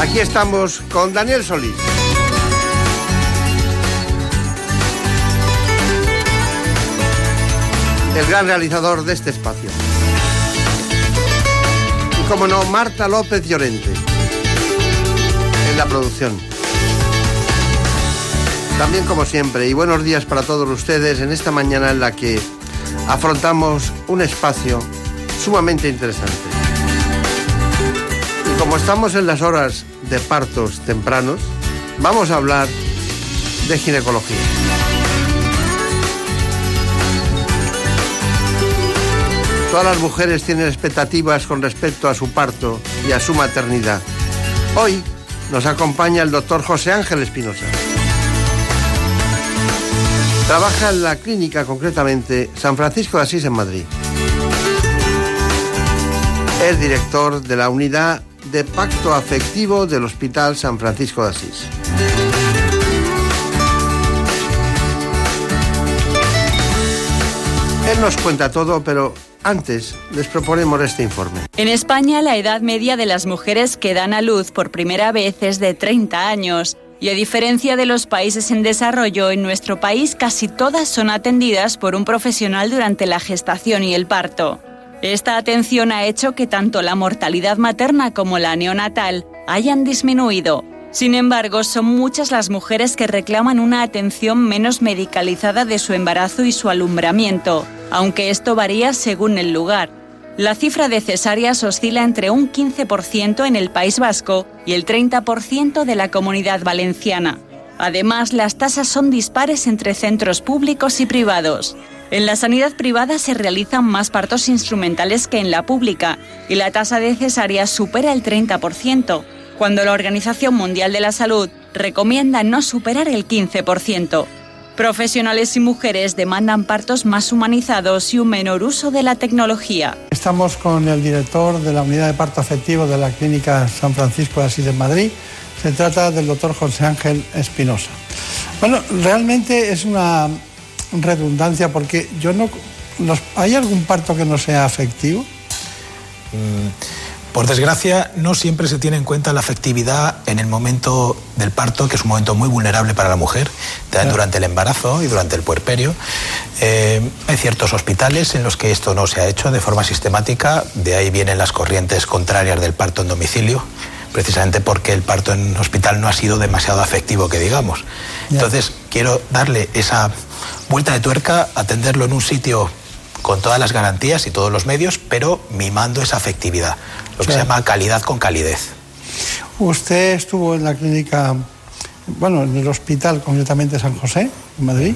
Aquí estamos con Daniel Solís. El gran realizador de este espacio. Y como no, Marta López Llorente. En la producción. También como siempre, y buenos días para todos ustedes en esta mañana en la que afrontamos un espacio sumamente interesante. Como estamos en las horas de partos tempranos, vamos a hablar de ginecología. Todas las mujeres tienen expectativas con respecto a su parto y a su maternidad. Hoy nos acompaña el doctor José Ángel Espinosa. Trabaja en la clínica, concretamente, San Francisco de Asís en Madrid. Es director de la unidad de pacto afectivo del Hospital San Francisco de Asís. Él nos cuenta todo, pero antes les proponemos este informe. En España, la edad media de las mujeres que dan a luz por primera vez es de 30 años. Y a diferencia de los países en desarrollo, en nuestro país casi todas son atendidas por un profesional durante la gestación y el parto. Esta atención ha hecho que tanto la mortalidad materna como la neonatal hayan disminuido. Sin embargo, son muchas las mujeres que reclaman una atención menos medicalizada de su embarazo y su alumbramiento, aunque esto varía según el lugar. La cifra de cesáreas oscila entre un 15% en el País Vasco y el 30% de la comunidad valenciana. Además, las tasas son dispares entre centros públicos y privados. En la sanidad privada se realizan más partos instrumentales que en la pública y la tasa de cesáreas supera el 30%, cuando la Organización Mundial de la Salud recomienda no superar el 15%. Profesionales y mujeres demandan partos más humanizados y un menor uso de la tecnología. Estamos con el director de la unidad de parto afectivo de la Clínica San Francisco de Asís de Madrid. Se trata del doctor José Ángel Espinosa. Bueno, realmente es una redundancia porque yo no... ¿Hay algún parto que no sea afectivo? Mm. Por desgracia, no siempre se tiene en cuenta la afectividad en el momento del parto, que es un momento muy vulnerable para la mujer, durante el embarazo y durante el puerperio. Eh, hay ciertos hospitales en los que esto no se ha hecho de forma sistemática, de ahí vienen las corrientes contrarias del parto en domicilio precisamente porque el parto en hospital no ha sido demasiado afectivo, que digamos. Entonces, quiero darle esa vuelta de tuerca, atenderlo en un sitio con todas las garantías y todos los medios, pero mimando esa afectividad, lo que se llama calidad con calidez. Usted estuvo en la clínica, bueno, en el hospital concretamente San José, en Madrid,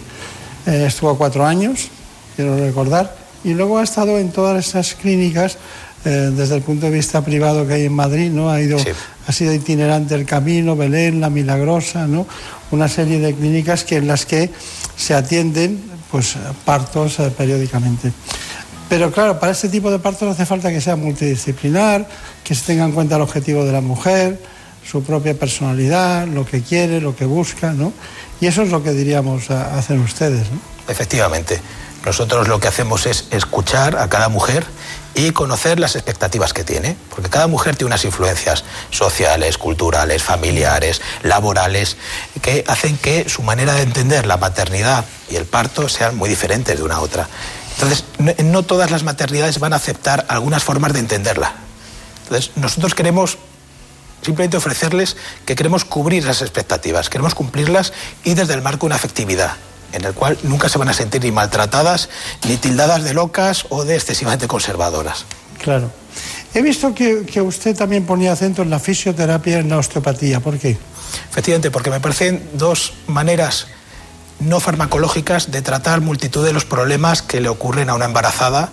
eh, estuvo cuatro años, quiero recordar, y luego ha estado en todas esas clínicas eh, desde el punto de vista privado que hay en Madrid, ¿no? Ha ido, ha sido itinerante el Camino, Belén, La Milagrosa, ¿no? Una serie de clínicas que en las que se atienden pues partos eh, periódicamente. Pero claro, para este tipo de partos hace falta que sea multidisciplinar, que se tenga en cuenta el objetivo de la mujer, su propia personalidad, lo que quiere, lo que busca, ¿no? Y eso es lo que diríamos hacer ustedes, ¿no? Efectivamente. Nosotros lo que hacemos es escuchar a cada mujer y conocer las expectativas que tiene, porque cada mujer tiene unas influencias sociales, culturales, familiares, laborales, que hacen que su manera de entender la maternidad y el parto sean muy diferentes de una a otra. Entonces, no, todas las maternidades van a aceptar algunas formas de entenderla. Entonces, nosotros queremos simplemente ofrecerles que queremos cubrir esas expectativas, queremos cumplirlas y desde el marco de una afectividad en el cual nunca se van a sentir ni maltratadas, ni tildadas de locas o de excesivamente conservadoras. Claro. He visto que, usted también ponía acento en la fisioterapia y en la osteopatía. ¿Por qué? Efectivamente, porque me parecen dos maneras no farmacológicas de tratar multitud de los problemas que le ocurren a una embarazada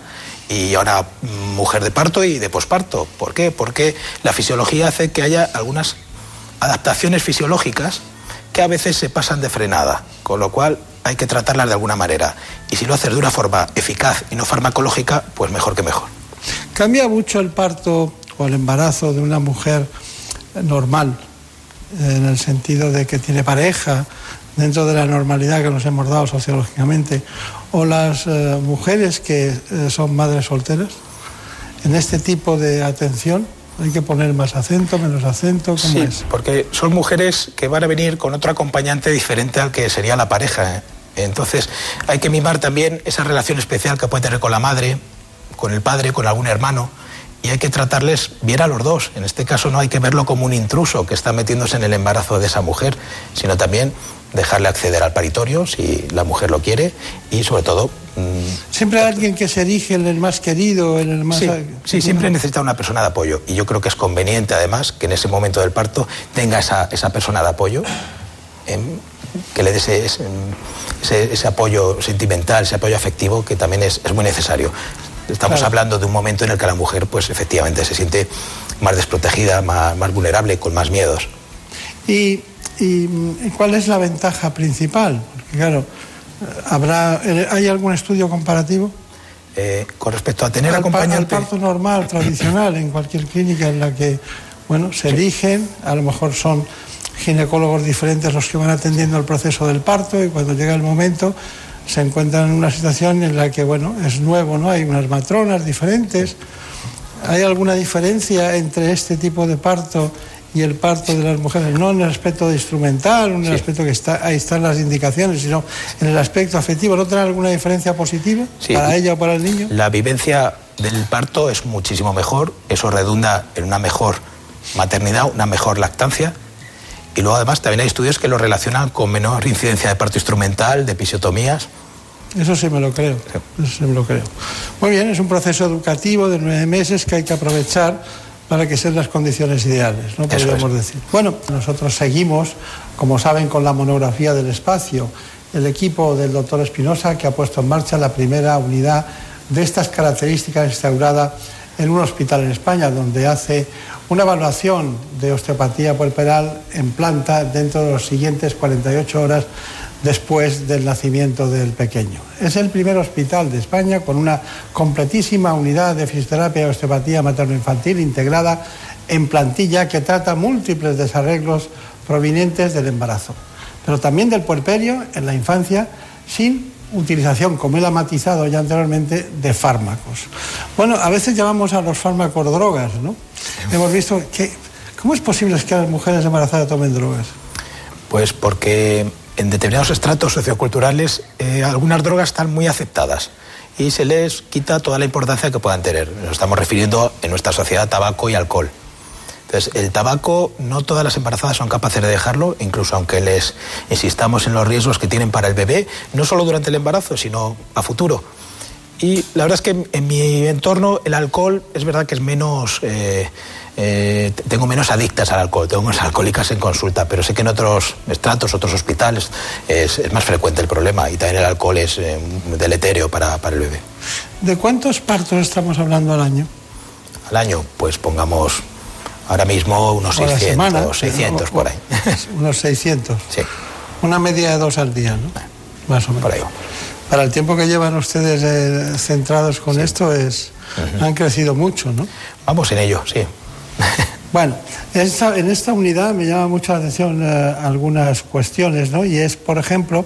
y ahora mm, mujer de parto y de posparto. ¿Por qué? Porque la fisiología hace que haya algunas adaptaciones fisiológicas que a veces se pasan de frenada, con lo cual hay que tratarlas de alguna manera. Y si lo haces de una forma eficaz y no farmacológica, pues mejor que mejor. ¿Cambia mucho el parto o el embarazo de una mujer normal, en el sentido de que tiene pareja, dentro de la normalidad que nos hemos dado sociológicamente, o las eh, mujeres que eh, son madres solteras? En este tipo de atención hay que poner más acento, menos acento, ¿cómo sí, es? porque son mujeres que van a venir con otro acompañante diferente al que sería la pareja. ¿eh? Entonces hay que mimar también esa relación especial que puede tener con la madre, con el padre, con algún hermano. Y hay que tratarles bien a los dos. En este caso no hay que verlo como un intruso que está metiéndose en el embarazo de esa mujer, sino también dejarle acceder al paritorio si la mujer lo quiere y sobre todo... Mm, siempre hay alguien que se erige en el más querido, en el más... Sí, sí, siempre necesita una persona de apoyo y yo creo que es conveniente además que en ese momento del parto tenga esa, esa persona de apoyo, eh, que le dé ese, ese, ese, apoyo sentimental, ese apoyo afectivo que también es, es muy necesario. Estamos claro. hablando de un momento en el que la mujer pues efectivamente se siente más desprotegida, más, más vulnerable, con más miedos. Y ¿Y cuál es la ventaja principal? Porque claro, ¿habrá, ¿hay algún estudio comparativo? Eh, con respecto a tener al, acompañante... Al parto normal, tradicional, en cualquier clínica en la que, bueno, se eligen, a lo mejor son ginecólogos diferentes los que van atendiendo el proceso del parto y cuando llega el momento se encuentran en una situación en la que, bueno, es nuevo, ¿no? Hay unas matronas diferentes. ¿Hay alguna diferencia entre este tipo de parto y el parto de las mujeres, no en el aspecto de instrumental, en el sí. aspecto que está, ahí están las indicaciones, sino en el aspecto afectivo. ¿No tiene alguna diferencia positiva sí. para ella o para el niño? La vivencia del parto es muchísimo mejor, eso redunda en una mejor maternidad, una mejor lactancia. Y luego además también hay estudios que lo relacionan con menor incidencia de parto instrumental, de episiotomías. Eso sí me lo creo, eso sí me lo creo. Muy bien, es un proceso educativo de nueve meses que hay que aprovechar para que sean las condiciones ideales, ¿no? Podríamos decir. Bueno, nosotros seguimos, como saben, con la monografía del espacio. El equipo del doctor Espinosa que ha puesto en marcha la primera unidad de estas características instaurada en un hospital en España, donde hace una evaluación de osteopatía puerperal en planta dentro de las siguientes 48 horas después del nacimiento del pequeño. Es el primer hospital de España con una completísima unidad de fisioterapia y osteopatía materno-infantil integrada en plantilla que trata múltiples desarreglos provenientes del embarazo, pero también del puerperio en la infancia sin utilización, como él ha matizado ya anteriormente, de fármacos. Bueno, a veces llamamos a los fármacos drogas, ¿no? Hemos visto que... ¿Cómo es posible que las mujeres embarazadas tomen drogas? Pues porque en determinados estratos socioculturales eh, algunas drogas están muy aceptadas y se les quita toda la importancia que puedan tener. Nos estamos refiriendo en nuestra sociedad a tabaco y alcohol. Entonces, el tabaco, no todas las embarazadas son capaces de dejarlo, incluso aunque les insistamos en los riesgos que tienen para el bebé, no solo durante el embarazo, sino a futuro. Y la verdad es que en mi entorno el alcohol es verdad que es menos... Eh, eh, tengo menos adictas al alcohol, tengo menos alcohólicas en consulta, pero sé que en otros estratos, otros hospitales, es, es más frecuente el problema y también el alcohol es eh, deleterio para, para, el bebé. ¿De cuántos partos estamos hablando al año? Al año, pues pongamos ahora mismo unos 600, semana, 600 o, por ahí. Unos 600. Sí. Una media de dos al día, ¿no? Más o menos. Por ahí. Para el tiempo que llevan ustedes eh, centrados con sí. esto, es, uh -huh. han crecido mucho, ¿no? Vamos en ello, sí. Bueno, en esta unidad me llama mucho la atención eh, algunas cuestiones, ¿no? Y es, por ejemplo,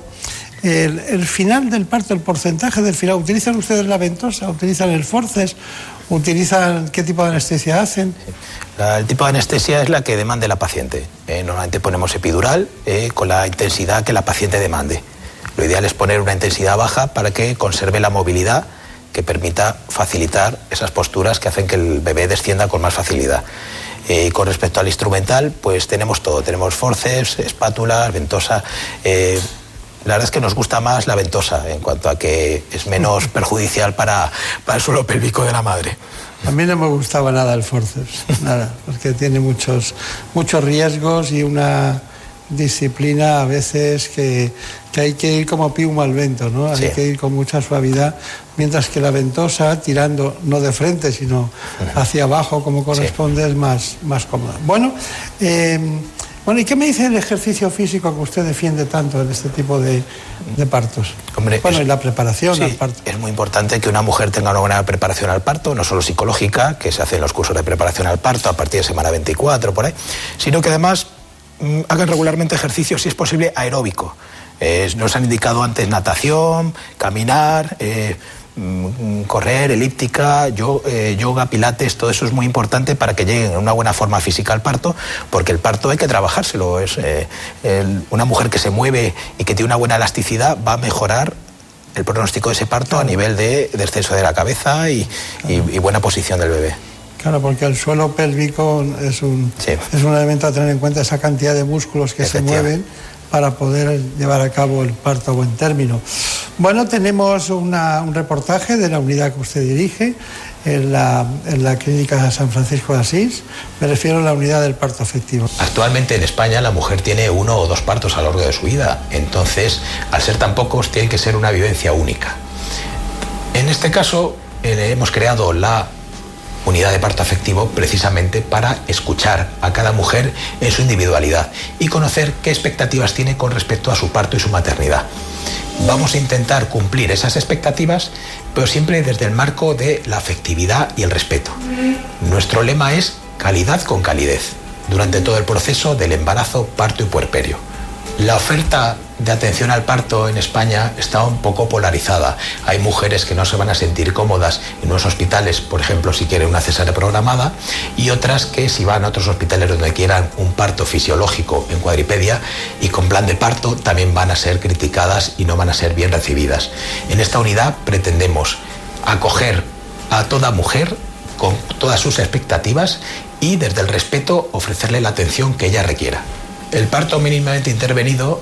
el, el, final del parto, el porcentaje del final. ¿Utilizan ustedes la ventosa? ¿Utilizan el forceps? ¿Utilizan qué tipo de anestesia hacen? La, el tipo de anestesia es la que demande la paciente. Eh, normalmente ponemos epidural eh, con la intensidad que la paciente demande. Lo ideal es poner una intensidad baja para que conserve la movilidad que permita facilitar esas posturas que hacen que el bebé descienda con más facilidad. Eh, con respecto al instrumental, pues tenemos todo. Tenemos forceps, espátulas, ventosa. Eh, la verdad es que nos gusta más la ventosa en cuanto a que es menos perjudicial para, para el suelo pélvico de la madre. A mí no me gustaba nada el forceps, nada, porque tiene muchos, muchos riesgos y una disciplina a veces que, hay que ir como piuma al vento, ¿no? Hay que ir con mucha suavidad, mientras que la ventosa, tirando no de frente, sino hacia abajo como corresponde, es más, más cómoda. Bueno, eh, bueno, ¿y qué me dice el ejercicio físico que usted defiende tanto en este tipo de, partos? Hombre, bueno, en la preparación al parto. Es muy importante que una mujer tenga una buena preparación al parto, no solo psicológica, que se hace en los cursos de preparación al parto a partir de semana 24, por ahí, sino que además hagan regularmente ejercicio, si es posible, aeróbico. nos han indicado antes natación, caminar. Eh, Mm, correr, elíptica, eh, yoga, pilates, todo eso es muy importante para que lleguen en una buena forma física al parto, porque el parto hay que trabajárselo. Es, eh, una mujer que se mueve y que tiene una buena elasticidad va a mejorar el pronóstico de ese parto a nivel de descenso de la cabeza y, buena posición del bebé. Claro, porque el suelo pélvico es un, es un elemento a tener en cuenta, esa cantidad de músculos que se mueven para poder llevar a cabo el parto a buen término. Bueno, tenemos un reportaje de la unidad que usted dirige en la, en la clínica San Francisco de Asís. Me refiero a la unidad del parto efectivo. Actualmente en España la mujer tiene uno o dos partos a lo largo de su vida. Entonces, al ser tan pocos, tiene que ser una vivencia única. En este caso, eh, hemos creado la unidad de parto afectivo precisamente para escuchar a cada mujer en su individualidad y conocer qué expectativas tiene con respecto a su parto y su maternidad. Vamos a intentar cumplir esas expectativas, pero siempre desde el marco de la afectividad y el respeto. Nuestro lema es calidad con calidez durante todo el proceso del embarazo, parto y puerperio. La oferta de atención al parto en España está un poco polarizada. Hay mujeres que no se van a sentir cómodas en unos hospitales, por ejemplo, si quieren una cesárea programada, y otras que si van a otros hospitales donde quieran un parto fisiológico en cuadripedia y con plan de parto, también van a ser criticadas y no van a ser bien recibidas. En esta unidad pretendemos acoger a toda mujer con todas sus expectativas y desde el respeto ofrecerle la atención que ella requiera. El parto mínimamente intervenido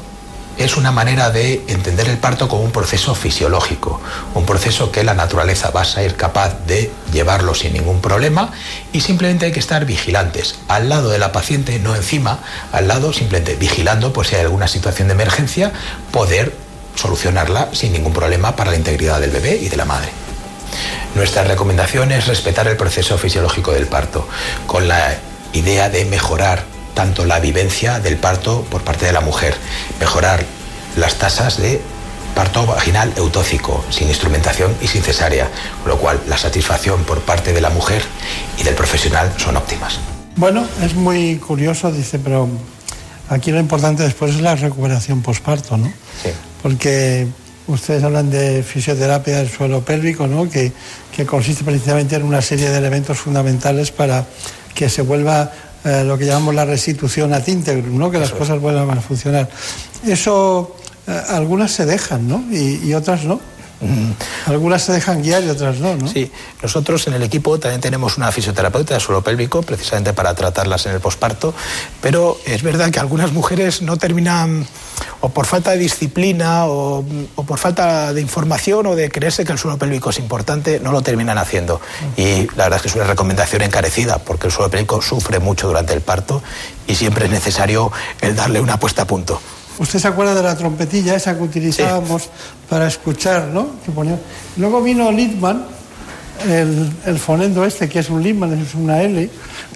es una manera de entender el parto como un proceso fisiológico, un proceso que la naturaleza va a ser capaz de llevarlo sin ningún problema y simplemente hay que estar vigilantes, al lado de la paciente, no encima, al lado simplemente vigilando, pues si hay alguna situación de emergencia, poder solucionarla sin ningún problema para la integridad del bebé y de la madre. Nuestra recomendación es respetar el proceso fisiológico del parto, con la idea de mejorar tanto la vivencia del parto por parte de la mujer, mejorar las tasas de parto vaginal eutóxico, sin instrumentación y sin cesárea, con lo cual la satisfacción por parte de la mujer y del profesional son óptimas. Bueno, es muy curioso, dice, pero aquí lo importante después es la recuperación posparto, ¿no? Sí. Porque ustedes hablan de fisioterapia del suelo pélvico, ¿no? Que, que consiste precisamente en una serie de elementos fundamentales para que se vuelva eh, lo que llamamos la restitución a integrum, ¿no? que las cosas vuelvan a funcionar. Eso, eh, algunas se dejan, ¿no? y otras no. Algunas se dejan guiar y otras no, ¿no? Sí, nosotros en el equipo también tenemos una fisioterapeuta de suelo pélvico, precisamente para tratarlas en el posparto, pero es verdad que algunas mujeres no terminan, o por falta de disciplina, o, por falta de información, o de creerse que el suelo pélvico es importante, no lo terminan haciendo. Y la verdad es que es una recomendación encarecida, porque el suelo pélvico sufre mucho durante el parto y siempre es necesario el darle una puesta a punto. Usted se acuerda de la trompetilla esa que utilizábamos para escuchar, ¿no? Luego vino Littman, el, el, fonendo este, que es un Littman, es una L,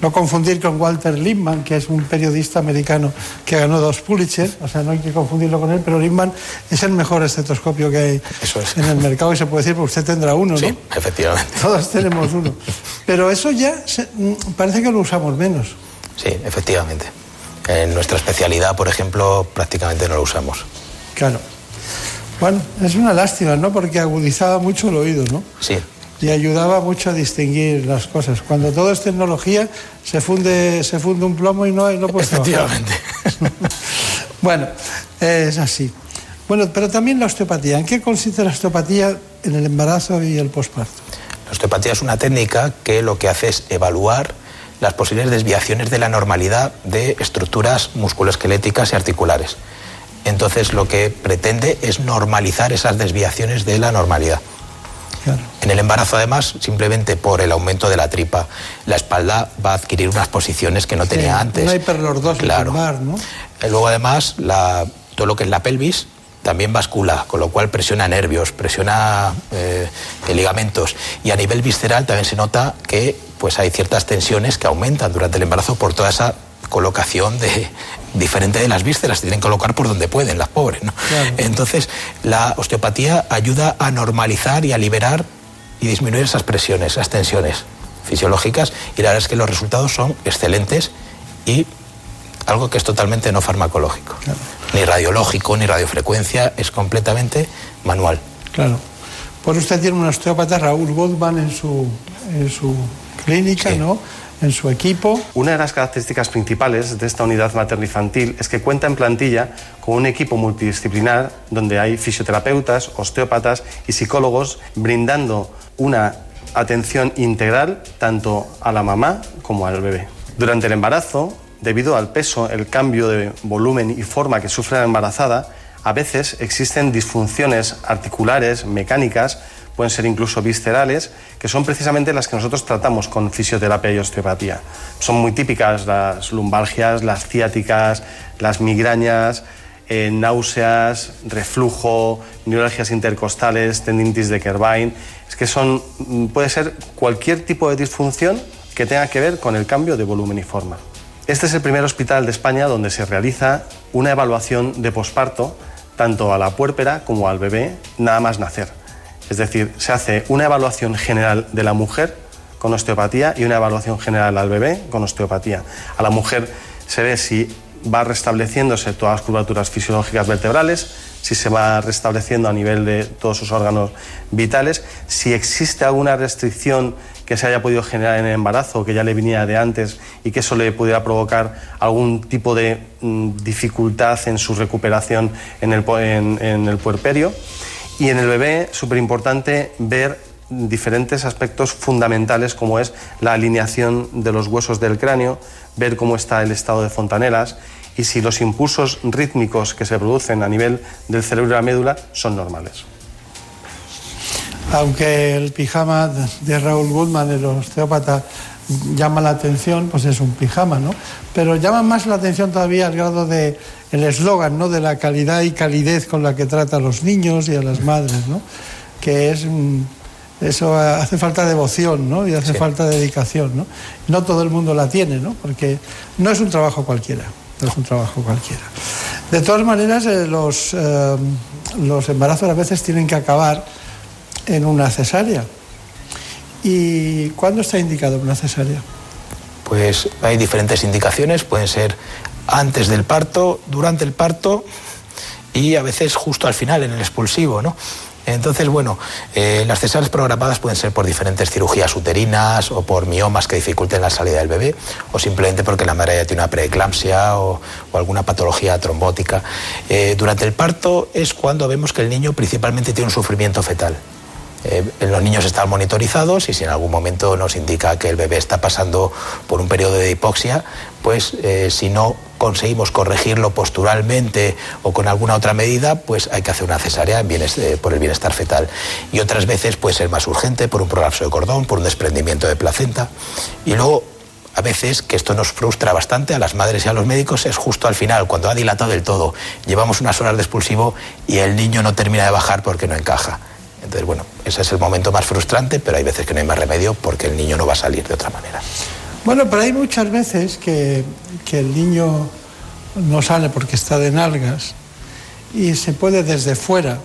no confundir con Walter Lippmann, que es un periodista americano que ganó dos Pulitzer, o sea, no hay que confundirlo con él, pero Lippmann es el mejor estetoscopio que hay en el mercado y se puede decir, porque usted tendrá uno, ¿no? Sí, efectivamente. Todos tenemos uno. Pero eso ya mm, parece que lo usamos menos. Sí, efectivamente. En nuestra especialidad, por ejemplo, prácticamente no lo usamos. Claro. Bueno, es una lástima, ¿no? Porque agudizaba mucho el oído, ¿no? Sí. Y ayudaba mucho a distinguir las cosas. Cuando todo es tecnología, se funde, se funde un plomo y no, no puede Efectivamente. bueno, es así. Bueno, pero también la osteopatía. ¿En qué consiste la osteopatía en el embarazo y el posparto? La osteopatía es una técnica que lo que hace es evaluar las posibles desviaciones de la normalidad de estructuras musculoesqueléticas y articulares. Entonces lo que pretende es normalizar esas desviaciones de la normalidad. En el embarazo, además, simplemente por el aumento de la tripa, la espalda va a adquirir unas posiciones que no tenía antes. Una hiperlordosis claro. lumbar, ¿no? Eh, Luego, además, la, todo lo que es la pelvis también bascula, con lo cual presiona nervios, presiona eh, ligamentos. Y a nivel visceral también se nota que pues hay ciertas tensiones que aumentan durante el embarazo por toda esa colocación de diferente de las vísceras, tienen que colocar por donde pueden las pobres. ¿no? Claro. Entonces, la osteopatía ayuda a normalizar y a liberar y disminuir esas presiones, esas tensiones fisiológicas y la verdad es que los resultados son excelentes y algo que es totalmente no farmacológico. Ni radiológico, ni radiofrecuencia, es completamente manual. Claro. Pues usted tiene un osteópata, Raúl Goldman, en su, en su clínica, Sí. ¿no? En su equipo. Una de las características principales de esta unidad materno-infantil es que cuenta en plantilla con un equipo multidisciplinar donde hay fisioterapeutas, osteópatas y psicólogos brindando una atención integral tanto a la mamá como al bebé. Durante el embarazo, debido al peso, el cambio de volumen y forma que sufre la embarazada, a veces existen disfunciones articulares, mecánicas, pueden ser incluso viscerales, que son precisamente las que nosotros tratamos con fisioterapia y osteopatía. Son muy típicas las lumbalgias, las ciáticas, las migrañas, eh, náuseas, reflujo, neuralgias intercostales, tendinitis de Kerbein. Es que son, mm, puede ser cualquier tipo de disfunción que tenga que ver con el cambio de volumen y forma. Este es el primer hospital de España donde se realiza una evaluación de posparto tanto a la puérpera como al bebé nada más nacer. Es decir, se hace una evaluación general de la mujer con osteopatía y una evaluación general al bebé con osteopatía. A la mujer se ve si va restableciéndose todas las curvaturas fisiológicas vertebrales, si se va restableciendo a nivel de todos sus órganos vitales, si existe alguna restricción que se haya podido generar en el embarazo, que ya le venía de antes y que eso le pudiera provocar algún tipo de mm, dificultad en su recuperación en el, en el puerperio. Y en el bebé, súper importante ver diferentes aspectos fundamentales como es la alineación de los huesos del cráneo, ver cómo está el estado de fontanelas y si los impulsos rítmicos que se producen a nivel del cerebro y la médula son normales. Aunque el pijama de Raúl Goldman, el osteópata, llama la atención, pues es un pijama, ¿no? Pero llama más la atención todavía el grado de el eslogan, ¿no? De la calidad y calidez con la que trata a los niños y a las madres, ¿no? Que es mm, eso hace falta devoción, ¿no? Y hace Sí. falta dedicación, ¿no? No todo el mundo la tiene, ¿no? Porque no es un trabajo cualquiera, no es un trabajo cualquiera. De todas maneras, eh, los, eh, los embarazos a veces tienen que acabar en una cesárea. ¿Y cuándo está indicado una cesárea? Pues hay diferentes indicaciones, pueden ser antes del parto, durante el parto y a veces justo al final, en el expulsivo, ¿no? Entonces, bueno, eh, las cesáreas programadas pueden ser por diferentes cirugías uterinas o por miomas que dificulten la salida del bebé o simplemente porque la madre ya tiene una preeclampsia o, alguna patología trombótica. Eh, durante el parto es cuando vemos que el niño principalmente tiene un sufrimiento fetal. Eh, los niños están monitorizados y si en algún momento nos indica que el bebé está pasando por un periodo de hipoxia, pues eh, si no conseguimos corregirlo posturalmente o con alguna otra medida, pues hay que hacer una cesárea eh, por el bienestar fetal. Y otras veces puede ser más urgente por un prolapso de cordón, por un desprendimiento de placenta. Y luego a veces, que esto nos frustra bastante a las madres y a los médicos, es justo al final, cuando ha dilatado del todo, llevamos unas horas de expulsivo y el niño no termina de bajar porque no encaja. Entonces, bueno, ese es el momento más frustrante, pero hay veces que no hay más remedio porque el niño no va a salir de otra manera. Bueno, pero hay muchas veces que, que el niño no sale porque está de nalgas y se puede desde fuera.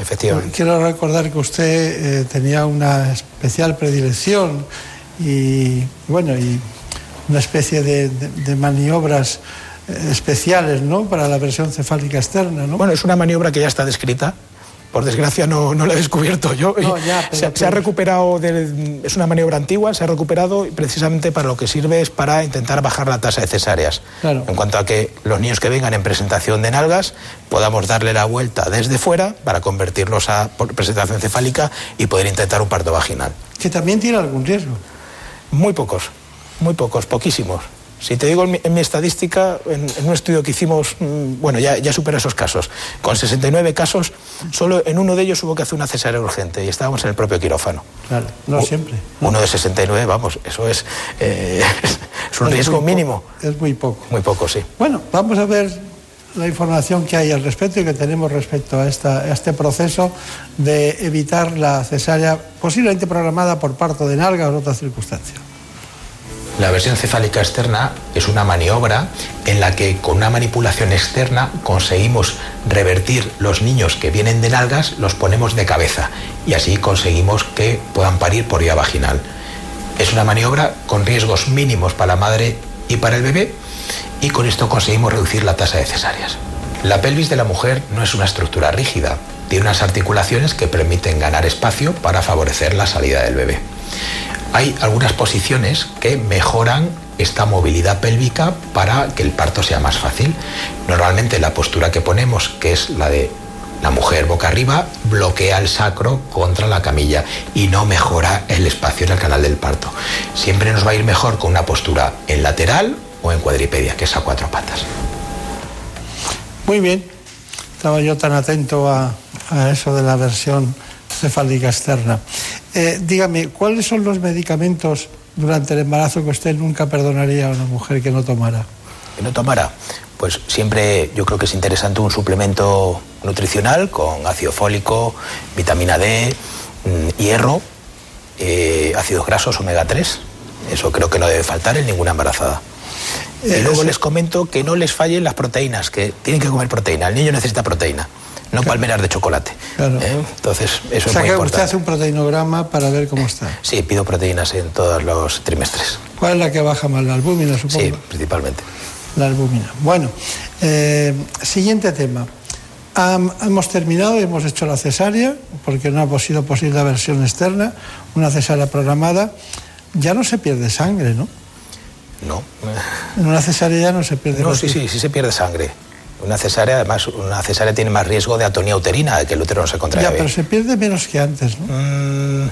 Efectivamente. Quiero recordar que usted eh, tenía una especial predilección y, bueno, y una especie de, de- de maniobras eh, especiales, ¿no? Para la versión cefálica externa, ¿no? Bueno, es una maniobra que ya está descrita. Por desgracia no, no la he descubierto yo. No, ya, se, se ha pero- recuperado, es una maniobra antigua, se ha recuperado y precisamente para lo que sirve es para intentar bajar la tasa de cesáreas. Claro. En cuanto a que los niños que vengan en presentación de nalgas podamos darle la vuelta desde fuera para convertirlos a presentación cefálica y poder intentar un parto vaginal. Que también tiene algún riesgo. Muy pocos, muy pocos, poquísimos. Si te digo en mi, estadística, en, un estudio que hicimos, mm, bueno, ya, ya supera esos casos. Con 69 casos, solo en uno de ellos hubo que hacer una cesárea urgente y estábamos en el propio quirófano. Claro, no siempre. Uno de 69, vamos, eso es, eh, es un riesgo mínimo. Es muy poco. Muy poco, sí. Bueno, vamos a ver la información que hay al respecto y que tenemos respecto a, esta, a este proceso de evitar la cesárea posiblemente programada por parto de nalga o otras circunstancias. La versión cefálica externa es una maniobra en la que con una manipulación externa conseguimos revertir los niños que vienen de nalgas, los ponemos de cabeza y así conseguimos que puedan parir por vía vaginal. Es una maniobra con riesgos mínimos para la madre y para el bebé y con esto conseguimos reducir la tasa de cesáreas. La pelvis de la mujer no es una estructura rígida, tiene unas articulaciones que permiten ganar espacio para favorecer la salida del bebé hay algunas posiciones que mejoran esta movilidad pélvica para que el parto sea más fácil. Normalmente la postura que ponemos, que es la de la mujer boca arriba, bloquea el sacro contra la camilla y no mejora el espacio en el canal del parto. Siempre nos va a ir mejor con una postura en lateral o en cuadripedia, que es a cuatro patas. Muy bien, estaba yo tan atento a, a eso de la versión cefálica externa. Eh, dígame, ¿cuáles son los medicamentos durante el embarazo que usted nunca perdonaría a una mujer que no tomara? Que no tomara. Pues siempre yo creo que es interesante un suplemento nutricional con ácido fólico, vitamina D, mm, hierro, eh, ácidos grasos omega 3. Eso creo que no debe faltar en ninguna embarazada. y eh, luego les comento que no les fallen las proteínas, que tienen que comer proteína. El niño necesita proteína no palmeras de chocolate. ¿eh? Entonces, eso es muy que usted hace un proteinograma para ver cómo está. Sí, pido proteínas en todos los trimestres. ¿Cuál es la que baja más? La albúmina, supongo. Sí, principalmente. La albúmina. Bueno, eh, siguiente tema. hemos terminado, hemos hecho la cesárea, porque no ha sido posible la versión externa, una cesárea programada. Ya no se pierde sangre, ¿no? No. En una cesárea ya no se pierde No, sí, sí, sí se pierde sangre. Una cesárea, además, una cesárea tiene más riesgo de atonía uterina, de que el útero no se contraiga. Ya, pero se pierde menos que antes, ¿no? Mm,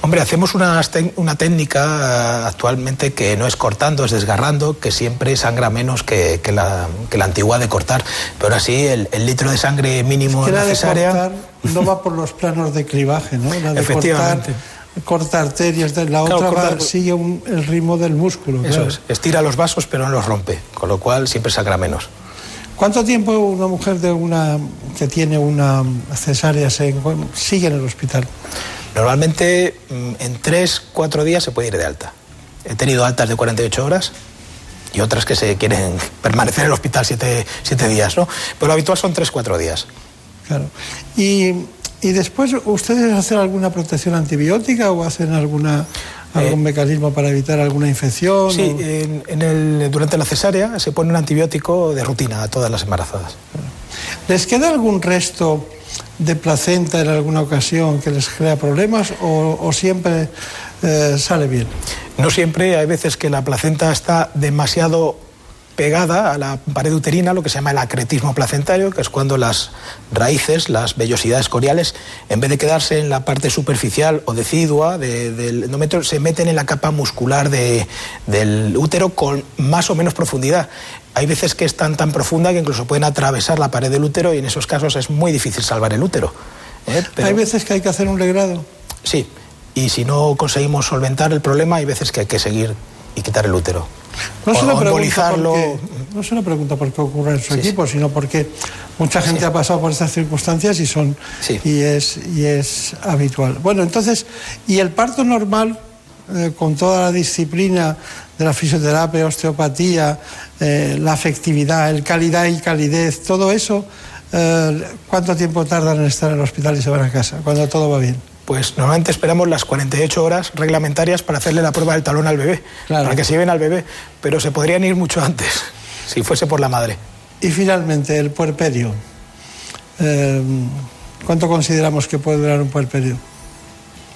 hombre, hacemos una, una técnica actualmente que no es cortando, es desgarrando, que siempre sangra menos que, la, que la, antigua de cortar. Pero así, el, litro de sangre mínimo en la cesárea. De cortar no va por los planos de clivaje, ¿no? La de Efectivamente. corta arterias, la otra sigue el ritmo del músculo. Eso es, estira los vasos pero no los rompe, con lo cual siempre sangra menos. ¿Cuánto tiempo una mujer de una, que tiene una cesárea se, sigue en el hospital? Normalmente mm, en tres, cuatro días se puede ir de alta. He tenido altas de 48 horas y otras que se quieren permanecer en el hospital siete, días, ¿no? Pero lo habitual son tres, cuatro días. Claro. Y, y después, ¿ustedes hacen alguna protección antibiótica o hacen alguna ¿Algún eh, mecanismo para evitar alguna infección? Sí, en, el, durante la cesárea se pone un antibiótico de rutina a todas las embarazadas. ¿Les queda algún resto de placenta en alguna ocasión que les crea problemas o, siempre eh, sale bien? No siempre, hay veces que la placenta está demasiado pegada a la pared uterina, lo que se llama el acretismo placentario, que es cuando las raíces, las vellosidades coriales, en vez de quedarse en la parte superficial o decidua del endometrio, se meten en la capa muscular del útero con más o menos profundidad. Hay veces que es tan, tan profunda que incluso pueden atravesar la pared del útero y en esos casos es muy difícil salvar el útero. ¿eh? Hay veces que hay que hacer un legrado. Sí, y si no conseguimos solventar el problema, hay veces que hay que seguir y quitar el útero. No se, no se pregunta por qué ocurre en su equipo, sino porque mucha gente ha pasado por estas circunstancias y son y es y es habitual. Bueno, entonces, y el parto normal eh, con toda la disciplina de la fisioterapia, osteopatía, eh, la afectividad, el calidad y calidez, todo eso, eh, ¿cuánto tiempo tardan en estar en el hospital y se van a casa cuando todo va bien? Pues normalmente esperamos las 48 horas reglamentarias para hacerle la prueba del talón al bebé, para que se lleven al bebé, pero se podrían ir mucho antes, si fuese por la madre. Y finalmente, el puerperio. Eh, ¿Cuánto consideramos que puede durar un puerperio?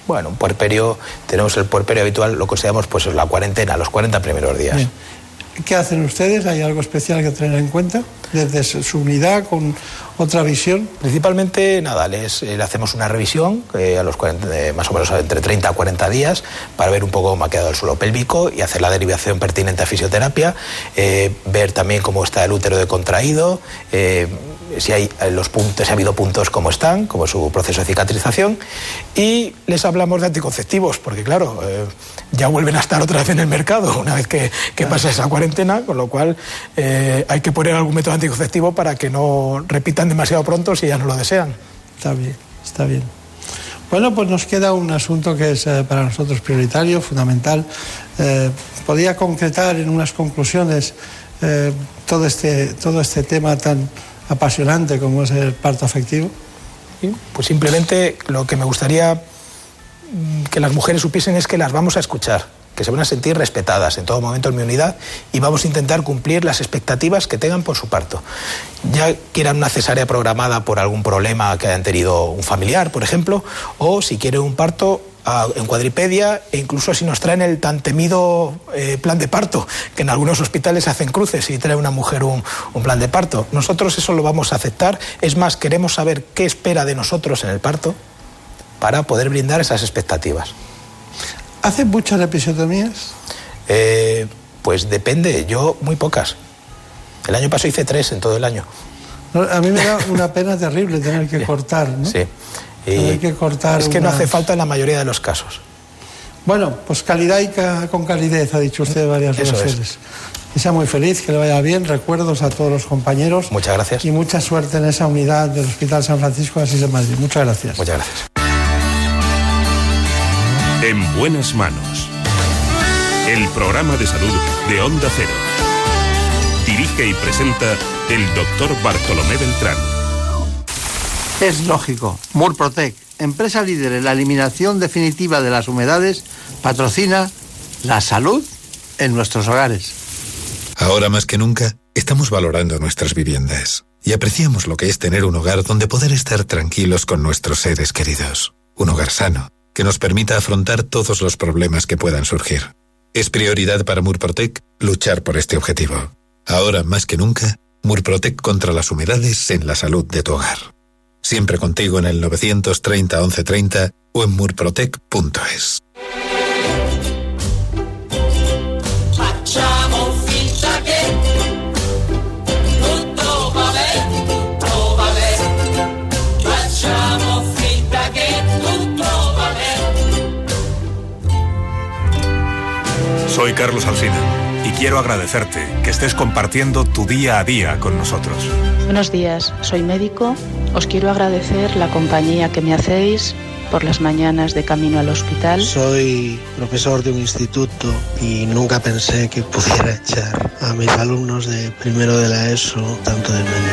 Bueno, un puerperio, tenemos el puerperio habitual, lo consideramos pues la cuarentena, los 40 primeros días. ¿Qué hacen ustedes? ¿Hay algo especial que tener en cuenta? Desde su unidad, con otra visión. Principalmente, nada, eh, le hacemos una revisión eh, a los 40, eh, más o menos entre 30 a 40 días para ver un poco cómo ha quedado el suelo pélvico y hacer la derivación pertinente a fisioterapia, ver también cómo está el útero de contraído, si hay los puntos, si ha habido puntos como están, como su proceso de cicatrización, y les hablamos de anticonceptivos, porque claro, ya vuelven a estar otra vez en el mercado una vez que, que pasa esa cuarentena, con lo cual hay que poner algún método anticonceptivo para que no repitan demasiado pronto si ya no lo desean. Está bien, está bien. Bueno, pues nos queda un asunto que es eh, para nosotros prioritario, fundamental. Eh, ¿Podría concretar en unas conclusiones eh, todo, este, todo este tema tan apasionante como es el parto afectivo? Pues simplemente lo que me gustaría mm, que las mujeres supiesen es que las vamos a escuchar que se van a sentir respetadas en todo momento en mi unidad y vamos a intentar cumplir las expectativas que tengan por su parto. Ya quieran una cesárea programada por algún problema que hayan tenido un familiar, por ejemplo, o si quieren un parto en cuadripedia e incluso si nos traen el tan temido eh, plan de parto, que en algunos hospitales hacen cruces y trae una mujer un, un, plan de parto. Nosotros eso lo vamos a aceptar. Es más, queremos saber qué espera de nosotros en el parto para poder brindar esas expectativas. ¿Hacen muchas episiotomías? Eh, pues depende, yo muy pocas. El año pasado hice tres en todo el año. a mí me da una pena terrible tener que cortar, ¿no? Sí. Hay que cortar. Es que no hace falta en la mayoría de los casos. Bueno, pues calidad y con calidez, ha dicho usted varias veces. Que sea muy feliz, que le vaya bien. Recuerdos a todos los compañeros. Muchas gracias. Y mucha suerte en esa unidad del Hospital San Francisco de Asís de Madrid. Muchas gracias. Muchas gracias. En buenas manos. El programa de salud de Onda Cero. Dirige y presenta el doctor Bartolomé Beltrán. Es lógico. Murprotec, empresa líder en la eliminación definitiva de las humedades, patrocina la salud en nuestros hogares. Ahora más que nunca, estamos valorando nuestras viviendas y apreciamos lo que es tener un hogar donde poder estar tranquilos con nuestros seres queridos. Un hogar sano que nos permita afrontar todos los problemas que puedan surgir. Es prioridad para Murprotec luchar por este objetivo. Ahora más que nunca, Murprotec contra las humedades en la salud de tu hogar. Siempre contigo en el 930 1130 o en murprotec.es. Soy Carlos Alsina y quiero agradecerte que estés compartiendo tu día a día con nosotros. Buenos días, soy médico. Os quiero agradecer la compañía que me hacéis por las mañanas de camino al hospital. Soy profesor de un instituto y nunca pensé que pudiera echar a mis alumnos de primero de la ESO tanto de menos.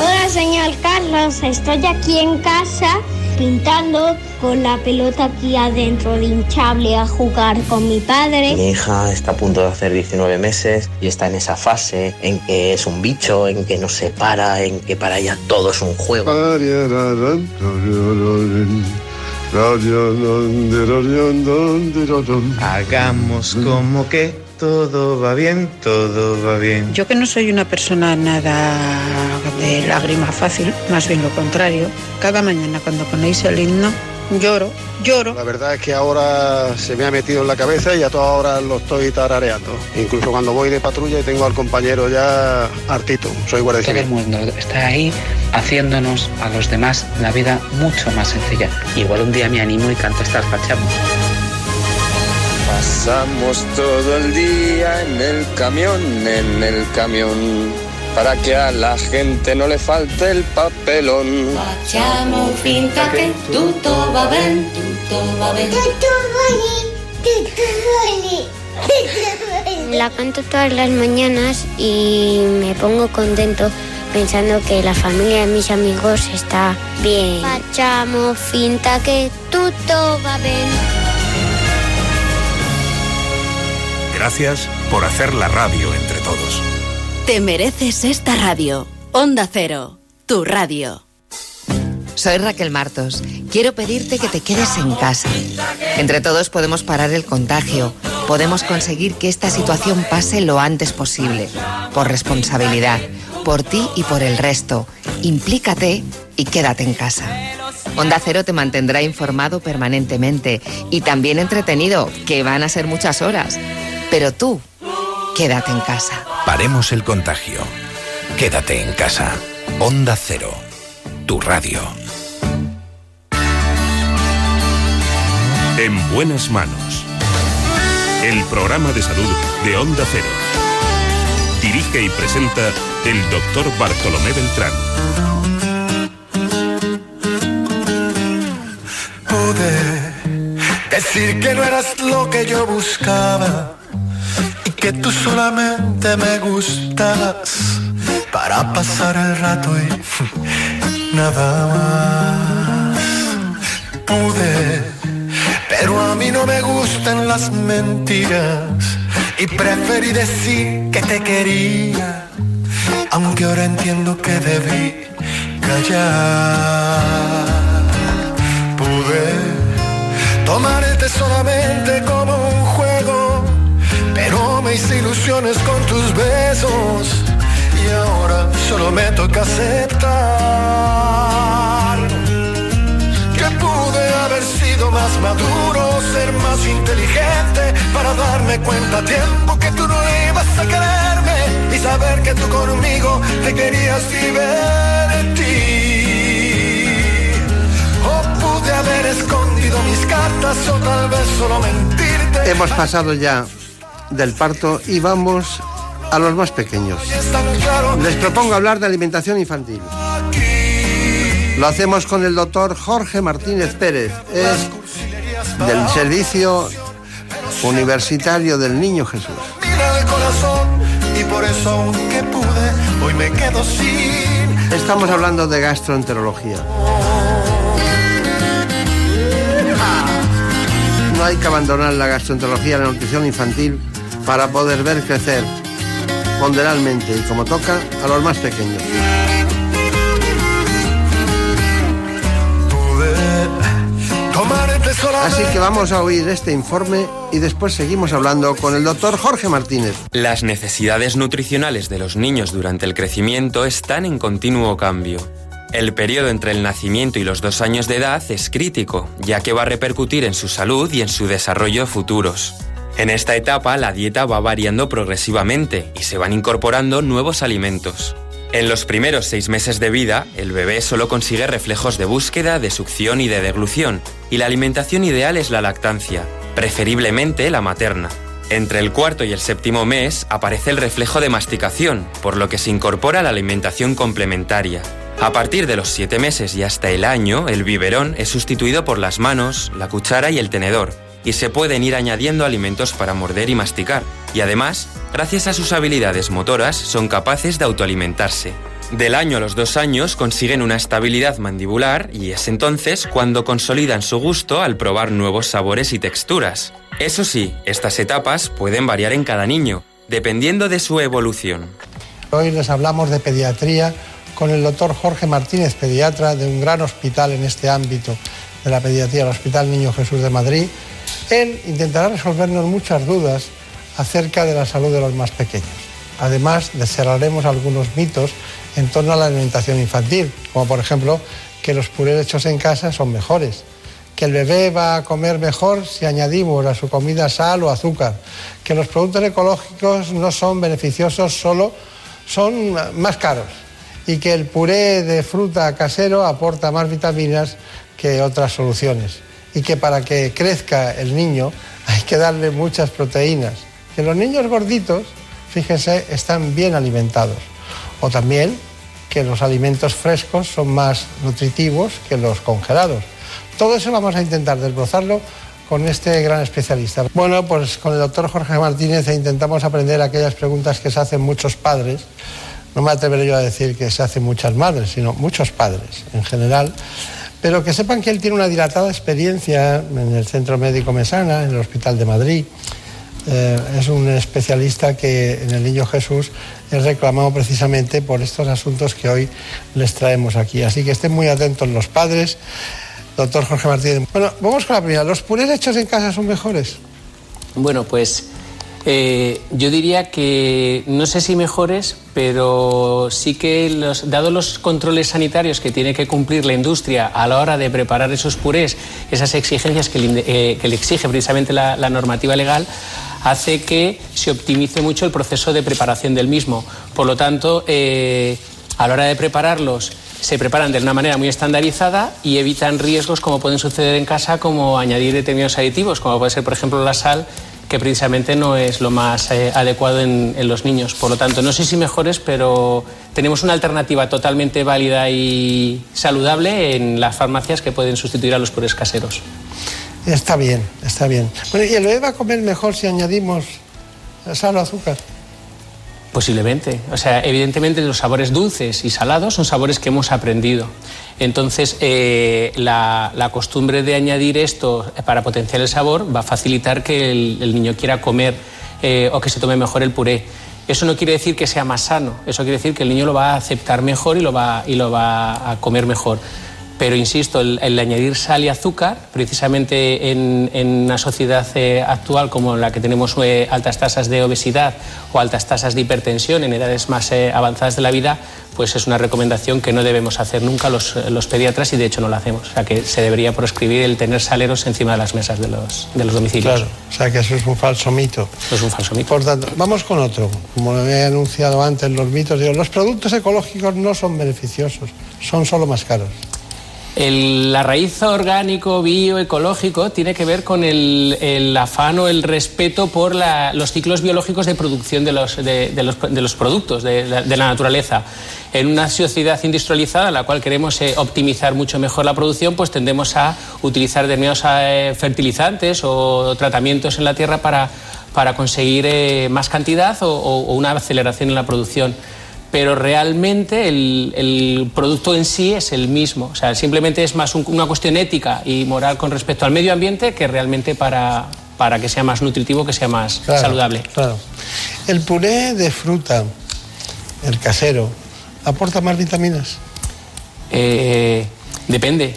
Hola, señor Carlos, estoy aquí en casa pintando con la pelota aquí adentro de hinchable a jugar con mi padre. Mi hija está a punto de hacer 19 meses y está en esa fase en que es un bicho, en que no se para, en que para ella todo es un juego. Hagamos como que todo va bien, todo va bien. Yo que no soy una persona nada de lágrima fácil, más bien lo contrario, cada mañana cuando ponéis el himno lloro, lloro. La verdad es que ahora se me ha metido en la cabeza y a todas horas lo estoy tarareando. Incluso cuando voy de patrulla y tengo al compañero ya hartito, soy guardia Todo el mundo está ahí haciéndonos a los demás la vida mucho más sencilla. Igual un día me animo y canto estas fachamos. Pasamos todo el día en el camión, en el camión, para que a la gente no le falte el papelón. Facciamo finta che tutto va bene, tutto va bene. La canto todas las mañanas y me pongo contento pensando que la familia de mis amigos está bien. Facciamo finta che tutto va bene. Gracias por hacer la radio entre todos. Te mereces esta radio. Onda Cero, tu radio. Soy Raquel Martos. Quiero pedirte que te quedes en casa. Entre todos podemos parar el contagio podemos conseguir que esta situación pase lo antes posible, por responsabilidad, por ti y por el resto. Implícate y quédate en casa. Onda Cero te mantendrá informado permanentemente y también entretenido, que van a ser muchas horas. Pero tú, quédate en casa. Paremos el contagio. Quédate en casa. Onda Cero, tu radio. En buenas manos. El programa de salud de Onda Cero. Dirige y presenta el doctor Bartolomé Beltrán. Pude decir que no eras lo que yo buscaba que tú solamente me gustabas para pasar el rato y nada más. Pude, pero a mí no me gustan las mentiras y preferí decir que te quería, aunque ahora entiendo que debí callar. Pude tomarte solamente como hice ilusiones con tus besos y ahora solo me toca aceptar que pude haber sido más maduro, ser más inteligente para darme cuenta a tiempo que tú no ibas a quererme y saber que tú conmigo te querías divertir. O pude haber escondido mis cartas o tal vez solo mentirte. Hemos pasado ya del parto y vamos a los más pequeños. Les propongo hablar de alimentación infantil. Lo hacemos con el doctor Jorge Martínez Pérez, es del Servicio Universitario del Niño Jesús. Estamos hablando de gastroenterología. No hay que abandonar la gastroenterología la nutrición infantil para poder ver crecer ponderalmente y como toca a los más pequeños. Así que vamos a oír este informe y después seguimos hablando con el doctor Jorge Martínez. Las necesidades nutricionales de los niños durante el crecimiento están en continuo cambio. El periodo entre el nacimiento y los dos años de edad es crítico, ya que va a repercutir en su salud y en su desarrollo futuros. En esta etapa la dieta va variando progresivamente y se van incorporando nuevos alimentos. En los primeros seis meses de vida, el bebé solo consigue reflejos de búsqueda, de succión y de deglución, y la alimentación ideal es la lactancia, preferiblemente la materna. Entre el cuarto y el séptimo mes aparece el reflejo de masticación, por lo que se incorpora la alimentación complementaria. A partir de los siete meses y hasta el año, el biberón es sustituido por las manos, la cuchara y el tenedor, y se pueden ir añadiendo alimentos para morder y masticar, y además, gracias a sus habilidades motoras, son capaces de autoalimentarse. Del año a los dos años consiguen una estabilidad mandibular y es entonces cuando consolidan su gusto al probar nuevos sabores y texturas. Eso sí, estas etapas pueden variar en cada niño, dependiendo de su evolución. Hoy les hablamos de pediatría con el doctor Jorge Martínez, pediatra de un gran hospital en este ámbito de la pediatría, el Hospital Niño Jesús de Madrid. Él intentará resolvernos muchas dudas acerca de la salud de los más pequeños. Además, descerraremos algunos mitos en torno a la alimentación infantil, como por ejemplo que los purés hechos en casa son mejores, que el bebé va a comer mejor si añadimos a su comida sal o azúcar, que los productos ecológicos no son beneficiosos, solo son más caros y que el puré de fruta casero aporta más vitaminas que otras soluciones y que para que crezca el niño hay que darle muchas proteínas. Que los niños gorditos, fíjense, están bien alimentados. O también que los alimentos frescos son más nutritivos que los congelados. Todo eso vamos a intentar desbrozarlo con este gran especialista. Bueno, pues con el doctor Jorge Martínez intentamos aprender aquellas preguntas que se hacen muchos padres. No me atreveré yo a decir que se hacen muchas madres, sino muchos padres en general pero que sepan que él tiene una dilatada experiencia en el Centro Médico Mesana, en el Hospital de Madrid. Eh, es un especialista que en el Niño Jesús es reclamado precisamente por estos asuntos que hoy les traemos aquí. Así que estén muy atentos los padres. Doctor Jorge Martínez. Bueno, vamos con la primera. ¿Los purés hechos en casa son mejores? Bueno, pues Eh, yo diría que no sé si mejores, pero sí que, los, dado los controles sanitarios que tiene que cumplir la industria a la hora de preparar esos purés, esas exigencias que le, eh, que le exige precisamente la, normativa legal, hace que se optimice mucho el proceso de preparación del mismo. Por lo tanto, eh, a la hora de prepararlos, se preparan de una manera muy estandarizada y evitan riesgos como pueden suceder en casa, como añadir determinados aditivos, como puede ser, por ejemplo, la sal, que precisamente no es lo más eh, adecuado en, los niños. Por lo tanto, no sé si mejores, pero tenemos una alternativa totalmente válida y saludable en las farmacias que pueden sustituir a los purés caseros. Está bien, está bien. Bueno, ¿y el bebé va a comer mejor si añadimos sal o azúcar? Posiblemente. O sea, evidentemente los sabores dulces y salados son sabores que hemos aprendido. Entonces, eh, la, costumbre de añadir esto para potenciar el sabor va a facilitar que el, el niño quiera comer eh, o que se tome mejor el puré. Eso no quiere decir que sea más sano, eso quiere decir que el niño lo va a aceptar mejor y lo va, y lo va a comer mejor. Pero insisto, el, el añadir sal y azúcar, precisamente en, en una sociedad eh, actual como la que tenemos eh, altas tasas de obesidad o altas tasas de hipertensión en edades más eh, avanzadas de la vida, pues es una recomendación que no debemos hacer nunca los, los, pediatras y de hecho no lo hacemos. O sea que se debería proscribir el tener saleros encima de las mesas de los, de los domicilios. Claro, o sea que eso es un falso mito. Eso es un falso mito. Por tanto, vamos con otro. Como he anunciado antes, los mitos, digo, los productos ecológicos no son beneficiosos, son solo más caros. El, la raíz orgánico, bioecológico, tiene que ver con el, afán o el respeto por la, los ciclos biológicos de producción de los, productos, de, la naturaleza. En una sociedad industrializada en la cual queremos eh, optimizar mucho mejor la producción, pues tendemos a utilizar determinados eh, fertilizantes o tratamientos en la tierra para, conseguir eh, más cantidad o una aceleración en la producción pero realmente el, el, producto en sí es el mismo. O sea, simplemente es más un, una cuestión ética y moral con respecto al medio ambiente que realmente para, para que sea más nutritivo, que sea más claro, saludable. Claro. El puré de fruta, el casero, ¿aporta más vitaminas? Eh, depende.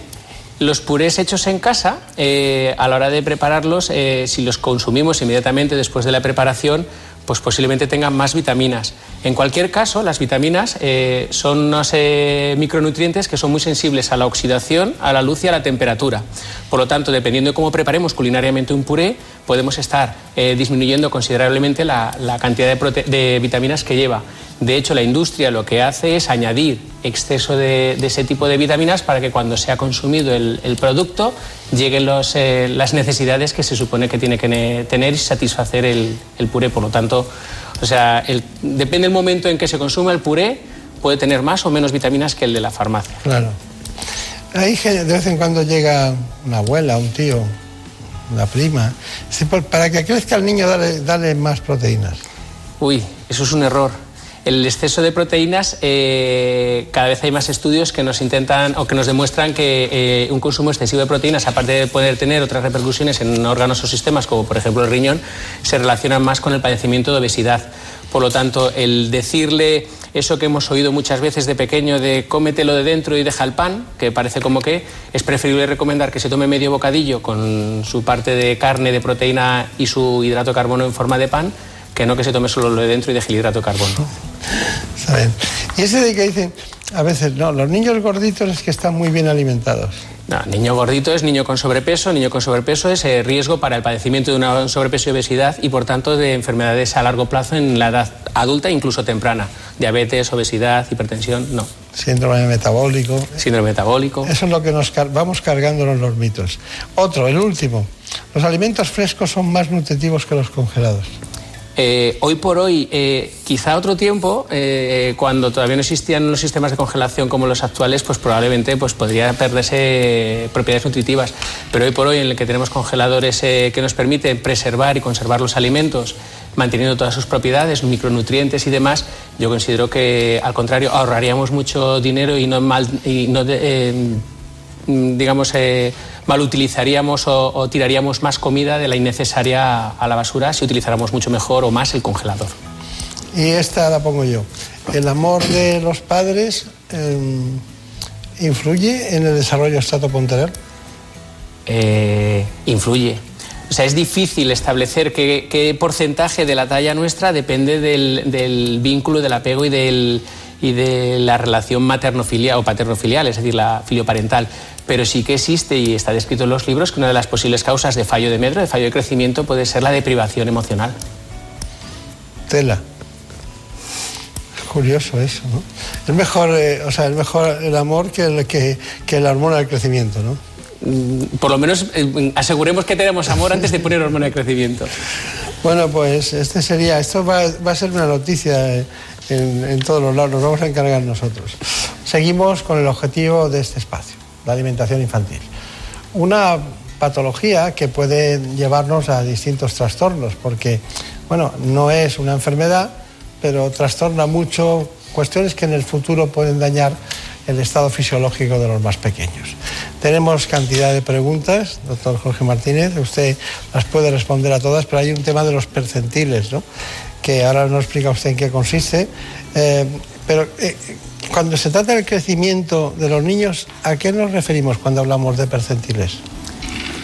Los purés hechos en casa, eh, a la hora de prepararlos, eh, si los consumimos inmediatamente después de la preparación, pues posiblemente tengan más vitaminas. En cualquier caso, las vitaminas eh, son unos eh, micronutrientes que son muy sensibles a la oxidación, a la luz y a la temperatura. Por lo tanto, dependiendo de cómo preparemos culinariamente un puré, podemos estar eh, disminuyendo considerablemente la, cantidad de, vitaminas que lleva. De hecho, la industria lo que hace es añadir exceso de, de ese tipo de vitaminas para que cuando sea consumido el, el producto lleguen los, eh, las necesidades que se supone que tiene que tener y satisfacer el, el puré. Por lo tanto, o sea, el, depende del momento en que se consuma el puré, puede tener más o menos vitaminas que el de la farmacia. Claro. Ahí de vez en cuando llega una abuela, un tío, una prima. Para que crezca el niño, dale, dale más proteínas. Uy, eso es un error el exceso de proteínas, eh, cada vez hay más estudios que nos intentan o que nos demuestran que eh, un consumo excesivo de proteínas, aparte de poder tener otras repercusiones en órganos o sistemas, como por ejemplo el riñón, se relacionan más con el padecimiento de obesidad. Por lo tanto, el decirle eso que hemos oído muchas veces de pequeño de cómetelo de dentro y deja el pan, que parece como que es preferible recomendar que se tome medio bocadillo con su parte de carne, de proteína y su hidrato de carbono en forma de pan, que no que se tome solo lo de dentro y deje el hidrato de carbono. ¿Saben? Y ese de que dicen, a veces, no, los niños gorditos es que están muy bien alimentados. No, niño gordito es niño con sobrepeso, niño con sobrepeso es eh, riesgo para el padecimiento de una sobrepeso y obesidad y por tanto de enfermedades a largo plazo en la edad adulta, incluso temprana. Diabetes, obesidad, hipertensión, no. Síndrome metabólico. Síndrome metabólico. Eso es lo que nos car vamos cargándonos los mitos. Otro, el último. Los alimentos frescos son más nutritivos que los congelados. Eh, hoy por hoy, eh, quizá otro tiempo, eh, cuando todavía no existían los sistemas de congelación como los actuales, pues probablemente pues, podría perderse propiedades nutritivas. Pero hoy por hoy, en el que tenemos congeladores eh, que nos permiten preservar y conservar los alimentos, manteniendo todas sus propiedades, micronutrientes y demás, yo considero que, al contrario, ahorraríamos mucho dinero y no, mal, y no digamos, mal utilizaríamos o, o, tiraríamos más comida de la innecesaria a la basura si utilizáramos mucho mejor o más el congelador. Y esta la pongo yo. ¿El amor de los padres eh, influye en el desarrollo estatoponteral? Eh, influye. O sea, es difícil establecer qué, qué porcentaje de la talla nuestra depende del, del vínculo, del apego y, del, y de la relación materno-filial o paterno-filial, es decir, la filioparental. Pero sí que existe y está descrito en los libros que una de las posibles causas de fallo de medro, de fallo de crecimiento, puede ser la deprivación emocional. Tela. Curioso eso, ¿no? Es mejor, eh, o sea, es mejor el amor que, el, que, que la hormona del crecimiento, ¿no? Mm, Por lo menos eh, aseguremos que tenemos amor antes de poner hormona de crecimiento. Bueno, pues este sería, esto va, va a ser una noticia en, en todos los lados, nos vamos a encargar nosotros. Seguimos con el objetivo de este espacio, la alimentación infantil. Una patología que puede llevarnos a distintos trastornos, porque, bueno, no es una enfermedad, pero trastorna mucho cuestiones que en el futuro pueden dañar el estado fisiológico de los más pequeños. Tenemos cantidad de preguntas, doctor Jorge Martínez, usted las puede responder a todas, pero hay un tema de los percentiles, ¿no? que ahora no explica usted en qué consiste, eh, pero eh, cuando se trata del crecimiento de los niños, ¿a qué nos referimos cuando hablamos de percentiles?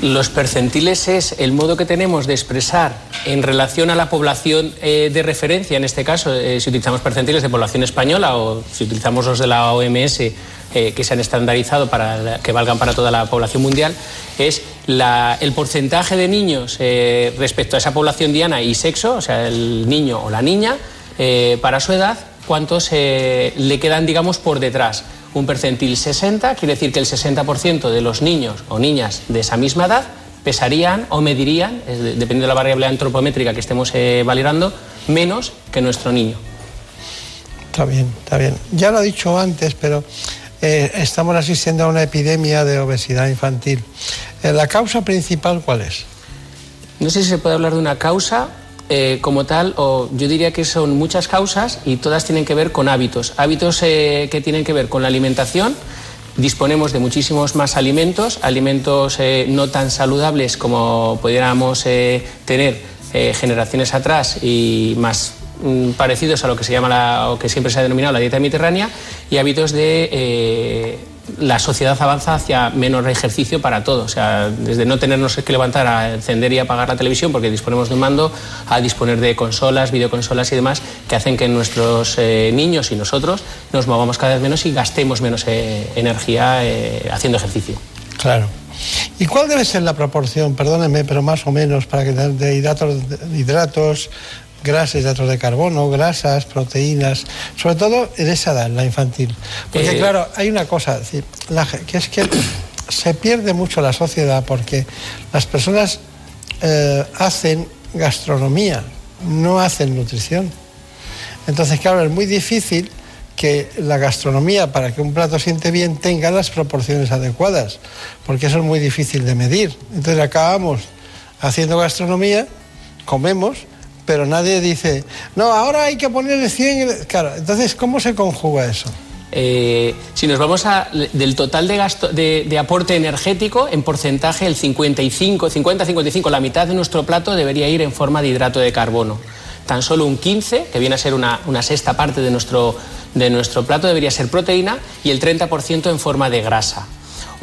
Los percentiles es el modo que tenemos de expresar en relación a la población eh, de referencia, en este caso, eh, si utilizamos percentiles de población española o si utilizamos los de la OMS eh, que se han estandarizado para que valgan para toda la población mundial, es la- el porcentaje de niños respecto a esa población diana y sexo, o sea, el niño o la niña, para su edad, cuántos eh, le quedan, digamos, por detrás. Un percentil 60 quiere decir que el 60% de los niños o niñas de esa misma edad pesarían o medirían, dependiendo de la variable antropométrica que estemos eh, valorando, menos que nuestro niño. Está bien, está bien. Ya lo he dicho antes, pero eh, estamos asistiendo a una epidemia de obesidad infantil. Eh, ¿La causa principal cuál es? No sé si se puede hablar de una causa eh, como tal, o yo diría que son muchas causas y todas tienen que ver con hábitos. Hábitos eh, que tienen que ver con la alimentación. Disponemos de muchísimos más alimentos, alimentos eh, no tan saludables como pudiéramos tener generaciones atrás y más mm, parecidos a lo que se llama la, o que siempre se ha denominado la dieta mediterránea y hábitos de la sociedad avanza hacia menor ejercicio para todo, o sea, desde no tenernos que levantar a encender y apagar la televisión porque disponemos de un mando, a disponer de consolas, videoconsolas y demás, que hacen que nuestros eh, niños y nosotros nos movamos cada vez menos y gastemos menos eh, energía eh, haciendo ejercicio. Claro. ¿Y cuál debe ser la proporción, perdónenme, pero más o menos, para que de hidratos, hidratos grasas, hidratos de carbono, grasas, proteínas, sobre todo en esa edad, la infantil? Porque Eh, claro, hay una cosa, que es que se pierde mucho la sociedad porque las personas eh, hacen gastronomía, no hacen nutrición. Entonces, claro, es muy difícil que la gastronomía, para que un plato siente bien, tenga las proporciones adecuadas, porque eso es muy difícil de medir. Entonces acabamos haciendo gastronomía, comemos, pero nadie dice, no, ahora hay que ponerle 100... Claro, entonces, ¿cómo se conjuga eso? Eh, si nos vamos a, del total de, gasto, de, aporte energético, en porcentaje, el 55, 50-55, la mitad de nuestro plato debería ir en forma de hidrato de carbono. Tan solo un 15, que viene a ser una, una sexta parte de nuestro, de nuestro plato, debería ser proteína y el 30% en forma de grasa.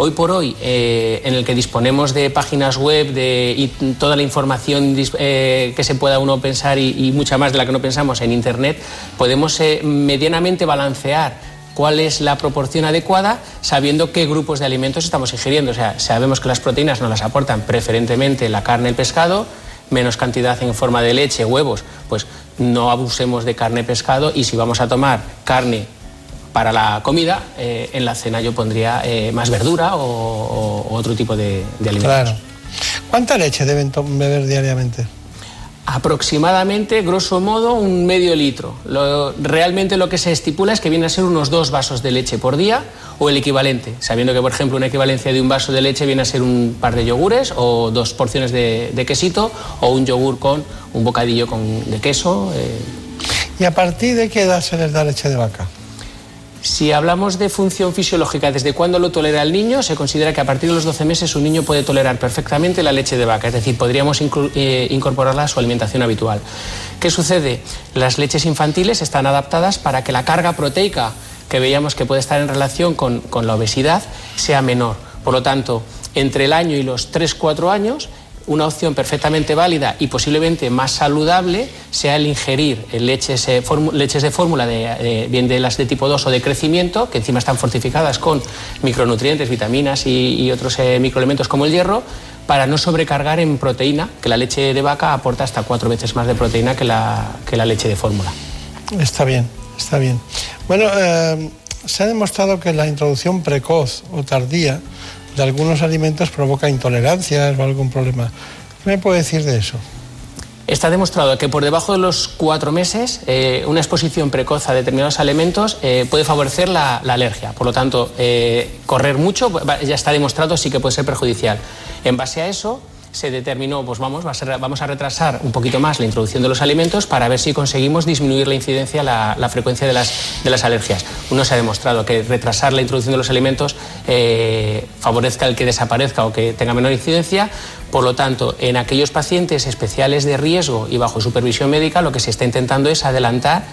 Hoy por hoy, eh, en el que disponemos de páginas web de, y toda la información eh, que se pueda uno pensar y, y mucha más de la que no pensamos en Internet, podemos eh, medianamente balancear cuál es la proporción adecuada sabiendo qué grupos de alimentos estamos ingiriendo. O sea, sabemos que las proteínas nos las aportan preferentemente la carne, el pescado, menos cantidad en forma de leche, huevos, pues no abusemos de carne, pescado y si vamos a tomar carne para la comida, eh, en la cena yo pondría eh, más verdura o, otro tipo de, de alimentos. Claro. ¿Cuánta leche deben beber diariamente? Aproximadamente, grosso modo, un medio litro. Lo- realmente lo que se estipula es que viene a ser unos dos vasos de leche por día o el equivalente, sabiendo que, por ejemplo, una equivalencia de un vaso de leche viene a ser un par de yogures o dos porciones de, de quesito o un yogur con un bocadillo con, de queso. eh. ¿Y a partir de qué edad se les da leche de vaca? Si hablamos de función fisiológica, desde cuándo lo tolera el niño, se considera que a partir de los 12 meses un niño puede tolerar perfectamente la leche de vaca, es decir, podríamos eh, incorporarla a su alimentación habitual. ¿Qué sucede? Las leches infantiles están adaptadas para que la carga proteica que veíamos que puede estar en relación con, con la obesidad sea menor. Por lo tanto, entre el año y los 3-4 años, una opción perfectamente válida y posiblemente más saludable sea el ingerir leches, eh, leches de fórmula, de, bien de las de tipo 2 o de crecimiento, que encima están fortificadas con micronutrientes, vitaminas y, otros eh, microelementos como el hierro, para no sobrecargar en proteína, que la leche de vaca aporta hasta cuatro veces más de proteína que la, que la leche de fórmula. Está bien, está bien. Bueno, eh, se ha demostrado que la introducción precoz o tardía de algunos alimentos provoca intolerancias o algún problema. ¿Qué me puede decir de eso? Está demostrado que por debajo de los cuatro meses eh, una exposición precoz a determinados alimentos eh, puede favorecer la, alergia. Por lo tanto, eh, correr mucho ya está demostrado sí que puede ser perjudicial. En base a eso, se determinó, pues vamos, vamos a retrasar un poquito más la introducción de los alimentos para ver si conseguimos disminuir la incidencia, la, frecuencia de las, de las, alergias. Uno se ha demostrado que retrasar la introducción de los alimentos eh, favorezca el que desaparezca o que tenga menor incidencia. Por lo tanto, en aquellos pacientes especiales de riesgo y bajo supervisión médica, lo que se está intentando es adelantar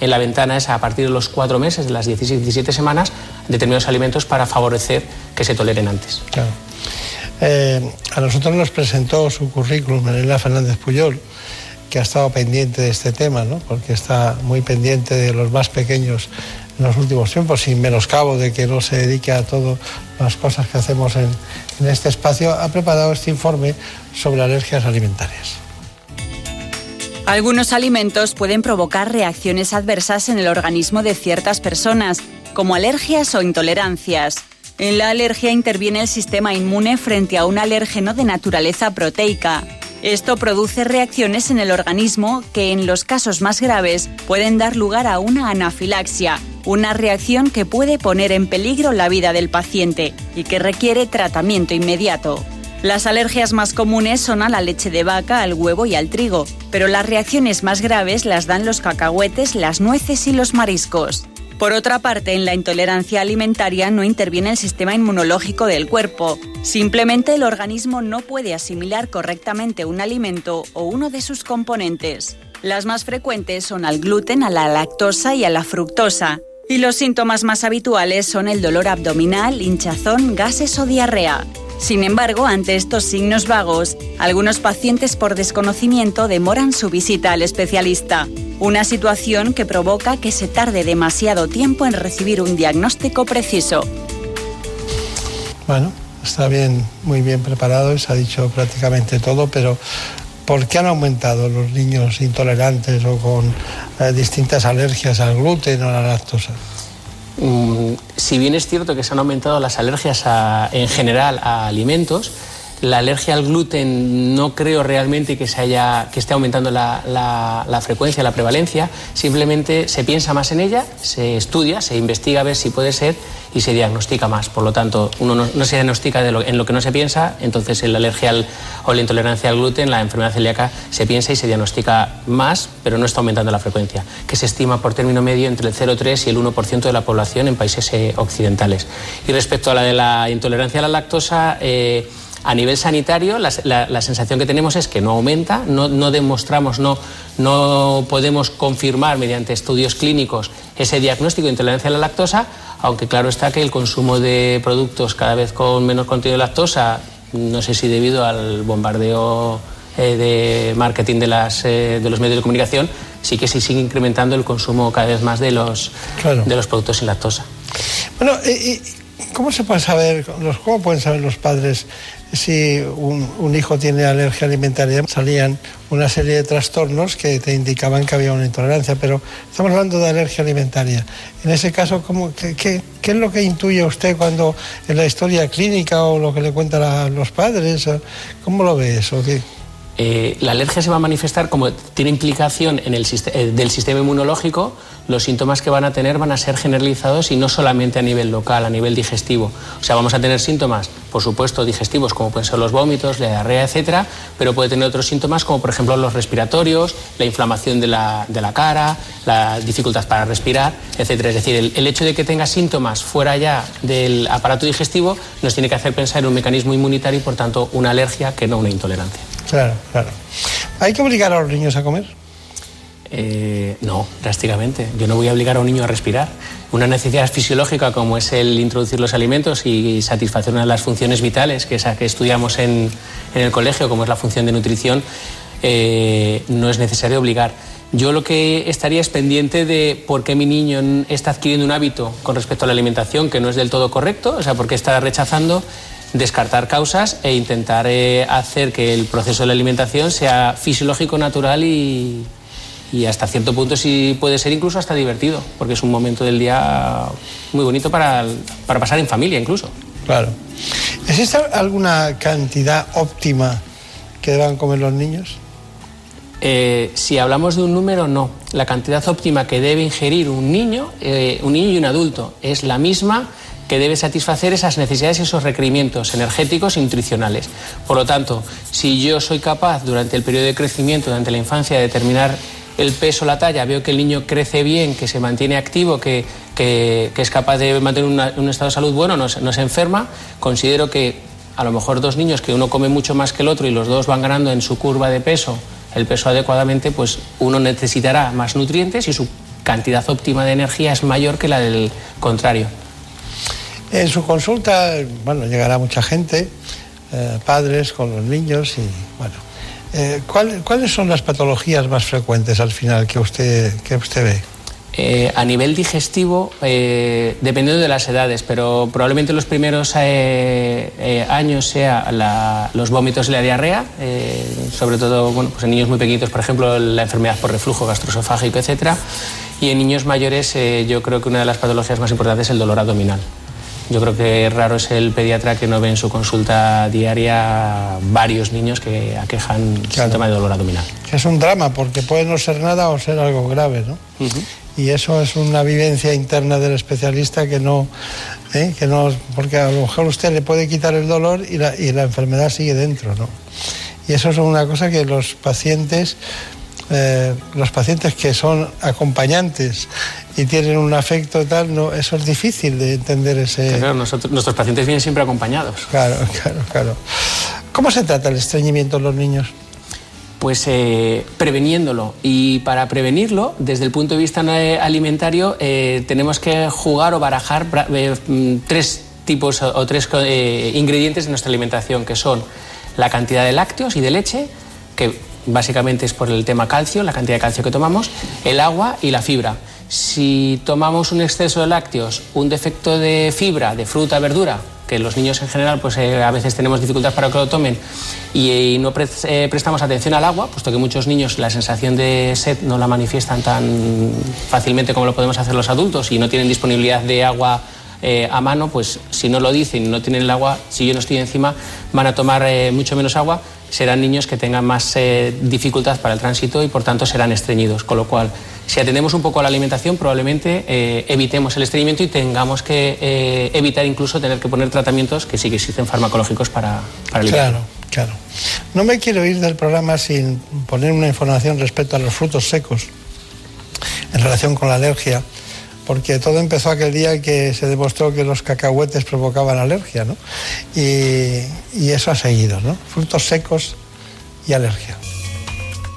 en la ventana esa a partir de los cuatro meses, de las 16, 17 semanas, determinados alimentos para favorecer que se toleren antes. Claro. Eh, a nosotros nos presentó su currículum Elena Fernández Puyol, que ha estado pendiente de este tema, ¿no? porque está muy pendiente de los más pequeños en los últimos tiempos, sin menoscabo de que no se dedique a todas las cosas que hacemos en, en este espacio, ha preparado este informe sobre alergias alimentarias. Algunos alimentos pueden provocar reacciones adversas en el organismo de ciertas personas, como alergias o intolerancias. En la alergia interviene el sistema inmune frente a un alérgeno de naturaleza proteica. Esto produce reacciones en el organismo que en los casos más graves pueden dar lugar a una anafilaxia, una reacción que puede poner en peligro la vida del paciente y que requiere tratamiento inmediato. Las alergias más comunes son a la leche de vaca, al huevo y al trigo, pero las reacciones más graves las dan los cacahuetes, las nueces y los mariscos. Por otra parte, en la intolerancia alimentaria no interviene el sistema inmunológico del cuerpo. Simplemente el organismo no puede asimilar correctamente un alimento o uno de sus componentes. Las más frecuentes son al gluten, a la lactosa y a la fructosa. Y los síntomas más habituales son el dolor abdominal, hinchazón, gases o diarrea. Sin embargo, ante estos signos vagos, algunos pacientes por desconocimiento demoran su visita al especialista, una situación que provoca que se tarde demasiado tiempo en recibir un diagnóstico preciso. Bueno, está bien, muy bien preparado se ha dicho prácticamente todo, pero ¿por qué han aumentado los niños intolerantes o con eh, distintas alergias al gluten o a la lactosa? Mm, si bien es cierto que se han aumentado las alergias en general a alimentos, la alergia al gluten no creo realmente que, se haya, que esté aumentando la, frecuencia, la prevalencia, simplemente se piensa más en ella, se estudia, se investiga a ver si puede ser y se diagnostica más. Por lo tanto, uno no, se diagnostica en lo que no se piensa, entonces en la alergia o la intolerancia al gluten, la enfermedad celíaca, se piensa y se diagnostica más, pero no está aumentando la frecuencia, que se estima por término medio entre el 0,3 y el 1% de la población en países eh, occidentales. Y respecto a la de la intolerancia a la lactosa, eh, a nivel sanitario, la, sensación que tenemos es que no aumenta, no, demostramos, no, no podemos confirmar mediante estudios clínicos ese diagnóstico de intolerancia a la lactosa, aunque claro está que el consumo de productos cada vez con menor contenido de lactosa, no sé si debido al bombardeo eh, de marketing de, las, eh, de los medios de comunicación, sí que se sigue incrementando el consumo cada vez más de los, de los productos sin lactosa. Bueno, ¿cómo se puede saber, cómo pueden saber los padres si un, hijo tiene alergia alimentaria, salían una serie de trastornos que te indicaban que había una intolerancia, pero estamos hablando de alergia alimentaria. En ese caso, ¿cómo, qué, es lo que intuye usted cuando en la historia clínica o lo que le cuentan los padres? ¿Cómo lo ve eso? Eh, la alergia se va a manifestar como tiene implicación en el eh, del sistema inmunológico, los síntomas que van a tener van a ser generalizados y no solamente a nivel local, a nivel digestivo. O sea, vamos a tener síntomas, por supuesto, digestivos, como pueden ser los vómitos, la diarrea, etcétera, pero puede tener otros síntomas, como por ejemplo los respiratorios, la inflamación de la, cara, la dificultad para respirar, etcétera. Es decir, el, el hecho de que tenga síntomas fuera ya del aparato digestivo nos tiene que hacer pensar en un mecanismo inmunitario y, por tanto, una alergia que no una intolerancia. Claro, claro. ¿Hay que obligar a los niños a comer? Eh, no, drásticamente. Yo no voy a obligar a un niño a respirar. una necesidad fisiológica como es el introducir los alimentos y satisfacer una de las funciones vitales, que es la que estudiamos en, el colegio, como es la función de nutrición, eh, no es necesario obligar. Yo lo que estaría es pendiente de por qué mi niño está adquiriendo un hábito con respecto a la alimentación que no es del todo correcto, o sea, por qué está rechazando, descartar causas e intentar eh, hacer que el proceso de la alimentación sea fisiológico, natural y, y hasta cierto punto sí puede ser incluso hasta divertido, porque es un momento del día muy bonito para, para pasar en familia incluso. Claro. ¿Existe alguna cantidad óptima que deban comer los niños? Eh, si hablamos de un número, no. La cantidad óptima que debe ingerir un niño, eh, un niño y un adulto es la misma que debe satisfacer esas necesidades y esos requerimientos energéticos y nutricionales. Por lo tanto, si yo soy capaz durante el periodo de crecimiento, durante la infancia, de determinar el peso, la talla, veo que el niño crece bien, que se mantiene activo, que, es capaz de mantener un estado de salud bueno, no, se enferma, considero que a lo mejor dos niños que uno come mucho más que el otro y los dos van ganando en su curva de peso el peso adecuadamente, pues uno necesitará más nutrientes y su cantidad óptima de energía es mayor que la del contrario. En su consulta, bueno, llegará mucha gente, eh, padres con los niños y bueno, eh, ¿Cuáles son las patologías más frecuentes al final que usted, que usted ve? Eh, a nivel digestivo, dependiendo de las edades, pero probablemente los primeros años sea los vómitos y la diarrea, sobre todo bueno, pues en niños muy pequeñitos, por ejemplo, la enfermedad por reflujo gastroesofágico, etc. Y en niños mayores, yo creo que una de las patologías más importantes es el dolor abdominal. Yo creo que raro es el pediatra que no ve en su consulta diaria varios niños que aquejan claro. síntoma de dolor abdominal. Es un drama porque puede no ser nada o ser algo grave, ¿no? Y eso es una vivencia interna del especialista que no, ¿eh? que no, porque a lo mejor usted le puede quitar el dolor y la, y la enfermedad sigue dentro, ¿no? Y eso es una cosa que los pacientes eh, los pacientes que son acompañantes y tienen un afecto tal, no, eso es difícil de entender ese... Claro, nuestros pacientes vienen siempre acompañados. Claro, claro, claro. ¿Cómo se trata el estreñimiento en los niños? Pues eh, preveniéndolo. Y para prevenirlo, desde el punto de vista alimentario, eh, tenemos que jugar o barajar mm, tres tipos o tres ingredientes de nuestra alimentación, que son la cantidad de lácteos y de leche, que básicamente es por el tema calcio, la cantidad de calcio que tomamos, el agua y la fibra. Si tomamos un exceso de lácteos, un defecto de fibra, de fruta, verdura, que los niños en general pues eh, a veces tenemos dificultades para que lo tomen y, no eh, prestamos atención al agua, puesto que muchos niños la sensación de sed no la manifiestan tan fácilmente como lo podemos hacer los adultos y no tienen disponibilidad de agua eh, a mano, pues si no lo dicen y no tienen el agua, si yo no estoy encima, van a tomar mucho menos agua serán niños que tengan más eh, dificultad para el tránsito y por tanto serán estreñidos. Con lo cual, si atendemos un poco a la alimentación, probablemente eh, evitemos el estreñimiento y tengamos que eh, evitar incluso tener que poner tratamientos que sí que existen farmacológicos para, para Claro, claro. No me quiero ir del programa sin poner una información respecto a los frutos secos en relación con la alergia porque todo empezó aquel día que se demostró que los cacahuetes provocaban alergia, ¿no? Y, eso ha seguido, ¿no? Frutos secos y alergia.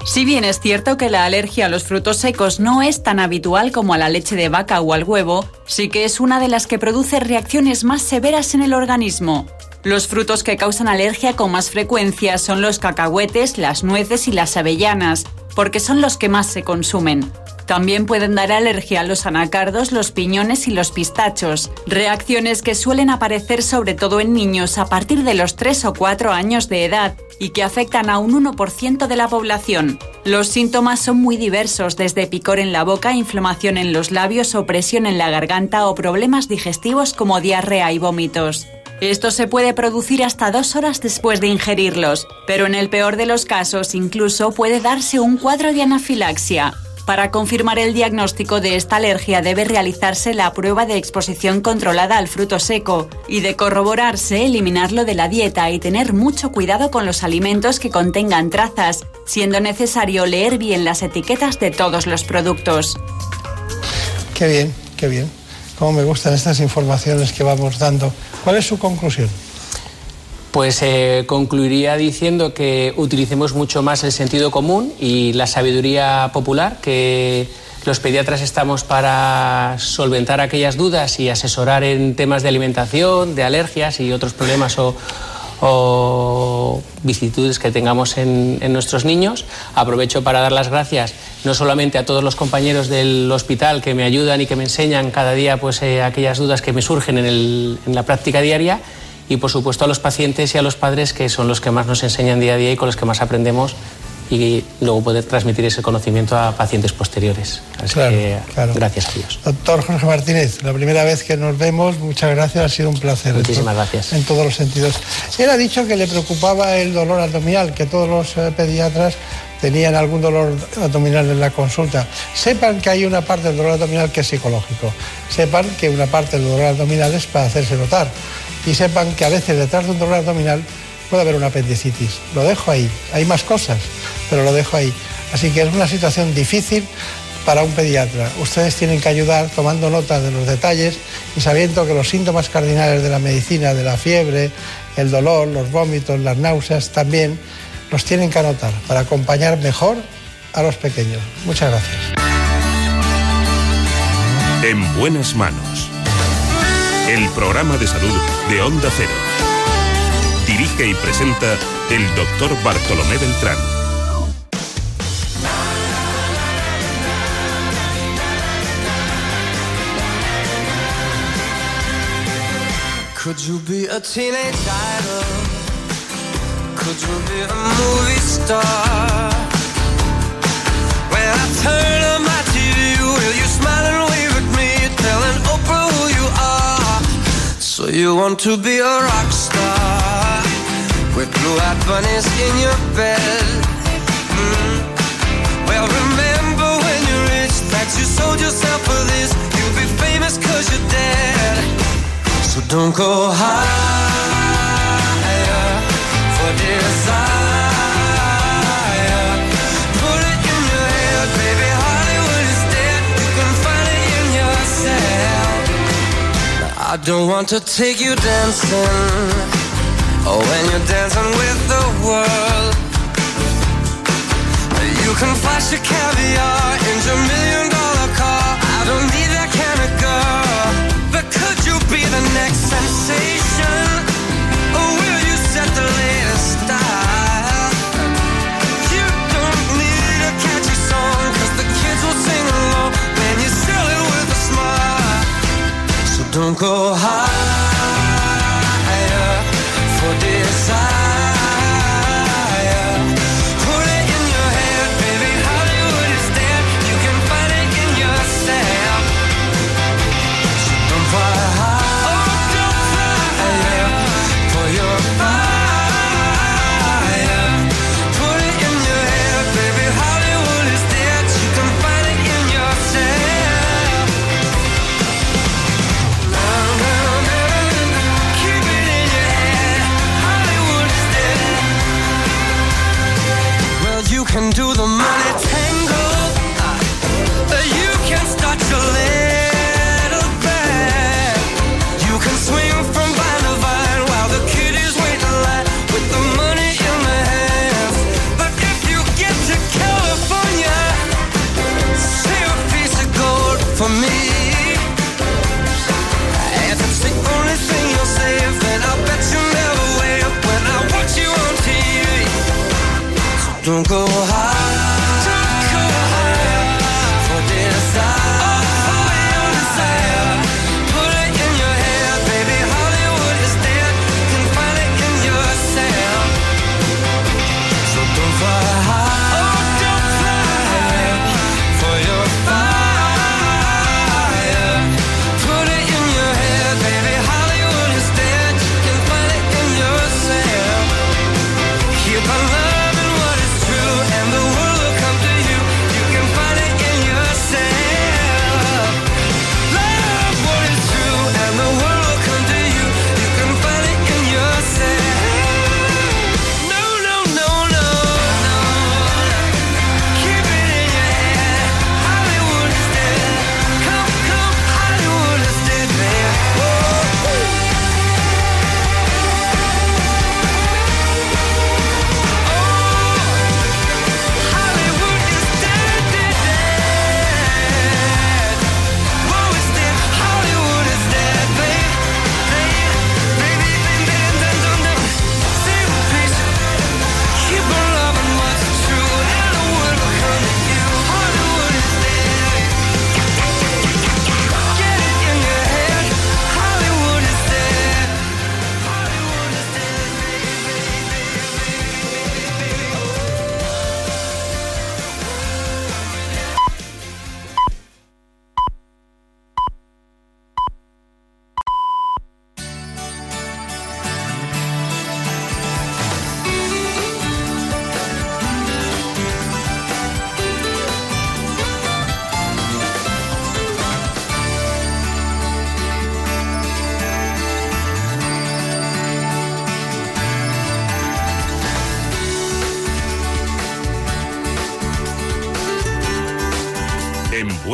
Si bien es cierto que la alergia a los frutos secos no es tan habitual como a la leche de vaca o al huevo, sí que es una de las que produce reacciones más severas en el organismo. Los frutos que causan alergia con más frecuencia son los cacahuetes, las nueces y las avellanas, porque son los que más se consumen. También pueden dar alergia a los anacardos, los piñones y los pistachos, reacciones que suelen aparecer sobre todo en niños a partir de los 3 o 4 años de edad y que afectan a un 1% de la población. Los síntomas son muy diversos, desde picor en la boca, inflamación en los labios, opresión en la garganta o problemas digestivos como diarrea y vómitos. Esto se puede producir hasta dos horas después de ingerirlos, pero en el peor de los casos incluso puede darse un cuadro de anafilaxia, para confirmar el diagnóstico de esta alergia debe realizarse la prueba de exposición controlada al fruto seco y de corroborarse eliminarlo de la dieta y tener mucho cuidado con los alimentos que contengan trazas, siendo necesario leer bien las etiquetas de todos los productos. Qué bien, qué bien. Cómo me gustan estas informaciones que vamos dando. ¿Cuál es su conclusión? Pues eh, concluiría diciendo que utilicemos mucho más el sentido común y la sabiduría popular, que Los pediatras estamos para solventar aquellas dudas y asesorar en temas de alimentación, de alergias y otros problemas o, o que tengamos en, nuestros niños. Aprovecho para dar las gracias no solamente a todos los compañeros del hospital que me ayudan y que me enseñan cada día pues, eh, aquellas dudas que me surgen en la práctica diaria y por supuesto a los pacientes y a los padres que son los que más nos enseñan día a día y con los que más aprendemos y luego poder transmitir ese conocimiento a pacientes posteriores. Así Claro, que claro. gracias a Dios. Doctor Jorge Martínez, la primera vez que nos vemos, muchas gracias, ha sido un placer. Muchísimas en gracias. En todos los sentidos. Él ha dicho que le preocupaba el dolor abdominal, que todos los eh, pediatras tenían algún dolor abdominal en la consulta. Sepan que hay una parte del dolor abdominal que es psicológico. Sepan que una parte del dolor abdominal es para hacerse notar. Y sepan que a veces detrás de un dolor abdominal puede haber una apendicitis. Lo dejo ahí. Hay más cosas, pero lo dejo ahí. Así que es una situación difícil para un pediatra. Ustedes tienen que ayudar tomando nota de los detalles y sabiendo que los síntomas cardinales de la medicina, de la fiebre, el dolor, los vómitos, las náuseas, también los tienen que anotar para acompañar mejor a los pequeños. Muchas gracias. En buenas manos. El programa de salud de Onda Cero. Dirige y presenta el doctor Bartolomé Beltrán. Could you be a teenage idol? Could you be a movie star? When I turn on my TV, will you smile So you want to be a rock star with blue-eyed bunnies in your bed? Mm. Well, remember when you're rich that you sold yourself for this. You'll be famous cause you're dead. So don't go higher for desire. I don't want to take you dancing. Oh, when you're dancing with the world. You can flash your caviar in your million don't go higher for desire. Can do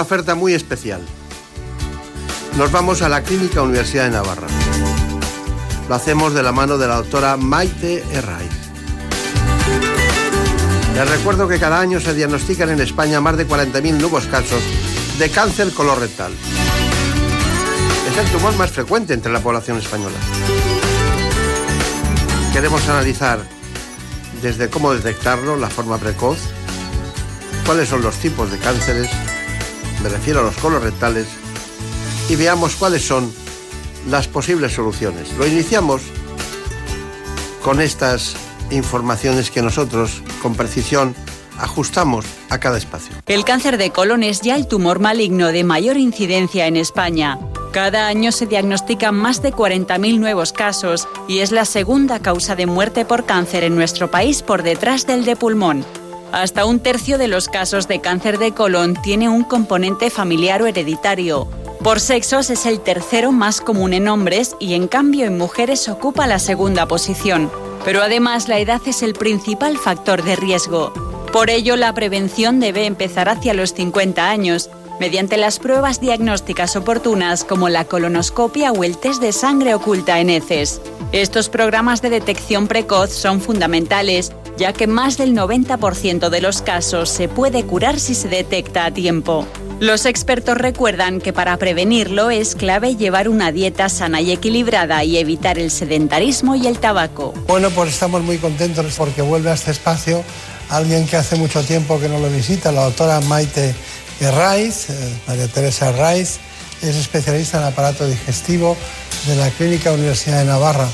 Una oferta muy especial. Nos vamos a la Clínica Universidad de Navarra. Lo hacemos de la mano de la doctora Maite Herraiz. Les recuerdo que cada año se diagnostican en España más de 40.000 nuevos casos de cáncer colorectal. Es el tumor más frecuente entre la población española. Queremos analizar desde cómo detectarlo, la forma precoz, cuáles son los tipos de cánceres, me refiero a los colorectales, y veamos cuáles son las posibles soluciones. Lo iniciamos con estas informaciones que nosotros, con precisión, ajustamos a cada espacio. El cáncer de colon es ya el tumor maligno de mayor incidencia en España. Cada año se diagnostican más de 40.000 nuevos casos y es la segunda causa de muerte por cáncer en nuestro país por detrás del de pulmón. Hasta un tercio de los casos de cáncer de colon tiene un componente familiar o hereditario. Por sexos es el tercero más común en hombres y en cambio en mujeres ocupa la segunda posición. Pero además la edad es el principal factor de riesgo. Por ello la prevención debe empezar hacia los 50 años, mediante las pruebas diagnósticas oportunas como la colonoscopia o el test de sangre oculta en heces. Estos programas de detección precoz son fundamentales, ya que más del 90% de los casos se puede curar si se detecta a tiempo. Los expertos recuerdan que para prevenirlo es clave llevar una dieta sana y equilibrada y evitar el sedentarismo y el tabaco. Bueno, pues estamos muy contentos porque vuelve a este espacio alguien que hace mucho tiempo que no lo visita, la doctora Maite Herraiz, eh, María Teresa Herraiz, es especialista en aparato digestivo de la Clínica Universidad de Navarra.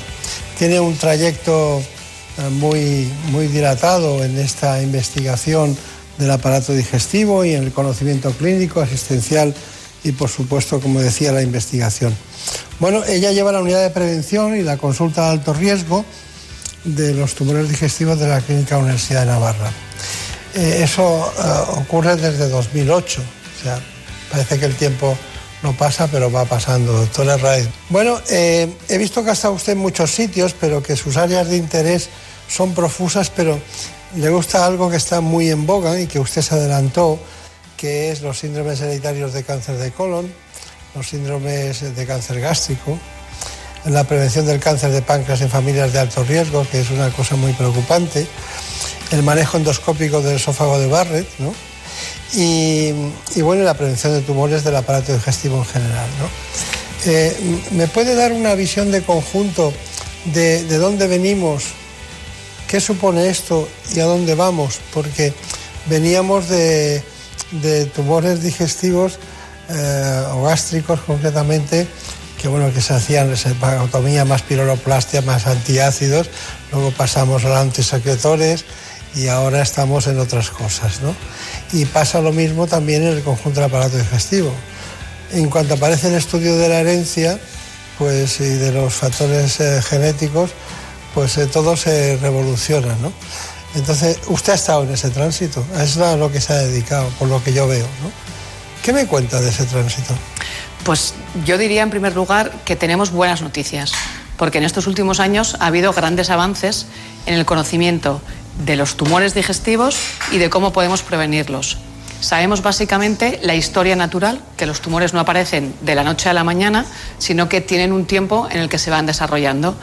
Tiene un trayecto eh, muy, muy dilatado en esta investigación del aparato digestivo y en el conocimiento clínico, asistencial y, por supuesto, como decía, la investigación. Bueno, ella lleva la unidad de prevención y la consulta de alto riesgo de los tumores digestivos de la Clínica Universidad de Navarra. Eh, eso eh, ocurre desde 2008, o sea, parece que el tiempo no pasa, pero va pasando, doctor Herraiz. Bueno, eh, he visto que ha estado usted en muchos sitios, pero que sus áreas de interés son profusas, pero le gusta algo que está muy en boga y que usted se adelantó, que es los síndromes hereditarios de cáncer de colon, los síndromes de cáncer gástrico, la prevención del cáncer de páncreas en familias de alto riesgo, que es una cosa muy preocupante, el manejo endoscópico del esófago de Barrett, ¿no? y, bueno, la prevención de tumores del aparato digestivo en general. Eh, ¿Me puede dar una visión de conjunto de, de dónde venimos, qué supone esto y a dónde vamos? Porque veníamos de, tumores digestivos eh, o gástricos concretamente, que bueno, que se hacían reservatomía más piroloplastia, más antiácidos, luego pasamos a los antisecretores y ahora estamos en otras cosas, ¿no? Y pasa lo mismo también en el conjunto del aparato digestivo. En cuanto aparece el estudio de la herencia, pues y de los factores eh, genéticos, pues eh, todo se revoluciona, ¿no? Entonces, usted ha estado en ese tránsito, es a lo que se ha dedicado, por lo que yo veo, ¿no? ¿Qué me cuenta de ese tránsito? Pues yo diría en primer lugar que tenemos buenas noticias, porque en estos últimos años ha habido grandes avances en el conocimiento de los tumores digestivos y de cómo podemos prevenirlos. Sabemos básicamente la historia natural, que los tumores no aparecen de la noche a la mañana, sino que tienen un tiempo en el que se van desarrollando.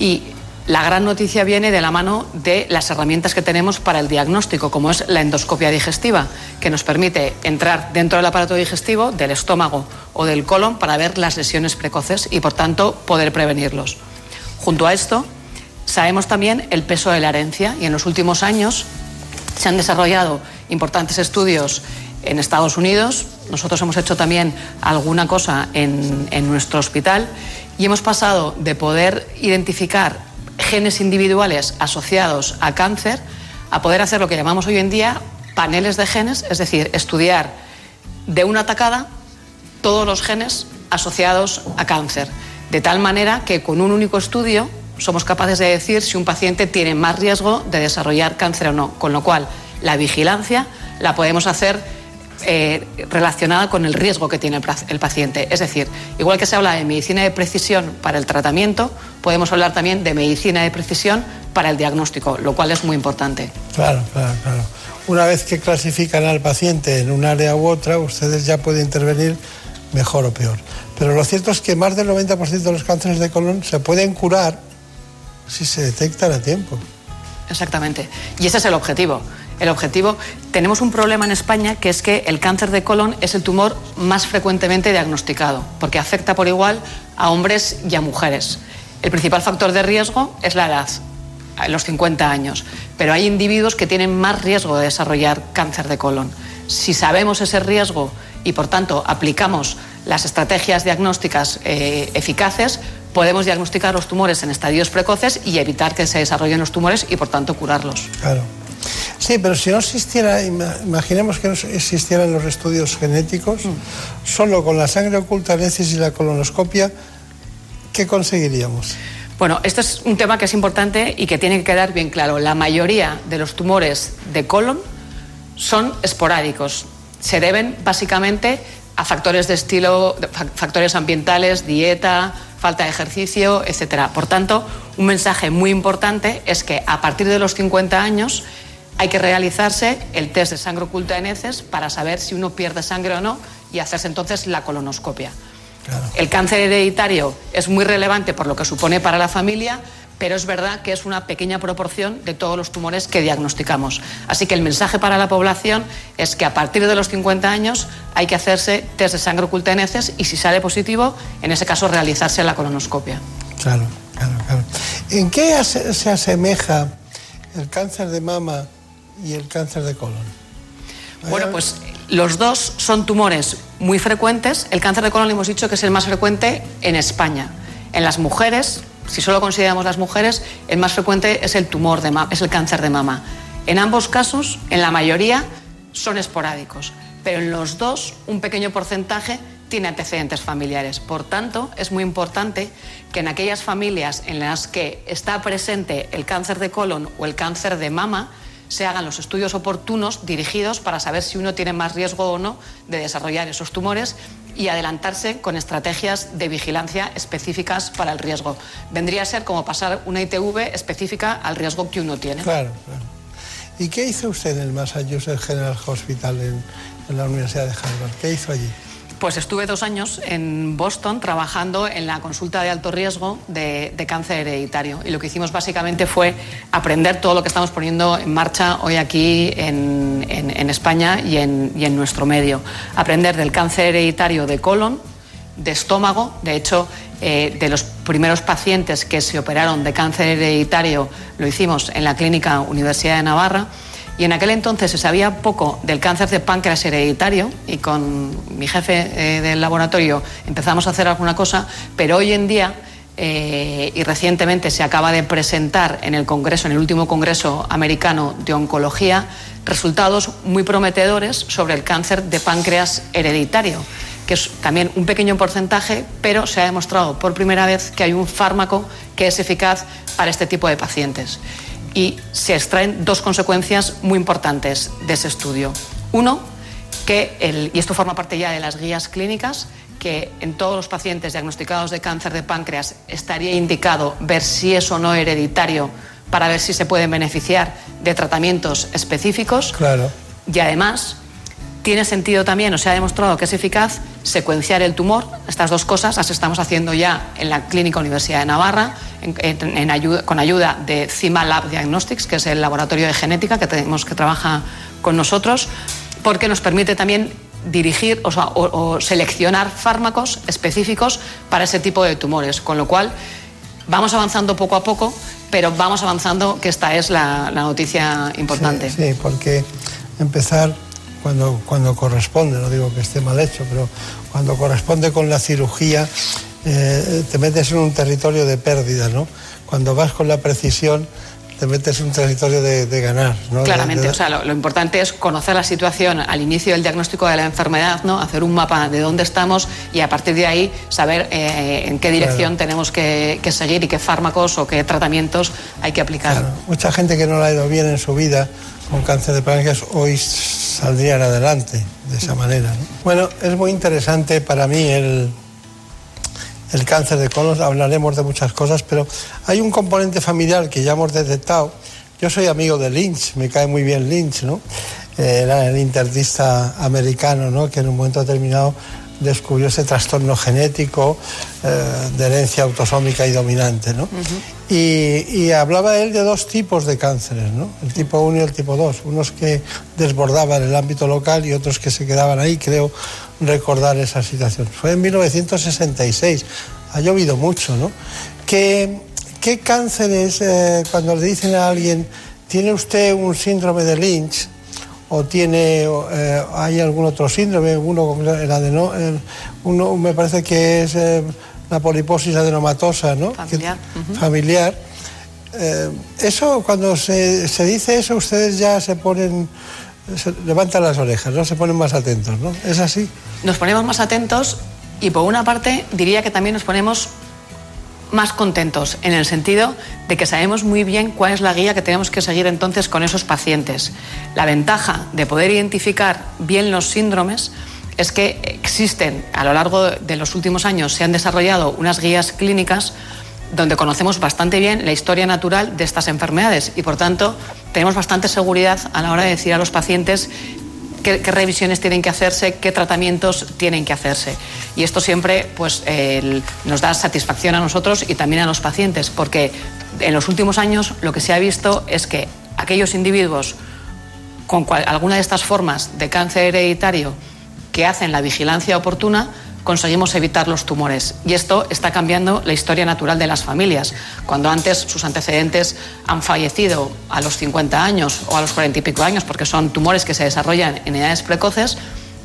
Y la gran noticia viene de la mano de las herramientas que tenemos para el diagnóstico, como es la endoscopia digestiva, que nos permite entrar dentro del aparato digestivo, del estómago o del colon para ver las lesiones precoces y, por tanto, poder prevenirlos. Junto a esto, Sabemos también el peso de la herencia y en los últimos años se han desarrollado importantes estudios en Estados Unidos. Nosotros hemos hecho también alguna cosa en, en nuestro hospital y hemos pasado de poder identificar genes individuales asociados a cáncer a poder hacer lo que llamamos hoy en día paneles de genes, es decir, estudiar de una tacada todos los genes asociados a cáncer, de tal manera que con un único estudio somos capaces de decir si un paciente tiene más riesgo de desarrollar cáncer o no, con lo cual la vigilancia la podemos hacer eh, relacionada con el riesgo que tiene el, paciente. Es decir, igual que se habla de medicina de precisión para el tratamiento, podemos hablar también de medicina de precisión para el diagnóstico, lo cual es muy importante. Claro, claro, claro. Una vez que clasifican al paciente en un área u otra, ustedes ya pueden intervenir mejor o peor. Pero lo cierto es que más del 90% de los cánceres de colon se pueden curar si se detectan a tiempo. Exactamente. Y ese es el objetivo. El objetivo, tenemos un problema en España que es que el cáncer de colon es el tumor más frecuentemente diagnosticado, porque afecta por igual a hombres y a mujeres. El principal factor de riesgo es la edad, los 50 años, pero hay individuos que tienen más riesgo de desarrollar cáncer de colon. Si sabemos ese riesgo y por tanto aplicamos las estrategias diagnósticas eh, eficaces, podemos diagnosticar los tumores en estadios precoces y evitar que se desarrollen los tumores y por tanto curarlos. Claro. Sí, pero si no existiera, ima- imaginemos que no existieran los estudios genéticos, solo con la sangre oculta y la colonoscopia, ¿qué conseguiríamos? Bueno, este es un tema que es importante y que tiene que quedar bien claro. La mayoría de los tumores de colon son esporádicos. Se deben básicamente a factores de estilo, fa- factores ambientales, dieta, falta de ejercicio, etcétera. Por tanto, un mensaje muy importante es que a partir de los 50 años hay que realizarse el test de sangre oculta en heces para saber si uno pierde sangre o no y hacerse entonces la colonoscopia. El cáncer hereditario es muy relevante por lo que supone para la familia, pero es verdad que es una pequeña proporción de todos los tumores que diagnosticamos. Así que el mensaje para la población es que a partir de los 50 años hay que hacerse test de sangre oculta en heces y si sale positivo, en ese caso realizarse la colonoscopia. Claro, claro, claro. ¿En qué se asemeja el cáncer de mama y el cáncer de colon? Bueno, pues los dos son tumores muy frecuentes. El cáncer de colon hemos dicho que es el más frecuente en España. En las mujeres, si solo consideramos las mujeres, el más frecuente es el tumor de es el cáncer de mama. En ambos casos, en la mayoría, son esporádicos, pero en los dos un pequeño porcentaje tiene antecedentes familiares. Por tanto, es muy importante que en aquellas familias en las que está presente el cáncer de colon o el cáncer de mama, se hagan los estudios oportunos dirigidos para saber si uno tiene más riesgo o no de desarrollar esos tumores y adelantarse con estrategias de vigilancia específicas para el riesgo. Vendría a ser como pasar una ITV específica al riesgo que uno tiene. Claro, claro. ¿Y qué hizo usted en el Massachusetts General Hospital en, en la Universidad de Harvard? ¿Qué hizo allí? Pues estuve dos años en Boston trabajando en la consulta de alto riesgo de, cáncer hereditario. Y lo que hicimos básicamente fue aprender todo lo que estamos poniendo en marcha hoy aquí en, España y en, y en nuestro medio. Aprender del cáncer hereditario de colon, de estómago. De hecho, eh, de los primeros pacientes que se operaron de cáncer hereditario lo hicimos en la Clínica Universidad de Navarra. Y en aquel entonces se sabía poco del cáncer de páncreas hereditario y con mi jefe eh, del laboratorio empezamos a hacer alguna cosa, pero hoy en día eh, y recientemente se acaba de presentar en el Congreso, en el último Congreso americano de Oncología, resultados muy prometedores sobre el cáncer de páncreas hereditario, que es también un pequeño porcentaje, pero se ha demostrado por primera vez que hay un fármaco que es eficaz para este tipo de pacientes. Y se extraen dos consecuencias muy importantes de ese estudio. Uno, que el, y esto forma parte ya de las guías clínicas, que en todos los pacientes diagnosticados de cáncer de páncreas estaría indicado ver si es o no hereditario para ver si se pueden beneficiar de tratamientos específicos. Claro. Y además, tiene sentido también, o se ha demostrado que es eficaz, secuenciar el tumor. Estas dos cosas las estamos haciendo ya en la Clínica Universidad de Navarra, en- ayuda- con ayuda de CIMA Lab Diagnostics, que es el laboratorio de genética que tenemos que trabaja con nosotros, porque nos permite también dirigir o, seleccionar fármacos específicos para ese tipo de tumores, con lo cual Vamos avanzando poco a poco, pero vamos avanzando que esta es la, noticia importante. Sí, porque empezar cuando, cuando corresponde, no digo que esté mal hecho, pero cuando corresponde con la cirugía, eh, te metes en un territorio de pérdida, ¿no? Cuando vas con la precisión, te metes en un territorio de, de ganar, ¿no? Claramente, De- de- o sea, lo, lo importante es conocer la situación al inicio del diagnóstico de la enfermedad, ¿no? hacer un mapa de dónde estamos y a partir de ahí saber eh, en qué dirección tenemos que, que seguir y qué fármacos o qué tratamientos hay que aplicar. Mucha gente que no le ha ido bien en su vida con cáncer de páncreas hoy saldrían adelante de esa manera. ¿no? Bueno, es muy interesante para mí el, el cáncer de colon, hablaremos de muchas cosas, pero hay un componente familiar que ya hemos detectado. Yo soy amigo de Lynch, me cae muy bien Lynch, ¿no? Eh, Era el internista americano, ¿no? Que en un momento determinado descubrió ese trastorno genético eh, de herencia autosómica y dominante, ¿no? Y, y hablaba él de dos tipos de cánceres, ¿no? El tipo 1 y el tipo 2. Unos que desbordaban el ámbito local y otros que se quedaban ahí, creo recordar esa situación. Fue en 1966, ha llovido mucho, ¿no? ¿Qué, qué cánceres, eh, cuando le dicen a alguien, ¿tiene usted un síndrome de Lynch? ¿O tiene, eh, hay algún otro síndrome? Uno, con el adeno- el- uno me parece que es eh, la poliposis adenomatosa, ¿no? Familiar. Que- familiar. Eh, eso, cuando se, se dice eso, ustedes ya se ponen, levantan las orejas, ¿no? Se ponen más atentos, ¿no? ¿Es así? Nos ponemos más atentos y por una parte diría que también nos ponemos más contentos en el sentido de que sabemos muy bien cuál es la guía que tenemos que seguir entonces con esos pacientes. La ventaja de poder identificar bien los síndromes es que existen a lo largo de los últimos años se han desarrollado unas guías clínicas donde conocemos bastante bien la historia natural de estas enfermedades y por tanto tenemos bastante seguridad a la hora de decir a los pacientes qué, revisiones tienen que hacerse, qué tratamientos tienen que hacerse. Y esto siempre pues, nos da satisfacción a nosotros y también a los pacientes, porque en los últimos años lo que se ha visto es que aquellos individuos con alguna de estas formas de cáncer hereditario que hacen la vigilancia oportuna, conseguimos evitar los tumores. Y esto está cambiando la historia natural de las familias. Cuando antes sus antecedentes han fallecido a los 50 años o a los 40 y pico años, porque son tumores que se desarrollan en edades precoces,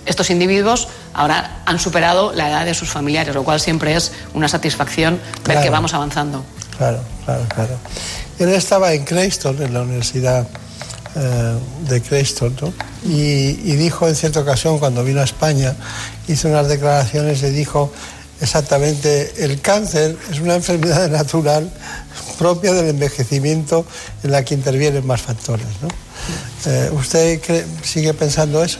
estos individuos ahora han superado la edad de sus familiares, lo cual siempre es una satisfacción ver Claro. que vamos avanzando. Claro, claro, claro. Él estaba en Crayston, en la Universidad eh, de Crayston, ¿no? y, dijo en cierta ocasión, cuando vino a España, hizo unas declaraciones y dijo exactamente, el cáncer es una enfermedad natural propia del envejecimiento en la que intervienen más factores. ¿no? Eh, ¿Usted sigue pensando eso?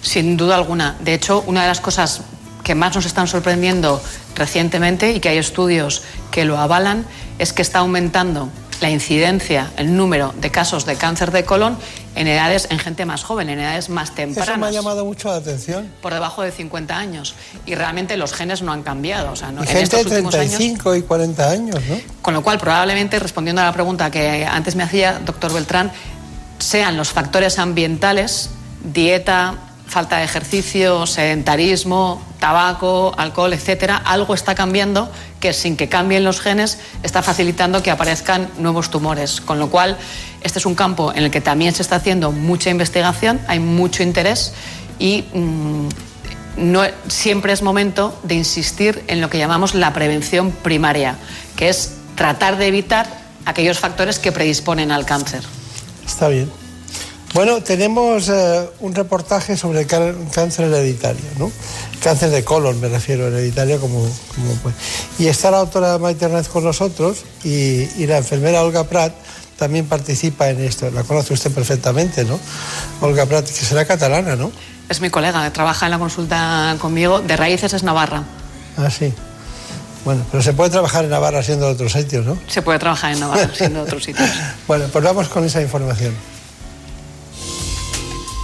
Sin duda alguna. De hecho, una de las cosas que más nos están sorprendiendo recientemente y que hay estudios que lo avalan es que está aumentando la incidencia, el número de casos de cáncer de colon en edades, en gente más joven, en edades más Eso me ha tempranas, llamado mucho la atención. por debajo de 50 años. Y realmente los genes no han cambiado. O sea, no- Y en gente estos de últimos años 35 y 40 años, ¿no? con lo cual, probablemente, respondiendo a la pregunta que antes me hacía doctor Beltrán, sean los factores ambientales, dieta, falta de ejercicio, sedentarismo, tabaco, alcohol, etcétera, algo está cambiando que sin que cambien los genes está facilitando que aparezcan nuevos tumores. Con lo cual, este es un campo en el que también se está haciendo mucha investigación, hay mucho interés y mm, no, siempre es momento de insistir en lo que llamamos la prevención primaria, que es tratar de evitar aquellos factores que predisponen al cáncer. Está bien. Bueno, tenemos eh, un reportaje sobre cáncer hereditario, ¿no? Cáncer de colon, me refiero, hereditario como... como pues. Y está la doctora Maite Hernández con nosotros y, y la enfermera Olga Prat también participa en esto. La conoce usted perfectamente, ¿no? Olga Prat, que será catalana, ¿no? Es mi colega, trabaja en la consulta conmigo, de raíces es Navarra. Ah, sí. Bueno, pero se puede trabajar en Navarra siendo de otros sitios, ¿no? Se puede trabajar en Navarra, siendo de otros sitios. Bueno, pues vamos con esa información.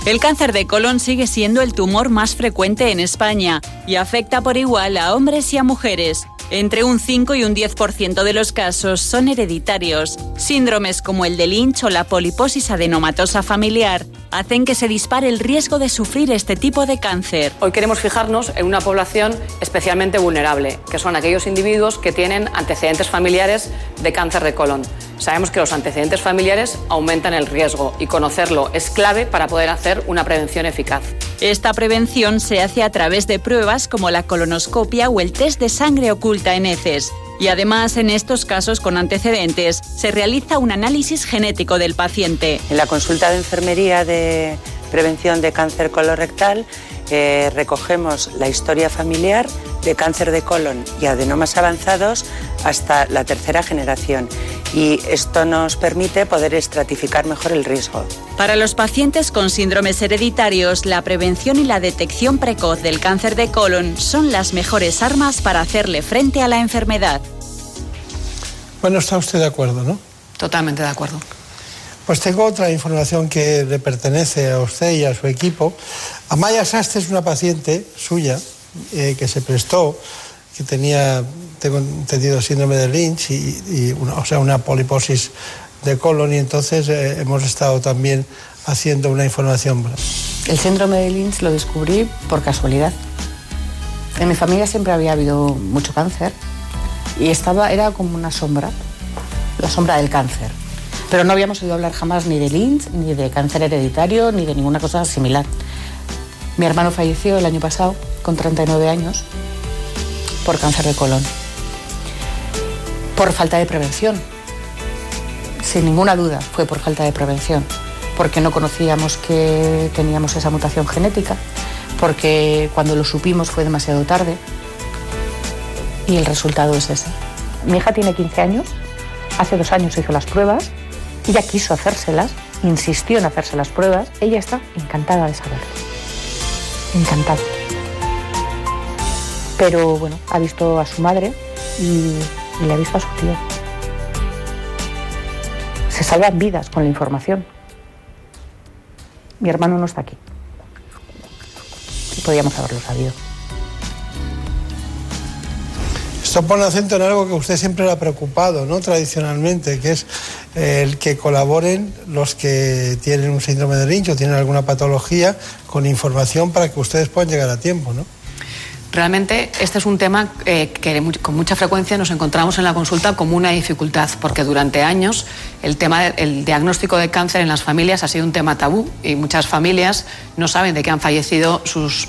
El cáncer de colon sigue siendo el tumor más frecuente en España y afecta por igual a hombres y a mujeres. Entre un 5 y un 10% de los casos son hereditarios. Síndromes como el de Lynch o la poliposis adenomatosa familiar hacen que se dispare el riesgo de sufrir este tipo de cáncer. Hoy queremos fijarnos en una población especialmente vulnerable, que son aquellos individuos que tienen antecedentes familiares de cáncer de colon. Sabemos que los antecedentes familiares aumentan el riesgo y conocerlo es clave para poder hacer una prevención eficaz. Esta prevención se hace a través de pruebas como la colonoscopia o el test de sangre oculta en heces. Y además, en estos casos con antecedentes, se realiza un análisis genético del paciente. En la consulta de enfermería de prevención de cáncer colorectal eh, recogemos la historia familiar de cáncer de colon y adenomas avanzados hasta la tercera generación y esto nos permite poder estratificar mejor el riesgo. Para los pacientes con síndromes hereditarios, la prevención y la detección precoz del cáncer de colon son las mejores armas para hacerle frente a la enfermedad. Bueno, está usted de acuerdo, ¿no? Totalmente de acuerdo. Pues tengo otra información que le pertenece a usted y a su equipo. Amaya Sastre es una paciente suya eh, que se prestó, que tenía, tengo entendido, síndrome de Lynch y, una, o sea, una poliposis de colon y entonces eh, hemos estado también haciendo una información. El síndrome de Lynch lo descubrí por casualidad. En mi familia siempre había habido mucho cáncer y estaba, era como una sombra, la sombra del cáncer. Pero no habíamos oído hablar jamás ni de Lynch, ni de cáncer hereditario, ni de ninguna cosa similar. Mi hermano falleció el año pasado, con 39 años, por cáncer de colon. Por falta de prevención. Sin ninguna duda fue por falta de prevención. Porque no conocíamos que teníamos esa mutación genética. Porque cuando lo supimos fue demasiado tarde. Y el resultado es ese. Mi hija tiene 15 años. Hace dos años hizo las pruebas. Ella quiso hacérselas, insistió en hacerse las pruebas. Ella está encantada de saberlo. Encantada. Pero bueno, ha visto a su madre y, le ha visto a su tío. Se salvan vidas con la información. Mi hermano no está aquí. Y podíamos haberlo sabido. Esto pone acento en algo que usted siempre le ha preocupado, ¿no? Tradicionalmente, que es eh, el que colaboren los que tienen un síndrome de Lynch o tienen alguna patología con información para que ustedes puedan llegar a tiempo, ¿no? Realmente este es un tema eh, que con mucha frecuencia nos encontramos en la consulta como una dificultad, porque durante años el tema el diagnóstico de cáncer en las familias ha sido un tema tabú y muchas familias no saben de qué han fallecido sus,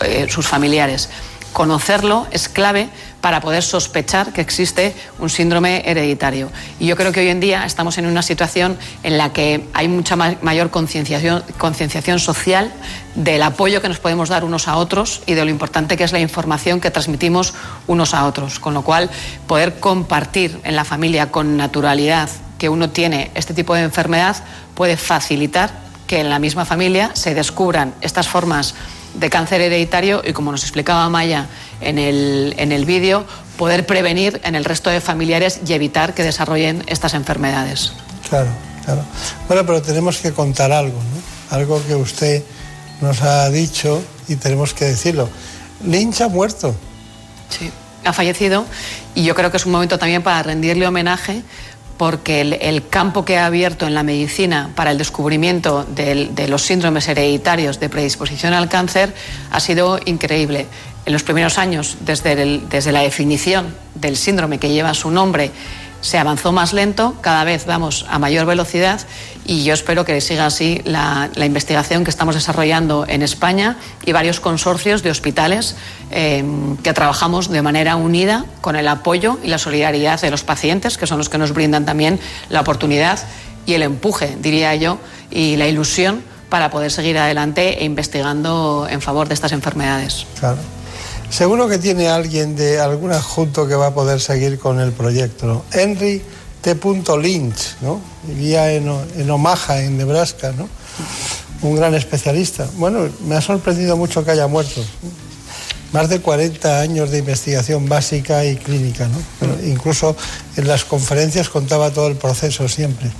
eh, sus familiares. Conocerlo es clave para poder sospechar que existe un síndrome hereditario. Y yo creo que hoy en día estamos en una situación en la que hay mucha mayor concienciación, concienciación social del apoyo que nos podemos dar unos a otros y de lo importante que es la información que transmitimos unos a otros. Con lo cual, poder compartir en la familia con naturalidad que uno tiene este tipo de enfermedad puede facilitar que en la misma familia se descubran estas formas de cáncer hereditario y, como nos explicaba Maya en el, en el vídeo, poder prevenir en el resto de familiares y evitar que desarrollen estas enfermedades. Claro, claro. Bueno, pero tenemos que contar algo, ¿no? Algo que usted nos ha dicho y tenemos que decirlo. Lynch ha muerto. Sí, ha fallecido y yo creo que es un momento también para rendirle homenaje porque el, campo que ha abierto en la medicina para el descubrimiento de los síndromes hereditarios de predisposición al cáncer ha sido increíble. En los primeros años, desde, desde la definición del síndrome que lleva su nombre, se avanzó más lento, cada vez vamos a mayor velocidad y yo espero que siga así la, investigación que estamos desarrollando en España y varios consorcios de hospitales eh, que trabajamos de manera unida con el apoyo y la solidaridad de los pacientes, que son los que nos brindan también la oportunidad y el empuje, diría yo, y la ilusión para poder seguir adelante e investigando en favor de estas enfermedades. Claro. Seguro que tiene alguien de algún adjunto que va a poder seguir con el proyecto. ¿no? Henry T. Lynch, ¿no? vivía en, en, Omaha, en Nebraska, ¿no? un gran especialista. Bueno, me ha sorprendido mucho que haya muerto. Más de 40 años de investigación básica y clínica, ¿no? Pero incluso en las conferencias contaba todo el proceso siempre.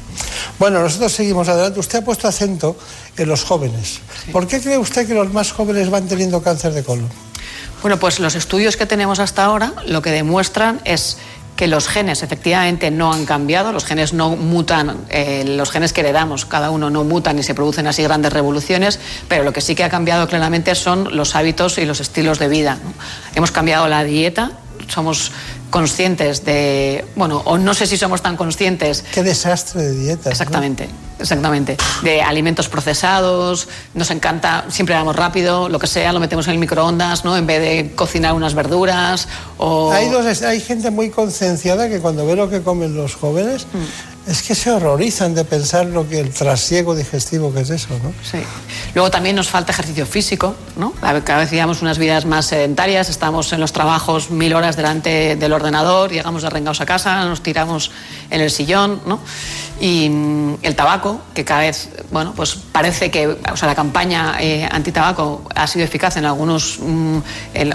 Bueno, nosotros seguimos adelante. Usted ha puesto acento en los jóvenes. ¿Por qué cree usted que los más jóvenes van teniendo cáncer de colon? Bueno, pues los estudios que tenemos hasta ahora lo que demuestran es que los genes efectivamente no han cambiado, los genes no mutan, eh, los genes que heredamos, cada uno no mutan y se producen así grandes revoluciones, pero lo que sí que ha cambiado claramente son los hábitos y los estilos de vida. Hemos cambiado la dieta, somos conscientes de, bueno, o no sé si somos tan conscientes. Qué desastre de dieta. Exactamente, exactamente. De alimentos procesados, nos encanta, siempre vamos rápido, lo que sea, lo metemos en el microondas, ¿no? En vez de cocinar unas verduras o... Hay, dos, hay gente muy concienciada que cuando ve lo que comen los jóvenes, es que se horrorizan de pensar lo que el trasiego digestivo que es eso, ¿no? Sí. Luego también nos falta ejercicio físico, ¿no? Cada vez llevamos unas vidas más sedentarias, estamos en los trabajos mil horas delante del ordenador, llegamos arrengados a casa, nos tiramos en el sillón, ¿no? Y mm, el tabaco, que cada vez, bueno, pues parece que, o sea, la campaña eh, antitabaco ha sido eficaz en algunos, mm,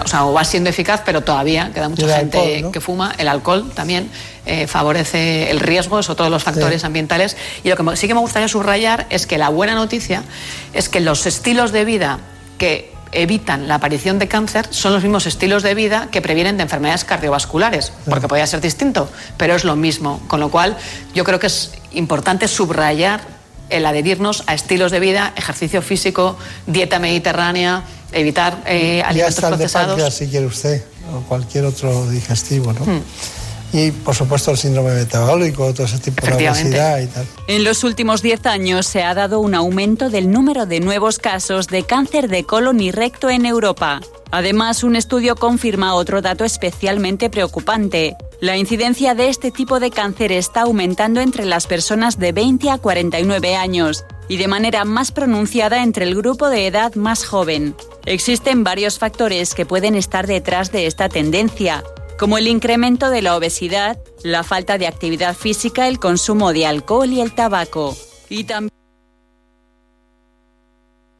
o sea, o va siendo eficaz, pero todavía queda mucha gente alcohol, ¿no? que fuma. El alcohol también eh, favorece el riesgo, es otro de los factores ambientales. Y lo que sí que me gustaría subrayar es que la buena noticia es que los estilos de vida que evitan la aparición de cáncer son los mismos estilos de vida que previenen de enfermedades cardiovasculares, porque podría ser distinto, pero es lo mismo. Con lo cual, yo creo que es importante subrayar el adherirnos a estilos de vida, ejercicio físico, dieta mediterránea, evitar eh, Ya alimentos está el de páncreas si quiere usted, o cualquier otro digestivo, ¿no? Hmm. Y por supuesto el síndrome metabólico, todo ese tipo de obesidad y tal. En los últimos 10 años se ha dado un aumento del número de nuevos casos de cáncer de colon y recto en Europa. Además, un estudio confirma otro dato especialmente preocupante. La incidencia de este tipo de cáncer está aumentando entre las personas de 20 a 49 años y de manera más pronunciada entre el grupo de edad más joven. Existen varios factores que pueden estar detrás de esta tendencia, como el incremento de la obesidad, la falta de actividad física, el consumo de alcohol y el tabaco. Y también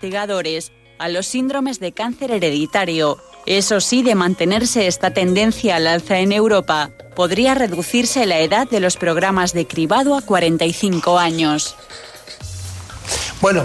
investigadores a los síndromes de cáncer hereditario. Eso sí, de mantenerse esta tendencia al alza en Europa, podría reducirse la edad de los programas de cribado a 45 años. Bueno,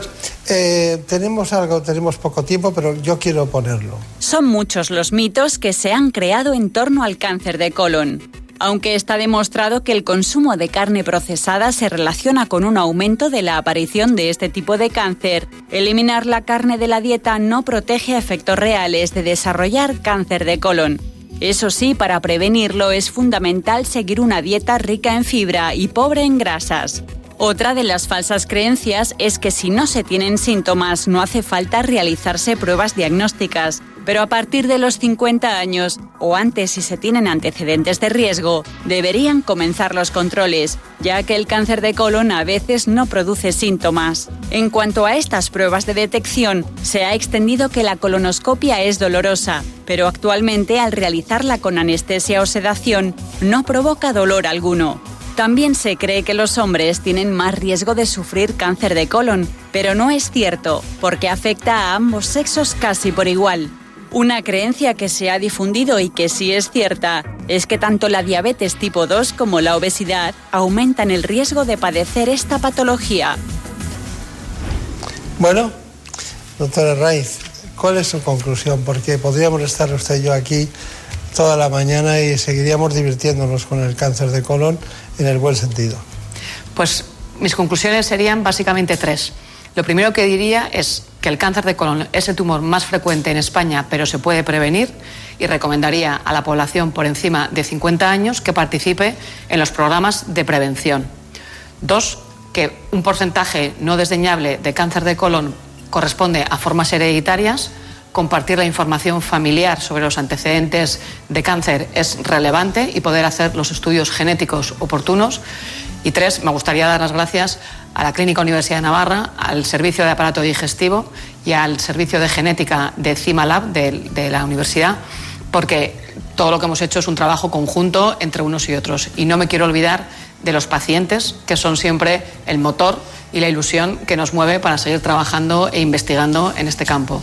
eh, tenemos algo, tenemos poco tiempo, pero yo quiero ponerlo. Son muchos los mitos que se han creado en torno al cáncer de colon. Aunque está demostrado que el consumo de carne procesada se relaciona con un aumento de la aparición de este tipo de cáncer, eliminar la carne de la dieta no protege a efectos reales de desarrollar cáncer de colon. Eso sí, para prevenirlo es fundamental seguir una dieta rica en fibra y pobre en grasas. Otra de las falsas creencias es que si no se tienen síntomas no hace falta realizarse pruebas diagnósticas, pero a partir de los 50 años o antes si se tienen antecedentes de riesgo, deberían comenzar los controles, ya que el cáncer de colon a veces no produce síntomas. En cuanto a estas pruebas de detección, se ha extendido que la colonoscopia es dolorosa, pero actualmente al realizarla con anestesia o sedación no provoca dolor alguno. También se cree que los hombres tienen más riesgo de sufrir cáncer de colon, pero no es cierto, porque afecta a ambos sexos casi por igual. Una creencia que se ha difundido y que sí es cierta es que tanto la diabetes tipo 2 como la obesidad aumentan el riesgo de padecer esta patología. Bueno, doctora Raiz, ¿cuál es su conclusión? Porque podríamos estar usted y yo aquí toda la mañana y seguiríamos divirtiéndonos con el cáncer de colon en el buen sentido. Pues mis conclusiones serían básicamente tres. Lo primero que diría es que el cáncer de colon es el tumor más frecuente en España, pero se puede prevenir y recomendaría a la población por encima de 50 años que participe en los programas de prevención. Dos, que un porcentaje no desdeñable de cáncer de colon corresponde a formas hereditarias. Compartir la información familiar sobre los antecedentes de cáncer es relevante y poder hacer los estudios genéticos oportunos. Y tres, me gustaría dar las gracias a la Clínica Universidad de Navarra, al Servicio de Aparato Digestivo y al Servicio de Genética de CIMALAB de, de la universidad, porque todo lo que hemos hecho es un trabajo conjunto entre unos y otros. Y no me quiero olvidar de los pacientes, que son siempre el motor y la ilusión que nos mueve para seguir trabajando e investigando en este campo.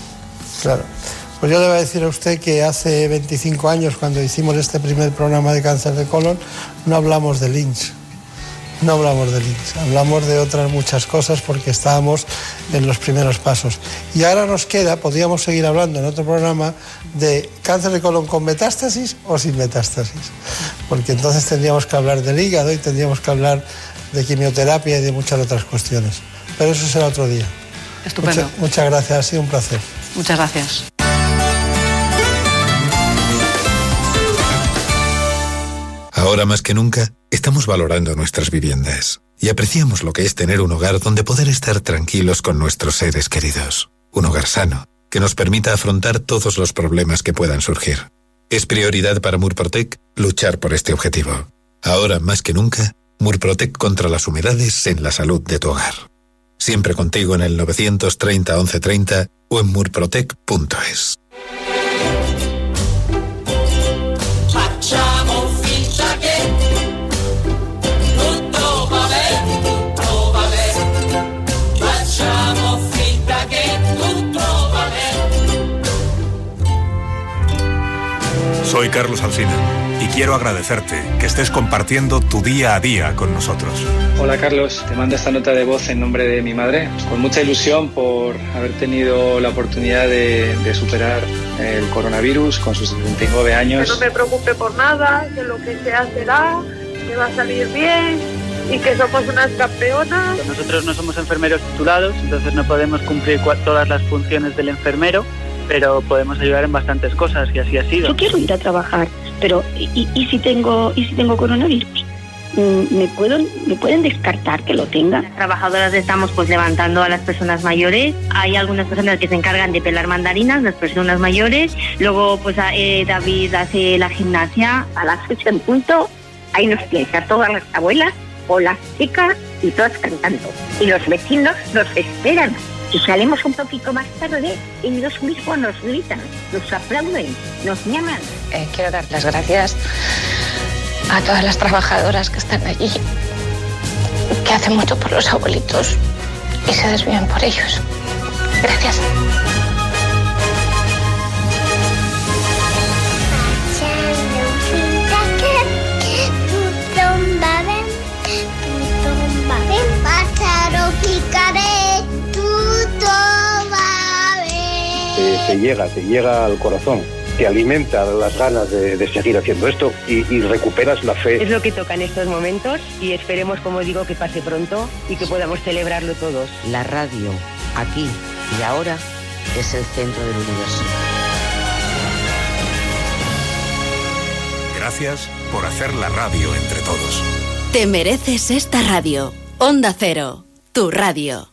Claro. Pues yo le voy a decir a usted que hace 25 años, cuando hicimos este primer programa de cáncer de colon, no hablamos de Lynch. no hablamos del IX, hablamos de otras muchas cosas porque estábamos en los primeros pasos. Y ahora nos queda, podríamos seguir hablando en otro programa, de cáncer de colon con metástasis o sin metástasis. Porque entonces tendríamos que hablar del hígado y tendríamos que hablar de quimioterapia y de muchas otras cuestiones. Pero eso será otro día. Estupendo. Mucha- muchas gracias, ha sido un placer. Muchas gracias. Ahora más que nunca, estamos valorando nuestras viviendas y apreciamos lo que es tener un hogar donde poder estar tranquilos con nuestros seres queridos. Un hogar sano, que nos permita afrontar todos los problemas que puedan surgir. Es prioridad para Murprotec luchar por este objetivo. Ahora más que nunca, Murprotec contra las humedades en la salud de tu hogar. Siempre contigo en el 930 1130 o en murprotec.es. Soy Carlos Alsina y quiero agradecerte que estés compartiendo tu día a día con nosotros. Hola Carlos, te mando esta nota de voz en nombre de mi madre, con mucha ilusión por haber tenido la oportunidad de, de superar el coronavirus con sus 79 Que años. no me preocupe por nada, que lo que sea será, que va a salir bien y que somos unas campeonas. Nosotros no somos enfermeros titulados, entonces no podemos cumplir todas las funciones del enfermero, pero podemos ayudar en bastantes cosas y así ha sido. Yo quiero ir a trabajar, pero ¿y, y si tengo y si tengo coronavirus? Mm, ¿Me, puedo, ¿Me pueden descartar que lo tenga? Las trabajadoras estamos pues levantando a las personas mayores. Hay algunas personas que se encargan de pelar mandarinas, las personas mayores. Luego pues eh, David hace la gimnasia. A las ocho en punto, ahí nos tienes a todas las abuelas o las chicas y todas cantando. Y los vecinos nos esperan. Si salimos un poquito más tarde, ellos mismos nos gritan, nos aplauden, nos llaman. Eh, quiero dar las gracias a todas las trabajadoras que están allí, que hacen mucho por los abuelitos y se desvían por ellos. Gracias. Te, llega, te llega al corazón, te alimenta las ganas de, de seguir haciendo esto y, y recuperas la fe. Es lo que toca en estos momentos y esperemos, como digo, que pase pronto y que podamos celebrarlo todos. La radio, aquí y ahora, es el centro del universo. Gracias por hacer la radio entre todos. Te mereces esta radio. Onda Cero, tu radio.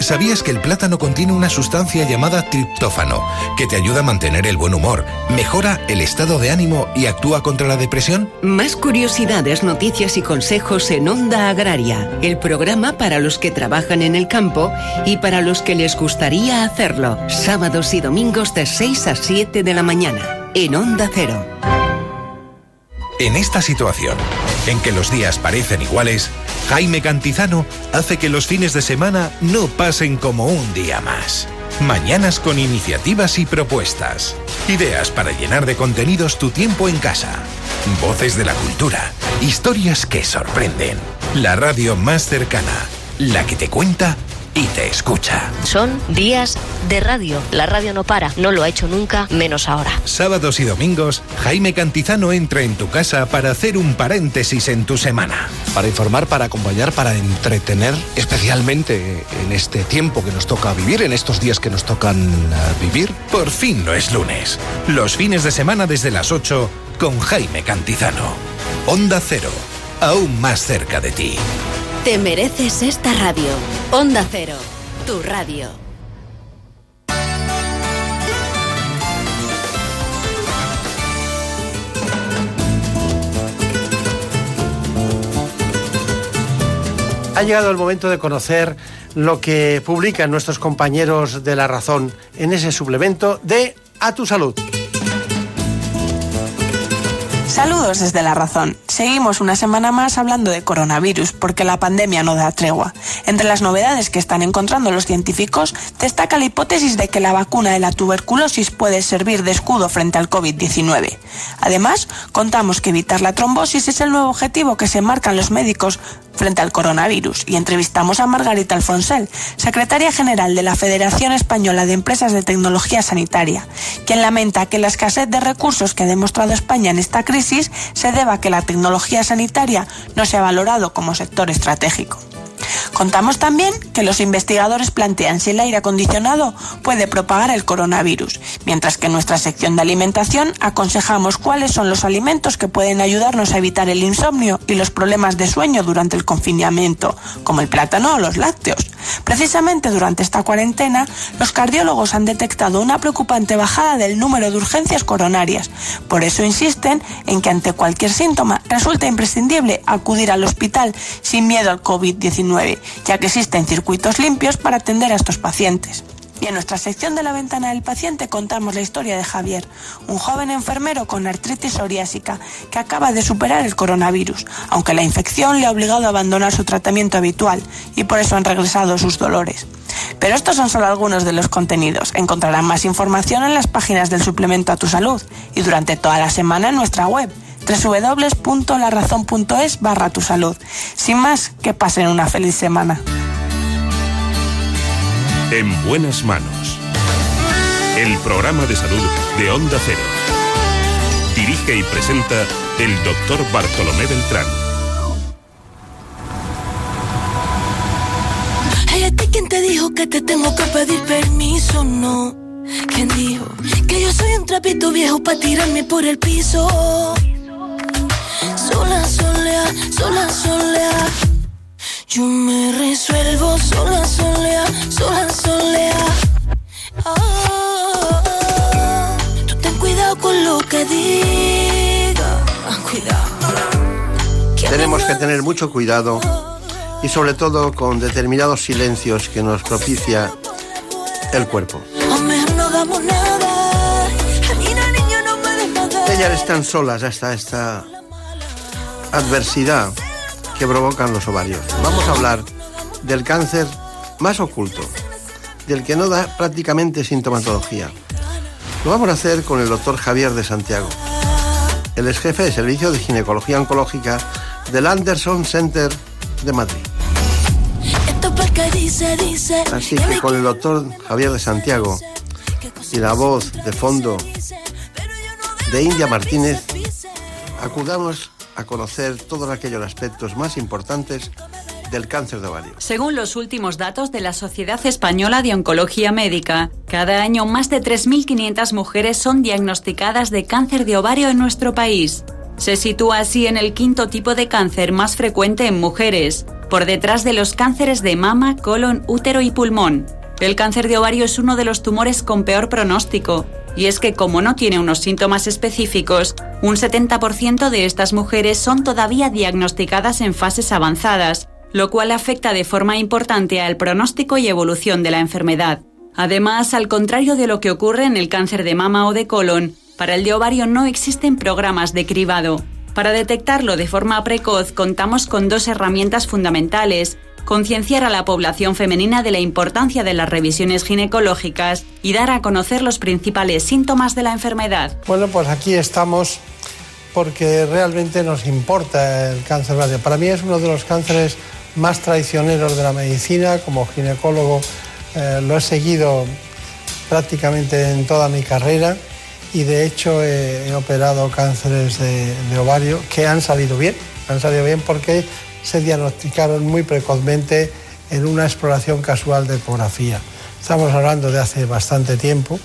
¿Sabías que el plátano contiene una sustancia llamada triptófano que te ayuda a mantener el buen humor, mejora el estado de ánimo y actúa contra la depresión? Más curiosidades, noticias y consejos en Onda Agraria, el programa para los que trabajan en el campo y para los que les gustaría hacerlo, sábados y domingos de 6 a 7 de la mañana, en Onda Cero. En esta situación, en que los días parecen iguales, Jaime Cantizano hace que los fines de semana no pasen como un día más. Mañanas con iniciativas y propuestas. Ideas para llenar de contenidos tu tiempo en casa. Voces de la cultura. Historias que sorprenden. La radio más cercana. La que te cuenta y te escucha. Son días de radio. La radio no para, no lo ha hecho nunca, menos ahora. Sábados y domingos, Jaime Cantizano entra en tu casa para hacer un paréntesis en tu semana. Para informar, para acompañar, para entretener, especialmente en este tiempo que nos toca vivir, en estos días que nos tocan eh, vivir. Por fin no es lunes. Los fines de semana desde las 8 con Jaime Cantizano. Onda Cero, aún más cerca de ti. Te mereces esta radio. Onda Cero, tu radio. Ha llegado el momento de conocer lo que publican nuestros compañeros de La Razón en ese suplemento de A tu Salud. Saludos desde La Razón. Seguimos una semana más hablando de coronavirus porque la pandemia no da tregua. Entre las novedades que están encontrando los científicos destaca la hipótesis de que la vacuna de la tuberculosis puede servir de escudo frente al COVID-19. Además, contamos que evitar la trombosis es el nuevo objetivo que se marcan los médicos frente al coronavirus y entrevistamos a Margarita Alfonsel, secretaria general de la Federación Española de Empresas de Tecnología Sanitaria, quien lamenta que la escasez de recursos que ha demostrado España en esta crisis se deba a que la tecnología sanitaria no se ha valorado como sector estratégico. Contamos también que los investigadores plantean si el aire acondicionado puede propagar el coronavirus, mientras que en nuestra sección de alimentación aconsejamos cuáles son los alimentos que pueden ayudarnos a evitar el insomnio y los problemas de sueño durante el confinamiento, como el plátano o los lácteos. Precisamente durante esta cuarentena, los cardiólogos han detectado una preocupante bajada del número de urgencias coronarias. Por eso insisten en que ante cualquier síntoma resulta imprescindible acudir al hospital sin miedo al COVID-19, ya que existen circuitos limpios para atender a estos pacientes. Y en nuestra sección de la ventana del paciente contamos la historia de Javier, un joven enfermero con artritis psoriásica que acaba de superar el coronavirus, aunque la infección le ha obligado a abandonar su tratamiento habitual y por eso han regresado sus dolores. Pero estos son solo algunos de los contenidos. Encontrarán más información en las páginas del suplemento a tu salud y durante toda la semana en nuestra web www.larazón.es barra. Sin más, que pasen una feliz semana. En buenas manos. El programa de salud de Onda Cero. Dirige y presenta el doctor Bartolomé Beltrán. Hey, ¿a ti quién te dijo que te tengo que pedir permiso? No. ¿Quién dijo que yo soy un trapito viejo para tirarme por el piso? Sola, solea, sola, solea. Yo me resuelvo sola, solea, sola, solea. Ah, tú ten cuidado con lo que diga. Cuidado. Tenemos que tener mucho cuidado y sobre todo con determinados silencios que nos propicia el cuerpo. Ellas están solas hasta esta adversidad que provocan los ovarios. Vamos a hablar del cáncer más oculto, del que no da prácticamente sintomatología. Lo vamos a hacer con el doctor Javier de Santiago. Él es jefe de servicio de ginecología oncológica del Anderson Center de Madrid. Así que con el doctor Javier de Santiago y la voz de fondo de India Martínez, acudamos a conocer todos aquellos aspectos más importantes del cáncer de ovario. Según los últimos datos de la Sociedad Española de Oncología Médica, cada año más de 3.500 mujeres son diagnosticadas de cáncer de ovario en nuestro país. Se sitúa así en el quinto tipo de cáncer más frecuente en mujeres, por detrás de los cánceres de mama, colon, útero y pulmón. El cáncer de ovario es uno de los tumores con peor pronóstico, y es que como no tiene unos síntomas específicos, un 70% de estas mujeres son todavía diagnosticadas en fases avanzadas, lo cual afecta de forma importante al pronóstico y evolución de la enfermedad. Además, al contrario de lo que ocurre en el cáncer de mama o de colon, para el de ovario no existen programas de cribado. Para detectarlo de forma precoz contamos con dos herramientas fundamentales, concienciar a la población femenina de la importancia de las revisiones ginecológicas y dar a conocer los principales síntomas de la enfermedad. Bueno, pues aquí estamos porque realmente nos importa el cáncer ovario. Para mí es uno de los cánceres más traicioneros de la medicina. Como ginecólogo eh, lo he seguido prácticamente en toda mi carrera y de hecho he, operado cánceres de ovario que han salido bien. Han salido bien porque se diagnosticaron muy precozmente en una exploración casual de ecografía. Estamos hablando de hace bastante tiempo,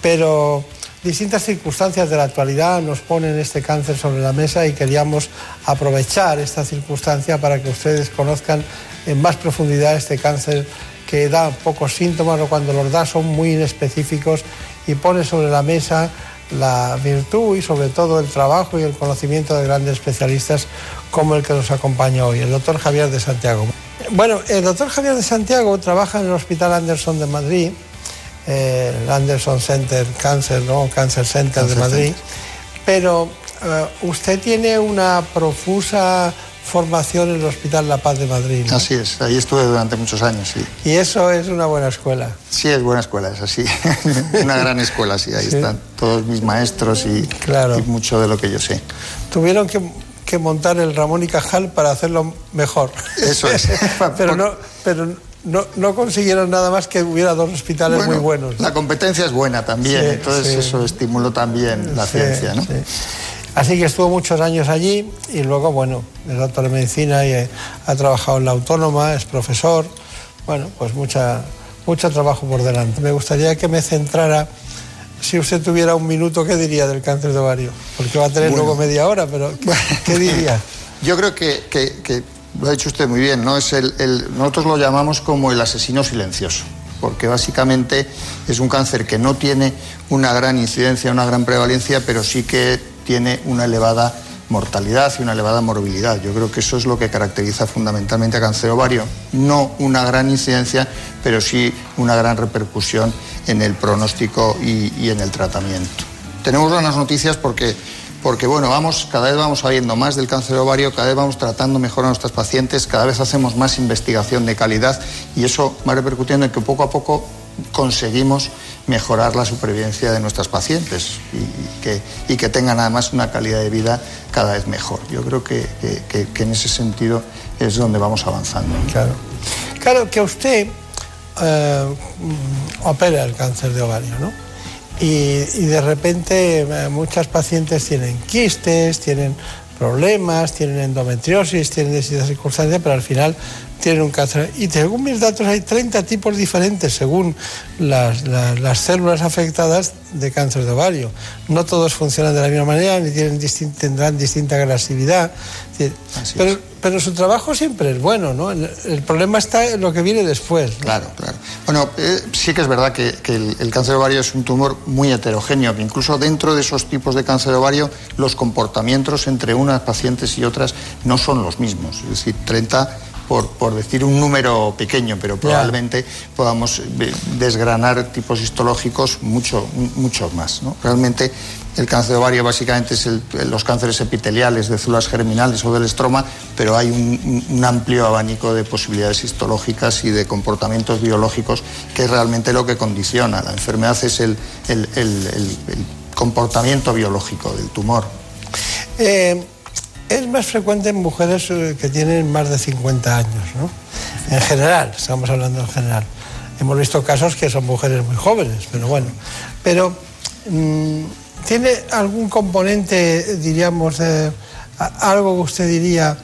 pero distintas circunstancias de la actualidad nos ponen este cáncer sobre la mesa y queríamos aprovechar esta circunstancia para que ustedes conozcan en más profundidad este cáncer que da pocos síntomas o cuando los da son muy inespecíficos y pone sobre la mesa la virtud y sobre todo el trabajo y el conocimiento de grandes especialistas como el que nos acompaña hoy, el doctor Javier de Santiago. Bueno, el doctor Javier de Santiago trabaja en el Hospital Anderson de Madrid, eh, el Anderson Center Cancer, ¿no? Cancer Center Cancer de Madrid, Center. pero eh, usted tiene una profusa formación en el Hospital La Paz de Madrid. ¿no? Así es, ahí estuve durante muchos años, sí. Y eso es una buena escuela. Sí, es buena escuela, es así. una gran escuela, sí, ahí Sí. están todos mis maestros y, y mucho de lo que yo sé. Tuvieron que, que montar el Ramón y Cajal para hacerlo mejor. Eso es. pero no, pero no, no consiguieron nada más que hubiera dos hospitales Bueno, muy buenos. La competencia es buena también, Sí, entonces sí. eso estimuló también la ciencia, ¿no? Sí. Así que estuvo muchos años allí y luego, bueno, es doctor en medicina y eh, ha trabajado en la autónoma, es profesor. Bueno, pues mucha, mucho trabajo por delante. Me gustaría que me centrara, si usted tuviera un minuto, ¿qué diría del cáncer de ovario? Porque va a tener Bueno. luego media hora, pero ¿qué, qué diría? Yo creo que, que- que lo ha dicho usted muy bien, ¿no? Es el, el- nosotros lo llamamos como el asesino silencioso, porque básicamente es un cáncer que no tiene una gran incidencia, una gran prevalencia, pero sí que tiene una elevada mortalidad y una elevada morbilidad. Yo creo que eso es lo que caracteriza fundamentalmente a cáncer ovario. No una gran incidencia, pero sí una gran repercusión en el pronóstico y, en el tratamiento. Tenemos buenas noticias porque porque bueno, vamos, cada vez vamos sabiendo más del cáncer ovario, cada vez vamos tratando mejor a nuestras pacientes, cada vez hacemos más investigación de calidad y eso va repercutiendo en que poco a poco conseguimos mejorar la supervivencia de nuestras pacientes y, que, tengan además una calidad de vida cada vez mejor. Yo creo que, en ese sentido es donde vamos avanzando. Claro. Claro que usted eh, opera el cáncer de ovario, ¿no? Y, y de repente eh, muchas pacientes tienen quistes, tienen problemas, tienen endometriosis, tienen distintas circunstancias, pero al final tienen un cáncer. Y según mis datos hay 30 tipos diferentes según las, las- las células afectadas de cáncer de ovario. No todos funcionan de la misma manera, ni tienen distin- tendrán distinta agresividad. Pero, pero su trabajo siempre es bueno, ¿no? El, el problema está en lo que viene después. ¿no? Claro, claro. Bueno, eh, sí que es verdad que, que el, el cáncer de ovario es un tumor muy heterogéneo, que incluso dentro de esos tipos de cáncer de ovario los comportamientos entre unas pacientes y otras no son los mismos. Es decir, 30 por, por decir un número pequeño, pero probablemente podamos eh, desgranar tipos histológicos mucho, mucho más. ¿no? Realmente el cáncer de ovario básicamente es el- los cánceres epiteliales de células germinales o del estroma, pero hay un, un amplio abanico de posibilidades histológicas y de comportamientos biológicos que es realmente lo que condiciona. La enfermedad es el, el- el- el- el comportamiento biológico del tumor. Eh, es más frecuente en mujeres eh, que tienen más de 50 años, ¿no? En general, estamos hablando en general. Hemos visto casos que son mujeres muy jóvenes, pero bueno. Pero, mm, ¿tiene algún componente, diríamos, algo que usted diría,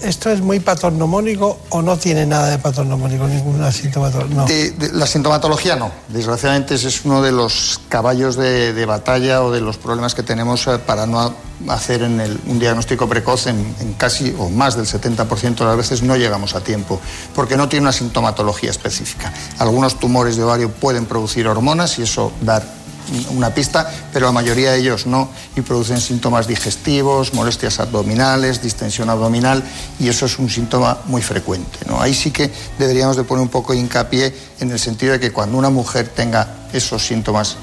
esto es muy patognomónico o no tiene nada de patognomónico, ninguna sintomatología? No. La sintomatología no. Desgraciadamente ese es uno de los caballos de, batalla o de los problemas que tenemos eh, para no hacer un diagnóstico precoz en, en casi o más del 70% de las veces no llegamos a tiempo porque no tiene una sintomatología específica. Algunos tumores de ovario pueden producir hormonas y eso dar una pista, pero la mayoría de ellos no y producen síntomas digestivos, molestias abdominales, distensión abdominal y eso es un síntoma muy frecuente. ¿no? Ahí sí que deberíamos de poner un poco de hincapié en el sentido de que cuando una mujer tenga esos síntomas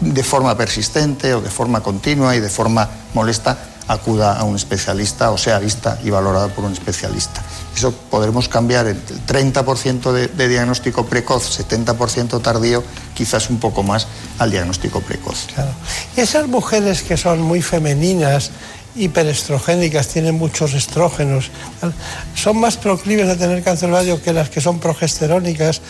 de forma persistente o de forma continua y de forma molesta, acuda a un especialista o sea vista y valorada por un especialista. Eso podremos cambiar el 30% de, de diagnóstico precoz, 70% tardío, quizás un poco más al diagnóstico precoz. Y esas mujeres que son muy femeninas, hiperestrogénicas, tienen muchos estrógenos, son más proclives a tener cáncer de que las que son progesterónicas,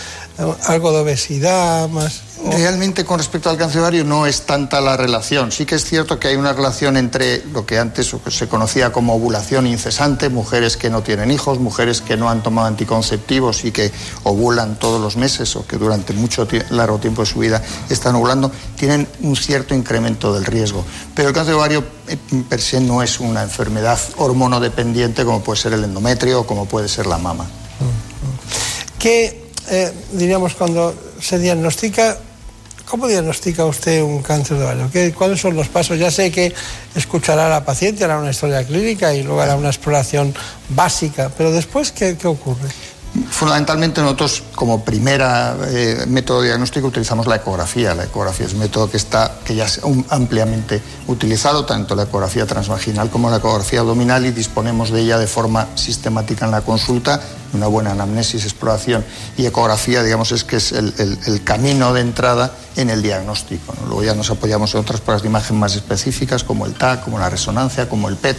algo de obesidad, más... Realmente con respecto al cáncer ovario no es tanta la relación. Sí que es cierto que hay una relación entre lo que antes se conocía como ovulación incesante, mujeres que no tienen hijos, mujeres que no han tomado anticonceptivos y que ovulan todos los meses o que durante mucho largo tiempo de su vida están ovulando, tienen un cierto incremento del riesgo. Pero el cáncer ovario eh, per se no es una enfermedad hormonodependiente como puede ser el endometrio o como puede ser la mama. ¿Qué, eh, diríamos, cuando se diagnostica, cómo diagnostica usted un cáncer de ovario? ¿Qué- ¿Cuáles son los pasos? Ya sé que escuchará a la paciente, hará una historia clínica y luego hará una exploración básica, pero después, ¿qué, qué ocurre? Fundamentalmente nosotros como primera eh, método diagnóstico utilizamos la ecografía. La ecografía es un método que está que ya es ampliamente utilizado, tanto la ecografía transvaginal como la ecografía abdominal y disponemos de ella de forma sistemática en la consulta. Una buena anamnesis, exploración y ecografía, digamos, es que es el, camino de entrada en el diagnóstico. Luego ya nos apoyamos en otras pruebas de imagen más específicas como el TAC, como la resonancia, como el PET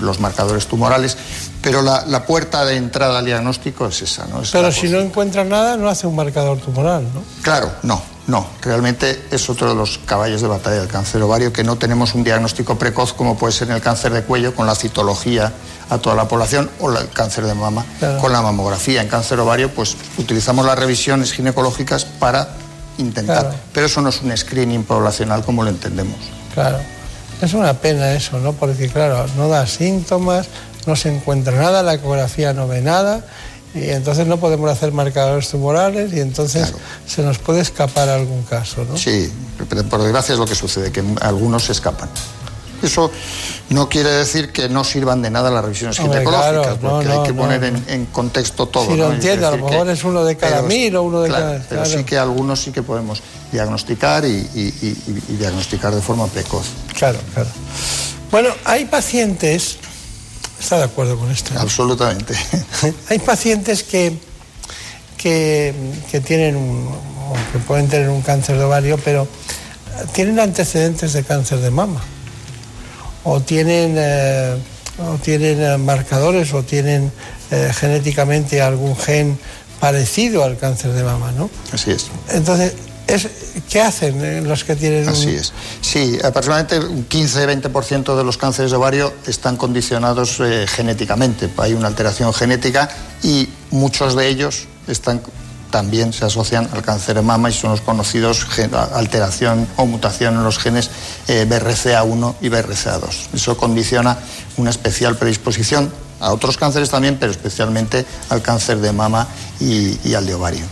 los marcadores tumorales, pero la, puerta de entrada al diagnóstico es esa. ¿no? pero si no encuentra nada, no hace un marcador tumoral, ¿no? Claro, no, no. Realmente es otro de los caballos de batalla del cáncer ovario, que no tenemos un diagnóstico precoz como puede ser en el cáncer de cuello, con la citología a toda la población, o el cáncer de mama con la mamografía. En cáncer ovario, pues utilizamos las revisiones ginecológicas para intentar. Pero eso no es un screening poblacional como lo entendemos. Claro. Es una pena eso, ¿no? Porque claro, no da síntomas, no se encuentra nada, la ecografía no ve nada y entonces no podemos hacer marcadores tumorales y entonces se nos puede escapar algún caso, ¿no? Sí, por desgracia es lo que sucede, que algunos se escapan. Eso no quiere decir que no sirvan de nada las revisiones ginecológicas, porque hay que poner en, contexto todo. Si lo entiendo, a lo mejor es uno de cada mil o uno de cada... Pero sí que algunos sí que podemos diagnosticar y, diagnosticar de forma precoz. Claro, claro. Bueno, hay pacientes... ¿Está de acuerdo con esto? Absolutamente. hay pacientes que, que, que tienen un, que pueden tener un cáncer de ovario, pero tienen antecedentes de cáncer de mama o tienen, eh, o tienen eh, marcadores o tienen eh, genéticamente algún gen parecido al cáncer de mama, ¿no? Así es. Entonces, es, ¿qué hacen los que tienen Así es. Sí, aproximadamente un 15-20% de los cánceres de ovario están condicionados genéticamente. Hay una alteración genética y muchos de ellos están también se asocian al cáncer de mama y son los conocidos alteración o mutación en los genes eh, BRCA1 y BRCA2. Eso condiciona una especial predisposición a otros cánceres también, pero especialmente al cáncer de mama y, al de ovario.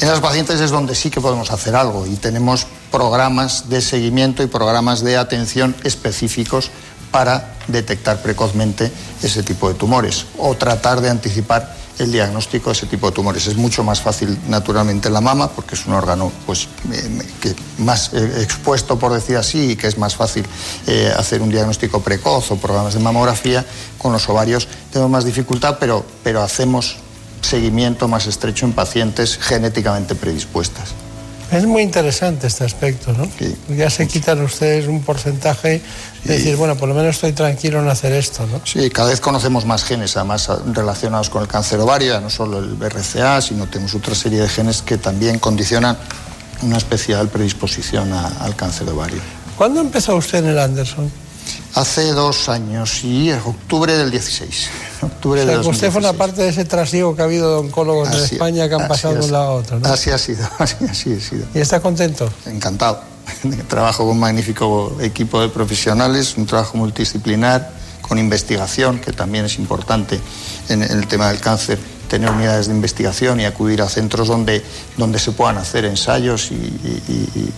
En esas pacientes es donde sí que podemos hacer algo y tenemos programas de seguimiento y programas de atención específicos para detectar precozmente ese tipo de tumores o tratar de anticipar el diagnóstico de ese tipo de tumores. Es mucho más fácil naturalmente en la mama porque es un órgano pues, eh, que más eh, expuesto, por decir así, y que es más fácil eh, hacer un diagnóstico precoz o programas de mamografía. Con los ovarios tenemos más dificultad, pero, pero hacemos seguimiento más estrecho en pacientes genéticamente predispuestas. Es muy interesante este aspecto, ¿no? Ya se quitan ustedes un porcentaje de decir, bueno, por lo menos estoy tranquilo en hacer esto, ¿no? Sí, cada vez conocemos más genes, además relacionados con el cáncer ovario, no solo el BRCA, sino tenemos otra serie de genes que también condicionan una especial predisposición al cáncer ovario. ¿Cuándo empezó usted en el Anderson? Hace dos años y octubre del 16. Octubre o sea, usted forma parte de ese trasiego que ha habido de oncólogos en España que han pasado de un lado a otro, ¿no? Así ha sido, así, ha sido. ¿Y está contento? Encantado. Trabajo con un magnífico equipo de profesionales, un trabajo multidisciplinar, con investigación, que también es importante en el tema del cáncer tener unidades de investigación y acudir a centros donde, donde se puedan hacer ensayos y, y,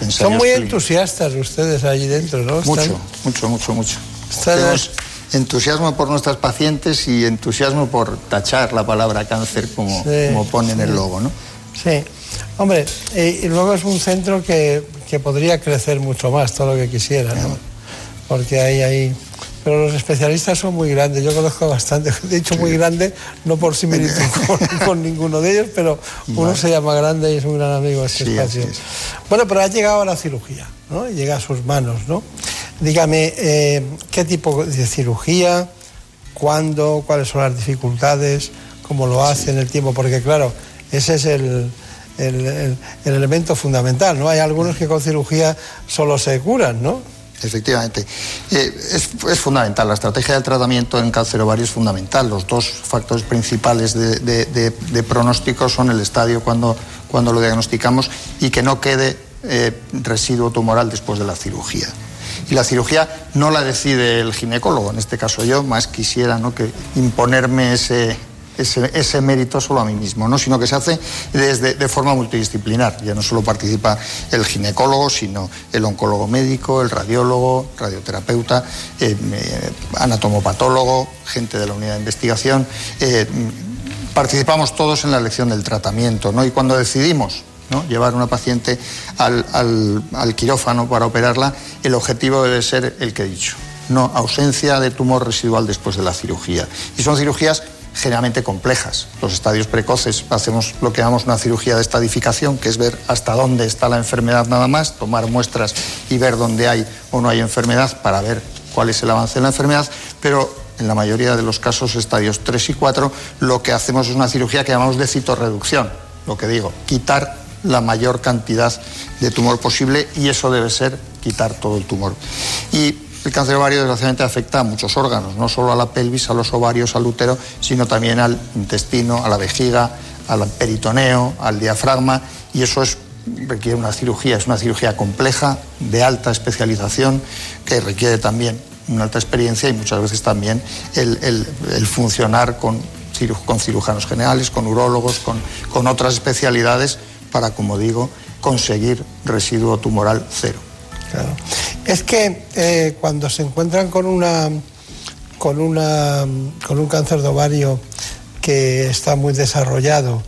ensayos Son muy entusiastas ustedes allí dentro, ¿no? Mucho, mucho, mucho, mucho. Tenemos entusiasmo por nuestras pacientes y entusiasmo por tachar la palabra cáncer como, como ponen el logo, ¿no? Sí. Hombre, y, luego es un centro que, que, podría crecer mucho más, todo lo que quisiera, ¿no? Porque hay ahí pero los especialistas son muy grandes. Yo conozco bastante, de hecho muy grande, no por similitud con, ninguno de ellos, pero uno se llama grande y es un gran amigo de este espacio. Bueno, pero ha llegado a la cirugía, ¿no? Llega a sus manos, ¿no? Dígame, eh, ¿qué tipo de cirugía? ¿Cuándo? ¿Cuáles son las dificultades? ¿Cómo lo hace en el tiempo? Porque claro, ese es el, el, el, elemento fundamental, ¿no? Hay algunos que con cirugía solo se curan, ¿no? Efectivamente. Eh, es, fundamental, la estrategia del tratamiento en cáncer ovario es fundamental. Los dos factores principales de, pronóstico son el estadio cuando, cuando, lo diagnosticamos y que no quede eh, residuo tumoral después de la cirugía. Y la cirugía no la decide el ginecólogo, en este caso yo, más quisiera ¿no? que imponerme ese, ese, mérito solo a mí mismo, ¿no? sino que se hace desde, de forma multidisciplinar. Ya no solo participa el ginecólogo, sino el oncólogo médico, el radiólogo, radioterapeuta, eh, eh, anatomopatólogo, gente de la unidad de investigación. Eh, participamos todos en la elección del tratamiento, ¿no? Y cuando decidimos ¿no? llevar una paciente al, al quirófano para operarla, el objetivo debe ser el que he dicho, no ausencia de tumor residual después de la cirugía. Y son cirugías generalmente complejas. Los estadios precoces hacemos lo que llamamos una cirugía de estadificación, que es ver hasta dónde está la enfermedad nada más, tomar muestras y ver dónde hay o no hay enfermedad para ver cuál es el avance de la enfermedad, pero en la mayoría de los casos, estadios 3 y 4, lo que hacemos es una cirugía que llamamos de citorreducción, lo que digo, quitar la mayor cantidad de tumor posible y eso debe ser quitar todo el tumor. Y el cáncer ovario desgraciadamente afecta a muchos órganos, no solo a la pelvis, a los ovarios, al útero, sino también al intestino, a la vejiga, al peritoneo, al diafragma, y eso es, requiere una cirugía, es una cirugía compleja, de alta especialización, que requiere también una alta experiencia y muchas veces también el, funcionar con, cirujanos generales, con urólogos, con otras especialidades para, como digo, conseguir residuo tumoral cero. Claro. Es que eh, cuando se encuentran con una con una con un cáncer de ovario que está muy desarrollado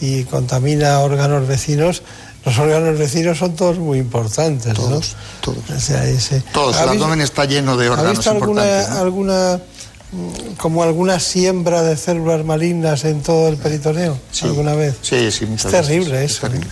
y contamina órganos vecinos, los órganos vecinos son todos muy importantes, todos, ¿no? Todos, o sea, ese... todos. El abdomen está lleno de órganos ¿Ha visto alguna, importantes. ¿no? alguna como alguna siembra de células malignas en todo el peritoneo Sí. alguna vez? Sí, sí, muchas Es terrible veces. eso. Es terrible.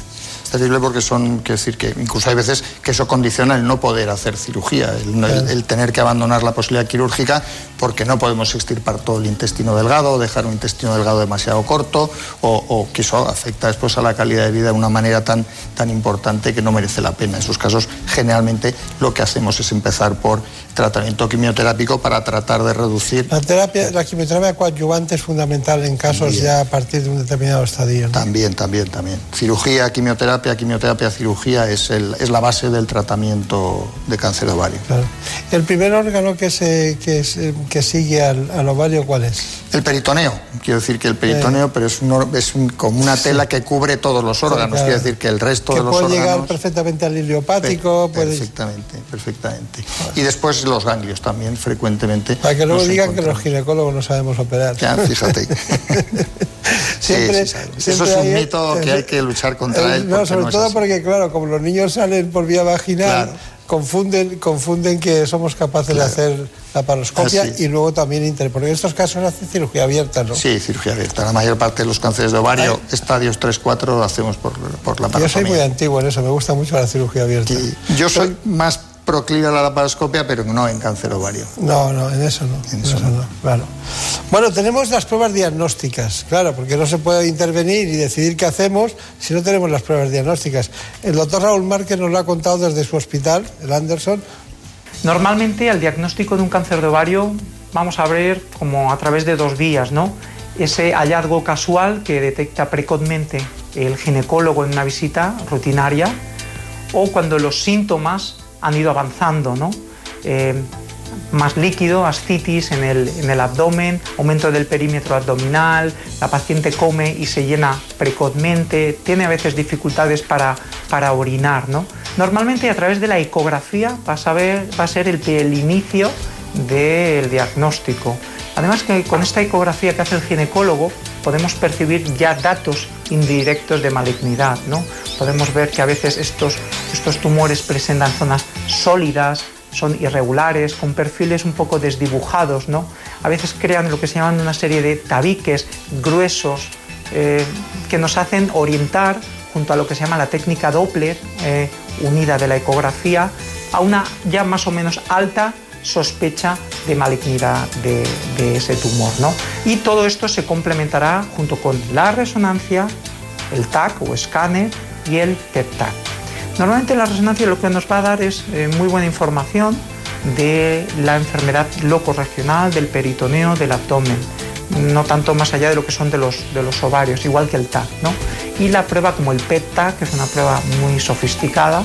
Es terrible porque son, quiero decir que incluso hay veces que eso condiciona el no poder hacer cirugía, el, el- el tener que abandonar la posibilidad quirúrgica porque no podemos extirpar todo el intestino delgado, dejar un intestino delgado demasiado corto, o, o que eso afecta después a la calidad de vida de una manera tan, tan importante que no merece la pena. En esos casos, generalmente lo que hacemos es empezar por tratamiento quimioterápico para tratar de reducir La terapia, la quimioterapia coadyuvante es fundamental en casos ya a partir de un determinado estadio. ¿no? También, también, también. Cirugía, quimioterapia, quimioterapia, cirugía es, el, es la base del tratamiento de cáncer de ovario. Claro. El primer órgano que, se, que, se- que sigue al, al ovario, ¿cuál es? El peritoneo, quiero decir que el peritoneo, pero es, un es un- como una tela que cubre todos los órganos, claro. quiero decir que el resto Que de los puede órganos... llegar perfectamente al iliopático, Per- puede- Perfectamente, perfectamente. Y después los ganglios también, frecuentemente. para que luego digan que los ginecólogos no sabemos operar. Ya, fíjate. Siempre- Sí, sí, sabes. siempre Eso es un hay- mito que hay que luchar contra Eh, él. No, sobre no todo así. porque, claro, como los niños salen por vía vaginal, Claro. confunden, confunden que somos capaces de hacer la paroscopia Así. y luego también inter. Porque en estos casos hace cirugía abierta, ¿no? Sí, cirugía abierta. La mayor parte de los cánceres de ovario, estadios 3-4, lo hacemos por, por la Yo soy muy antiguo en eso, me gusta mucho la cirugía abierta. Yo soy más proclive a la laparoscopia, pero no en cáncer ovario. No, no, en eso no. En eso no, claro. Bueno, tenemos las pruebas diagnósticas, claro, porque no se puede intervenir y decidir qué hacemos si no tenemos las pruebas diagnósticas. El doctor Raúl Márquez nos lo ha contado desde su hospital, el Anderson. Normalmente al diagnóstico de un cáncer de ovario vamos a ver como a través de dos vías, ¿no? Ese hallazgo casual que detecta precozmente el ginecólogo en una visita rutinaria o cuando los síntomas han ido avanzando, ¿no? Eh, más líquido, ascitis en el, en el abdomen, aumento del perímetro abdominal, la paciente come y se llena precozmente, tiene a veces dificultades para, para orinar. ¿no? Normalmente a través de la ecografía va a, va a ser el, el inicio del diagnóstico. Además que con esta ecografía que hace el ginecólogo podemos percibir ya datos indirectos de malignidad. ¿no? Podemos ver que a veces estos, estos tumores presentan zonas sólidas, son irregulares, con perfiles un poco desdibujados, ¿no? A veces crean lo que se llaman una serie de tabiques gruesos eh, que nos hacen orientar, junto a lo que se llama la técnica Doppler, eh, unida de la ecografía, a una ya más o menos alta sospecha de malignidad de, ese tumor, ¿no? Y todo esto se complementará junto con la resonancia, el TAC o escáner y el PET-TAC. Normalmente la resonancia lo que nos va a dar es eh, muy buena información de la enfermedad locorregional, del peritoneo, del abdomen, no tanto más allá de lo que son de los, de los ovarios, igual que el TAC. ¿no? Y la prueba como el PET-TAC, que es una prueba muy sofisticada,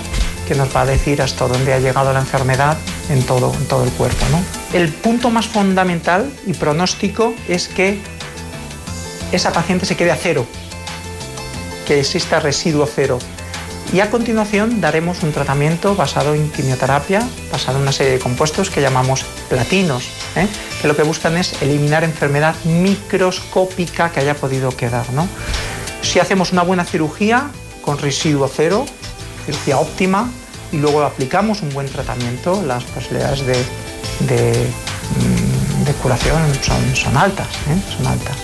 que nos va a decir hasta dónde ha llegado la enfermedad en todo, en todo el cuerpo. ¿no? El punto más fundamental y pronóstico es que esa paciente se quede a cero, que exista residuo cero. Y a continuación daremos un tratamiento basado en quimioterapia, basado en una serie de compuestos que llamamos platinos, ¿eh? que lo que buscan es eliminar enfermedad microscópica que haya podido quedar. ¿no? Si hacemos una buena cirugía con residuo cero, cirugía óptima, y luego aplicamos un buen tratamiento, las posibilidades de, de, mm, curación son, son altas, ¿eh? son altas.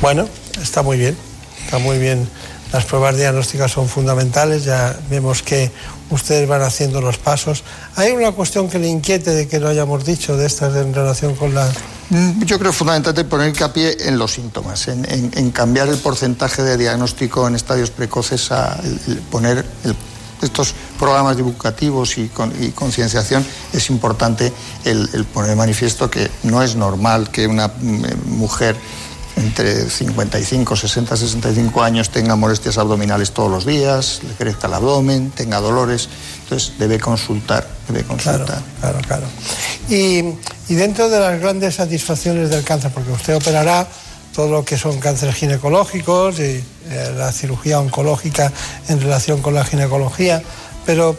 Bueno, está muy bien, está muy bien. Las pruebas diagnósticas son fundamentales, ya vemos que ustedes van haciendo los pasos. ¿Hay una cuestión que le inquiete de que lo hayamos dicho de estas en relación con la... Mm, Yo creo fundamentalmente poner hincapié en los síntomas, en, cambiar el porcentaje de diagnóstico en estadios precoces a poner estos programas divulgativos y, con- y concienciación. Es importante el, poner manifiesto que no es normal que una mm, mujer entre 55, 60, 65 años tenga molestias abdominales todos los días, le crezca el abdomen, tenga dolores. Entonces debe consultar, debe consultar. Claro, claro. Y, y dentro de las grandes satisfacciones del cáncer, porque usted operará todo lo que son cánceres ginecológicos y eh, la cirugía oncológica en relación con la ginecología, pero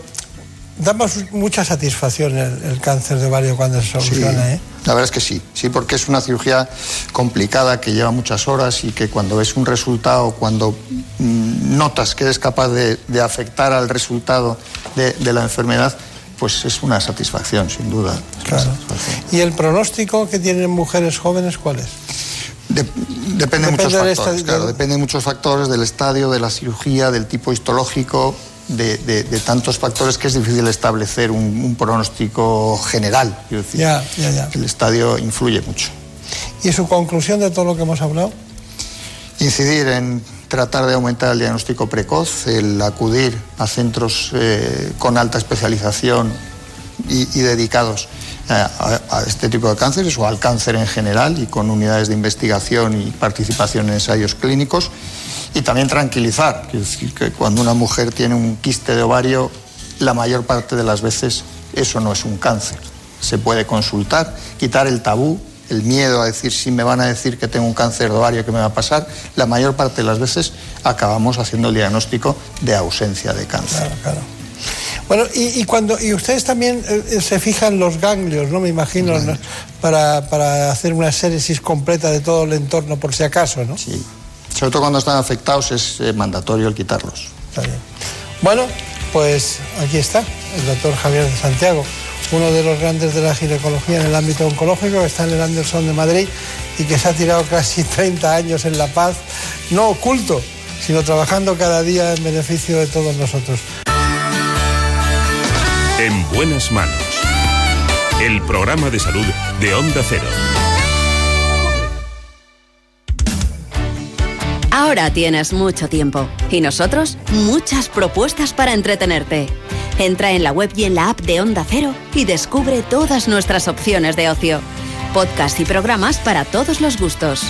da más- mucha satisfacción el, el cáncer de ovario cuando se soluciona, Sí, ¿eh? La verdad es que sí, sí, porque es una cirugía complicada que lleva muchas horas y que cuando ves un resultado, cuando mm, notas que eres capaz de, de afectar al resultado de, de la enfermedad, pues es una satisfacción, sin duda. Claro. ¿Y el pronóstico que tienen mujeres jóvenes cuál es? Depende de muchos factores, estadio- claro, depende de muchos factores del estadio, de la cirugía, del tipo histológico, de, de- de tantos factores que es difícil establecer un, un pronóstico general. decir. Ya, ya, ya. El estadio influye mucho. ¿Y su conclusión de todo lo que hemos hablado? Incidir en tratar de aumentar el diagnóstico precoz, el acudir a centros eh, con alta especialización y, dedicados a, a- este tipo de cánceres o al cáncer en general y con unidades de investigación y participación en ensayos clínicos. Y también tranquilizar, decir que cuando una mujer tiene un quiste de ovario, la mayor parte de las veces eso no es un cáncer. Se puede consultar, quitar el tabú, el miedo a decir si me van a decir que tengo un cáncer de ovario, ¿qué me va a pasar? La mayor parte de las veces acabamos haciendo el diagnóstico de ausencia de cáncer. Bueno, y, y cuando y ustedes también eh, se fijan los ganglios, ¿no? Me imagino, ¿no? Para, para hacer una séresis completa de todo el entorno por si acaso, ¿no? Sí. Sobre todo cuando están afectados es eh, mandatorio el quitarlos. Está bien. Bueno, pues aquí está el doctor Javier de Santiago, uno de los grandes de la ginecología en el ámbito oncológico, que está en el Anderson de Madrid y que se ha tirado casi 30 años en La Paz, no oculto, sino trabajando cada día en beneficio de todos nosotros. En buenas manos. El programa de salud de Onda Cero. Ahora tienes mucho tiempo y nosotros muchas propuestas para entretenerte. Entra en la web y en la app de Onda Cero y descubre todas nuestras opciones de ocio. Podcast y programas para todos los gustos.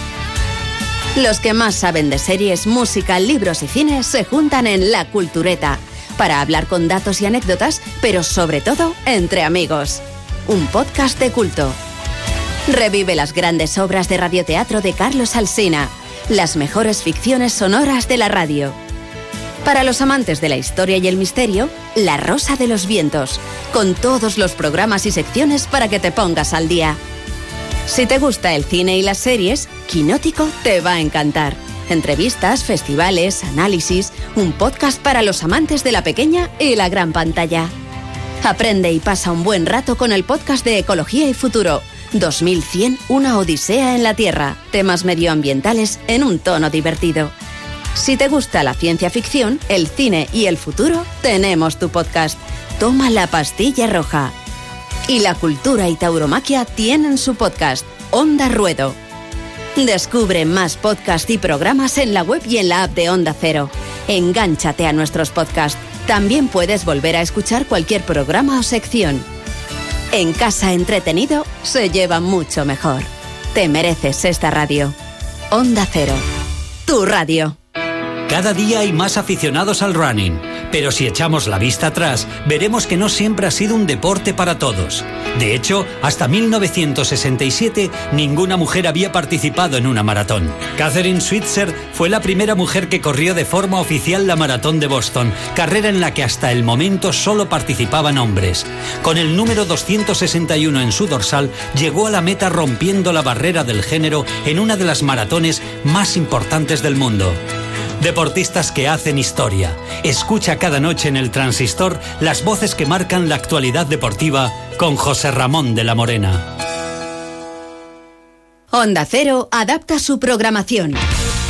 Los que más saben de series, música, libros y cine se juntan en La Cultureta para hablar con datos y anécdotas, pero sobre todo entre amigos. Un podcast de culto. Revive las grandes obras de radioteatro de Carlos Alsina, las mejores ficciones sonoras de la radio. Para los amantes de la historia y el misterio, La Rosa de los Vientos, con todos los programas y secciones para que te pongas al día. Si te gusta el cine y las series, Quinótico te va a encantar. Entrevistas, festivales, análisis, un podcast para los amantes de la pequeña y la gran pantalla. Aprende y pasa un buen rato con el podcast de Ecología y Futuro. 2100, una odisea en la Tierra. Temas medioambientales en un tono divertido. Si te gusta la ciencia ficción, el cine y el futuro, tenemos tu podcast. Toma la pastilla roja. Y la cultura y tauromaquia tienen su podcast, Onda Ruedo. Descubre más podcasts y programas en la web y en la app de Onda Cero. Engánchate a nuestros podcasts. También puedes volver a escuchar cualquier programa o sección. En casa entretenido se lleva mucho mejor. Te mereces esta radio. Onda Cero. Tu radio. Cada día hay más aficionados al running, Pero si echamos la vista atrás, veremos que no siempre ha sido un deporte para todos. De hecho, hasta 1967 ninguna mujer había participado en una maratón. Catherine Switzer fue la primera mujer que corrió de forma oficial la maratón de Boston, carrera en la que hasta el momento solo participaban hombres. Con el número 261 en su dorsal, llegó a la meta rompiendo la barrera del género en una de las maratones más importantes del mundo. Deportistas que hacen historia. Escucha cada noche en el transistor las voces que marcan la actualidad deportiva con José Ramón de la Morena. Onda Cero adapta su programación.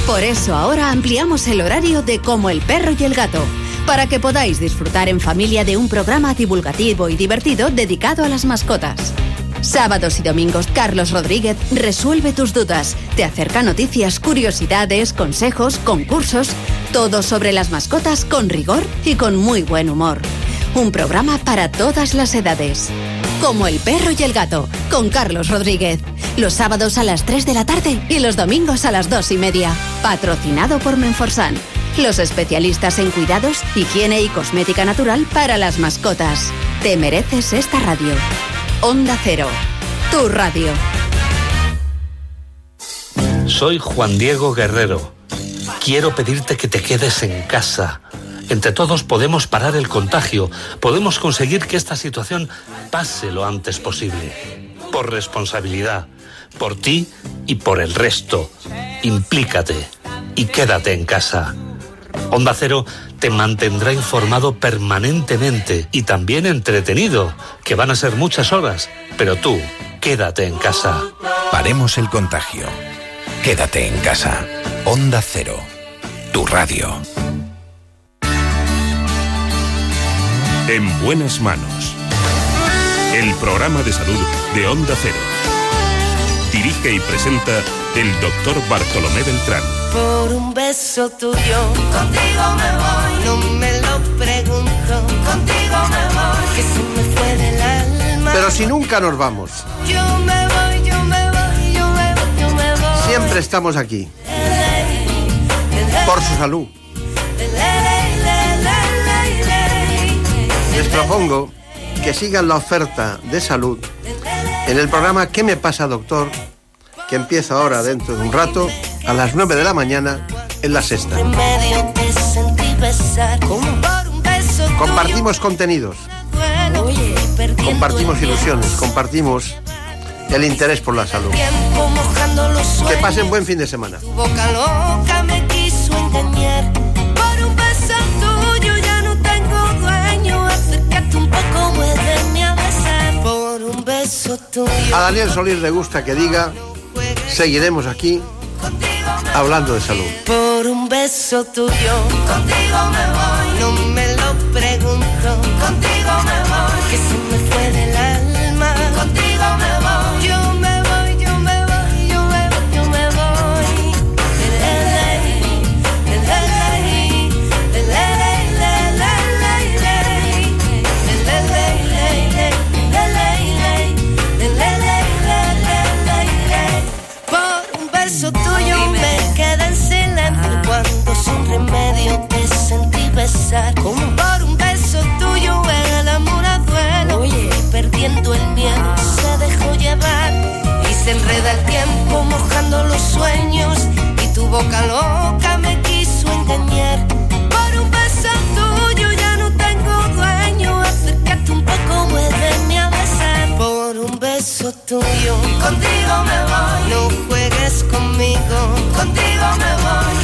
Por eso ahora ampliamos el horario de Como el perro y el gato, para que podáis disfrutar en familia de un programa divulgativo y divertido dedicado a las mascotas. Sábados y domingos, Carlos Rodríguez resuelve tus dudas. Te acerca noticias, curiosidades, consejos, concursos, todo sobre las mascotas con rigor y con muy buen humor. Un programa para todas las edades. Como el perro y el gato, con Carlos Rodríguez. Los sábados a las 3 de la tarde y los domingos a las 2 y media. Patrocinado por Menforsan. Los especialistas en cuidados, higiene y cosmética natural para las mascotas. Te mereces esta radio. Onda Cero, tu radio. Soy Juan Diego Guerrero. Quiero pedirte que te quedes en casa. Entre todos podemos parar el contagio, podemos conseguir que esta situación pase lo antes posible. Por responsabilidad, por ti y por el resto. Implícate y quédate en casa. Onda Cero te mantendrá informado permanentemente y también entretenido, que van a ser muchas horas, pero tú, quédate en casa. Paremos el contagio. Quédate en casa. Onda Cero, tu radio. En buenas manos. El programa de salud de Onda Cero. Dirige y presenta el doctor Bartolomé Beltrán. Por un beso tuyo, contigo me voy. No me lo pregunto, contigo me voy. Que se me fue del alma. Pero si nunca nos vamos, Yo me voy, yo me voy, yo me voy, yo me voy. siempre estamos aquí. Por su salud. Les propongo que sigan la oferta de salud en el programa ¿Qué me pasa, doctor? que empieza ahora dentro de un rato a las 9 de la mañana en la sexta. Compartimos contenidos, compartimos ilusiones, compartimos el interés por la salud. Que pasen buen fin de semana. A Daniel Solís le gusta que diga, seguiremos aquí hablando de salud. Por un beso tuyo, contigo me voy. No me lo pregunto, contigo me voy. contigo me voy.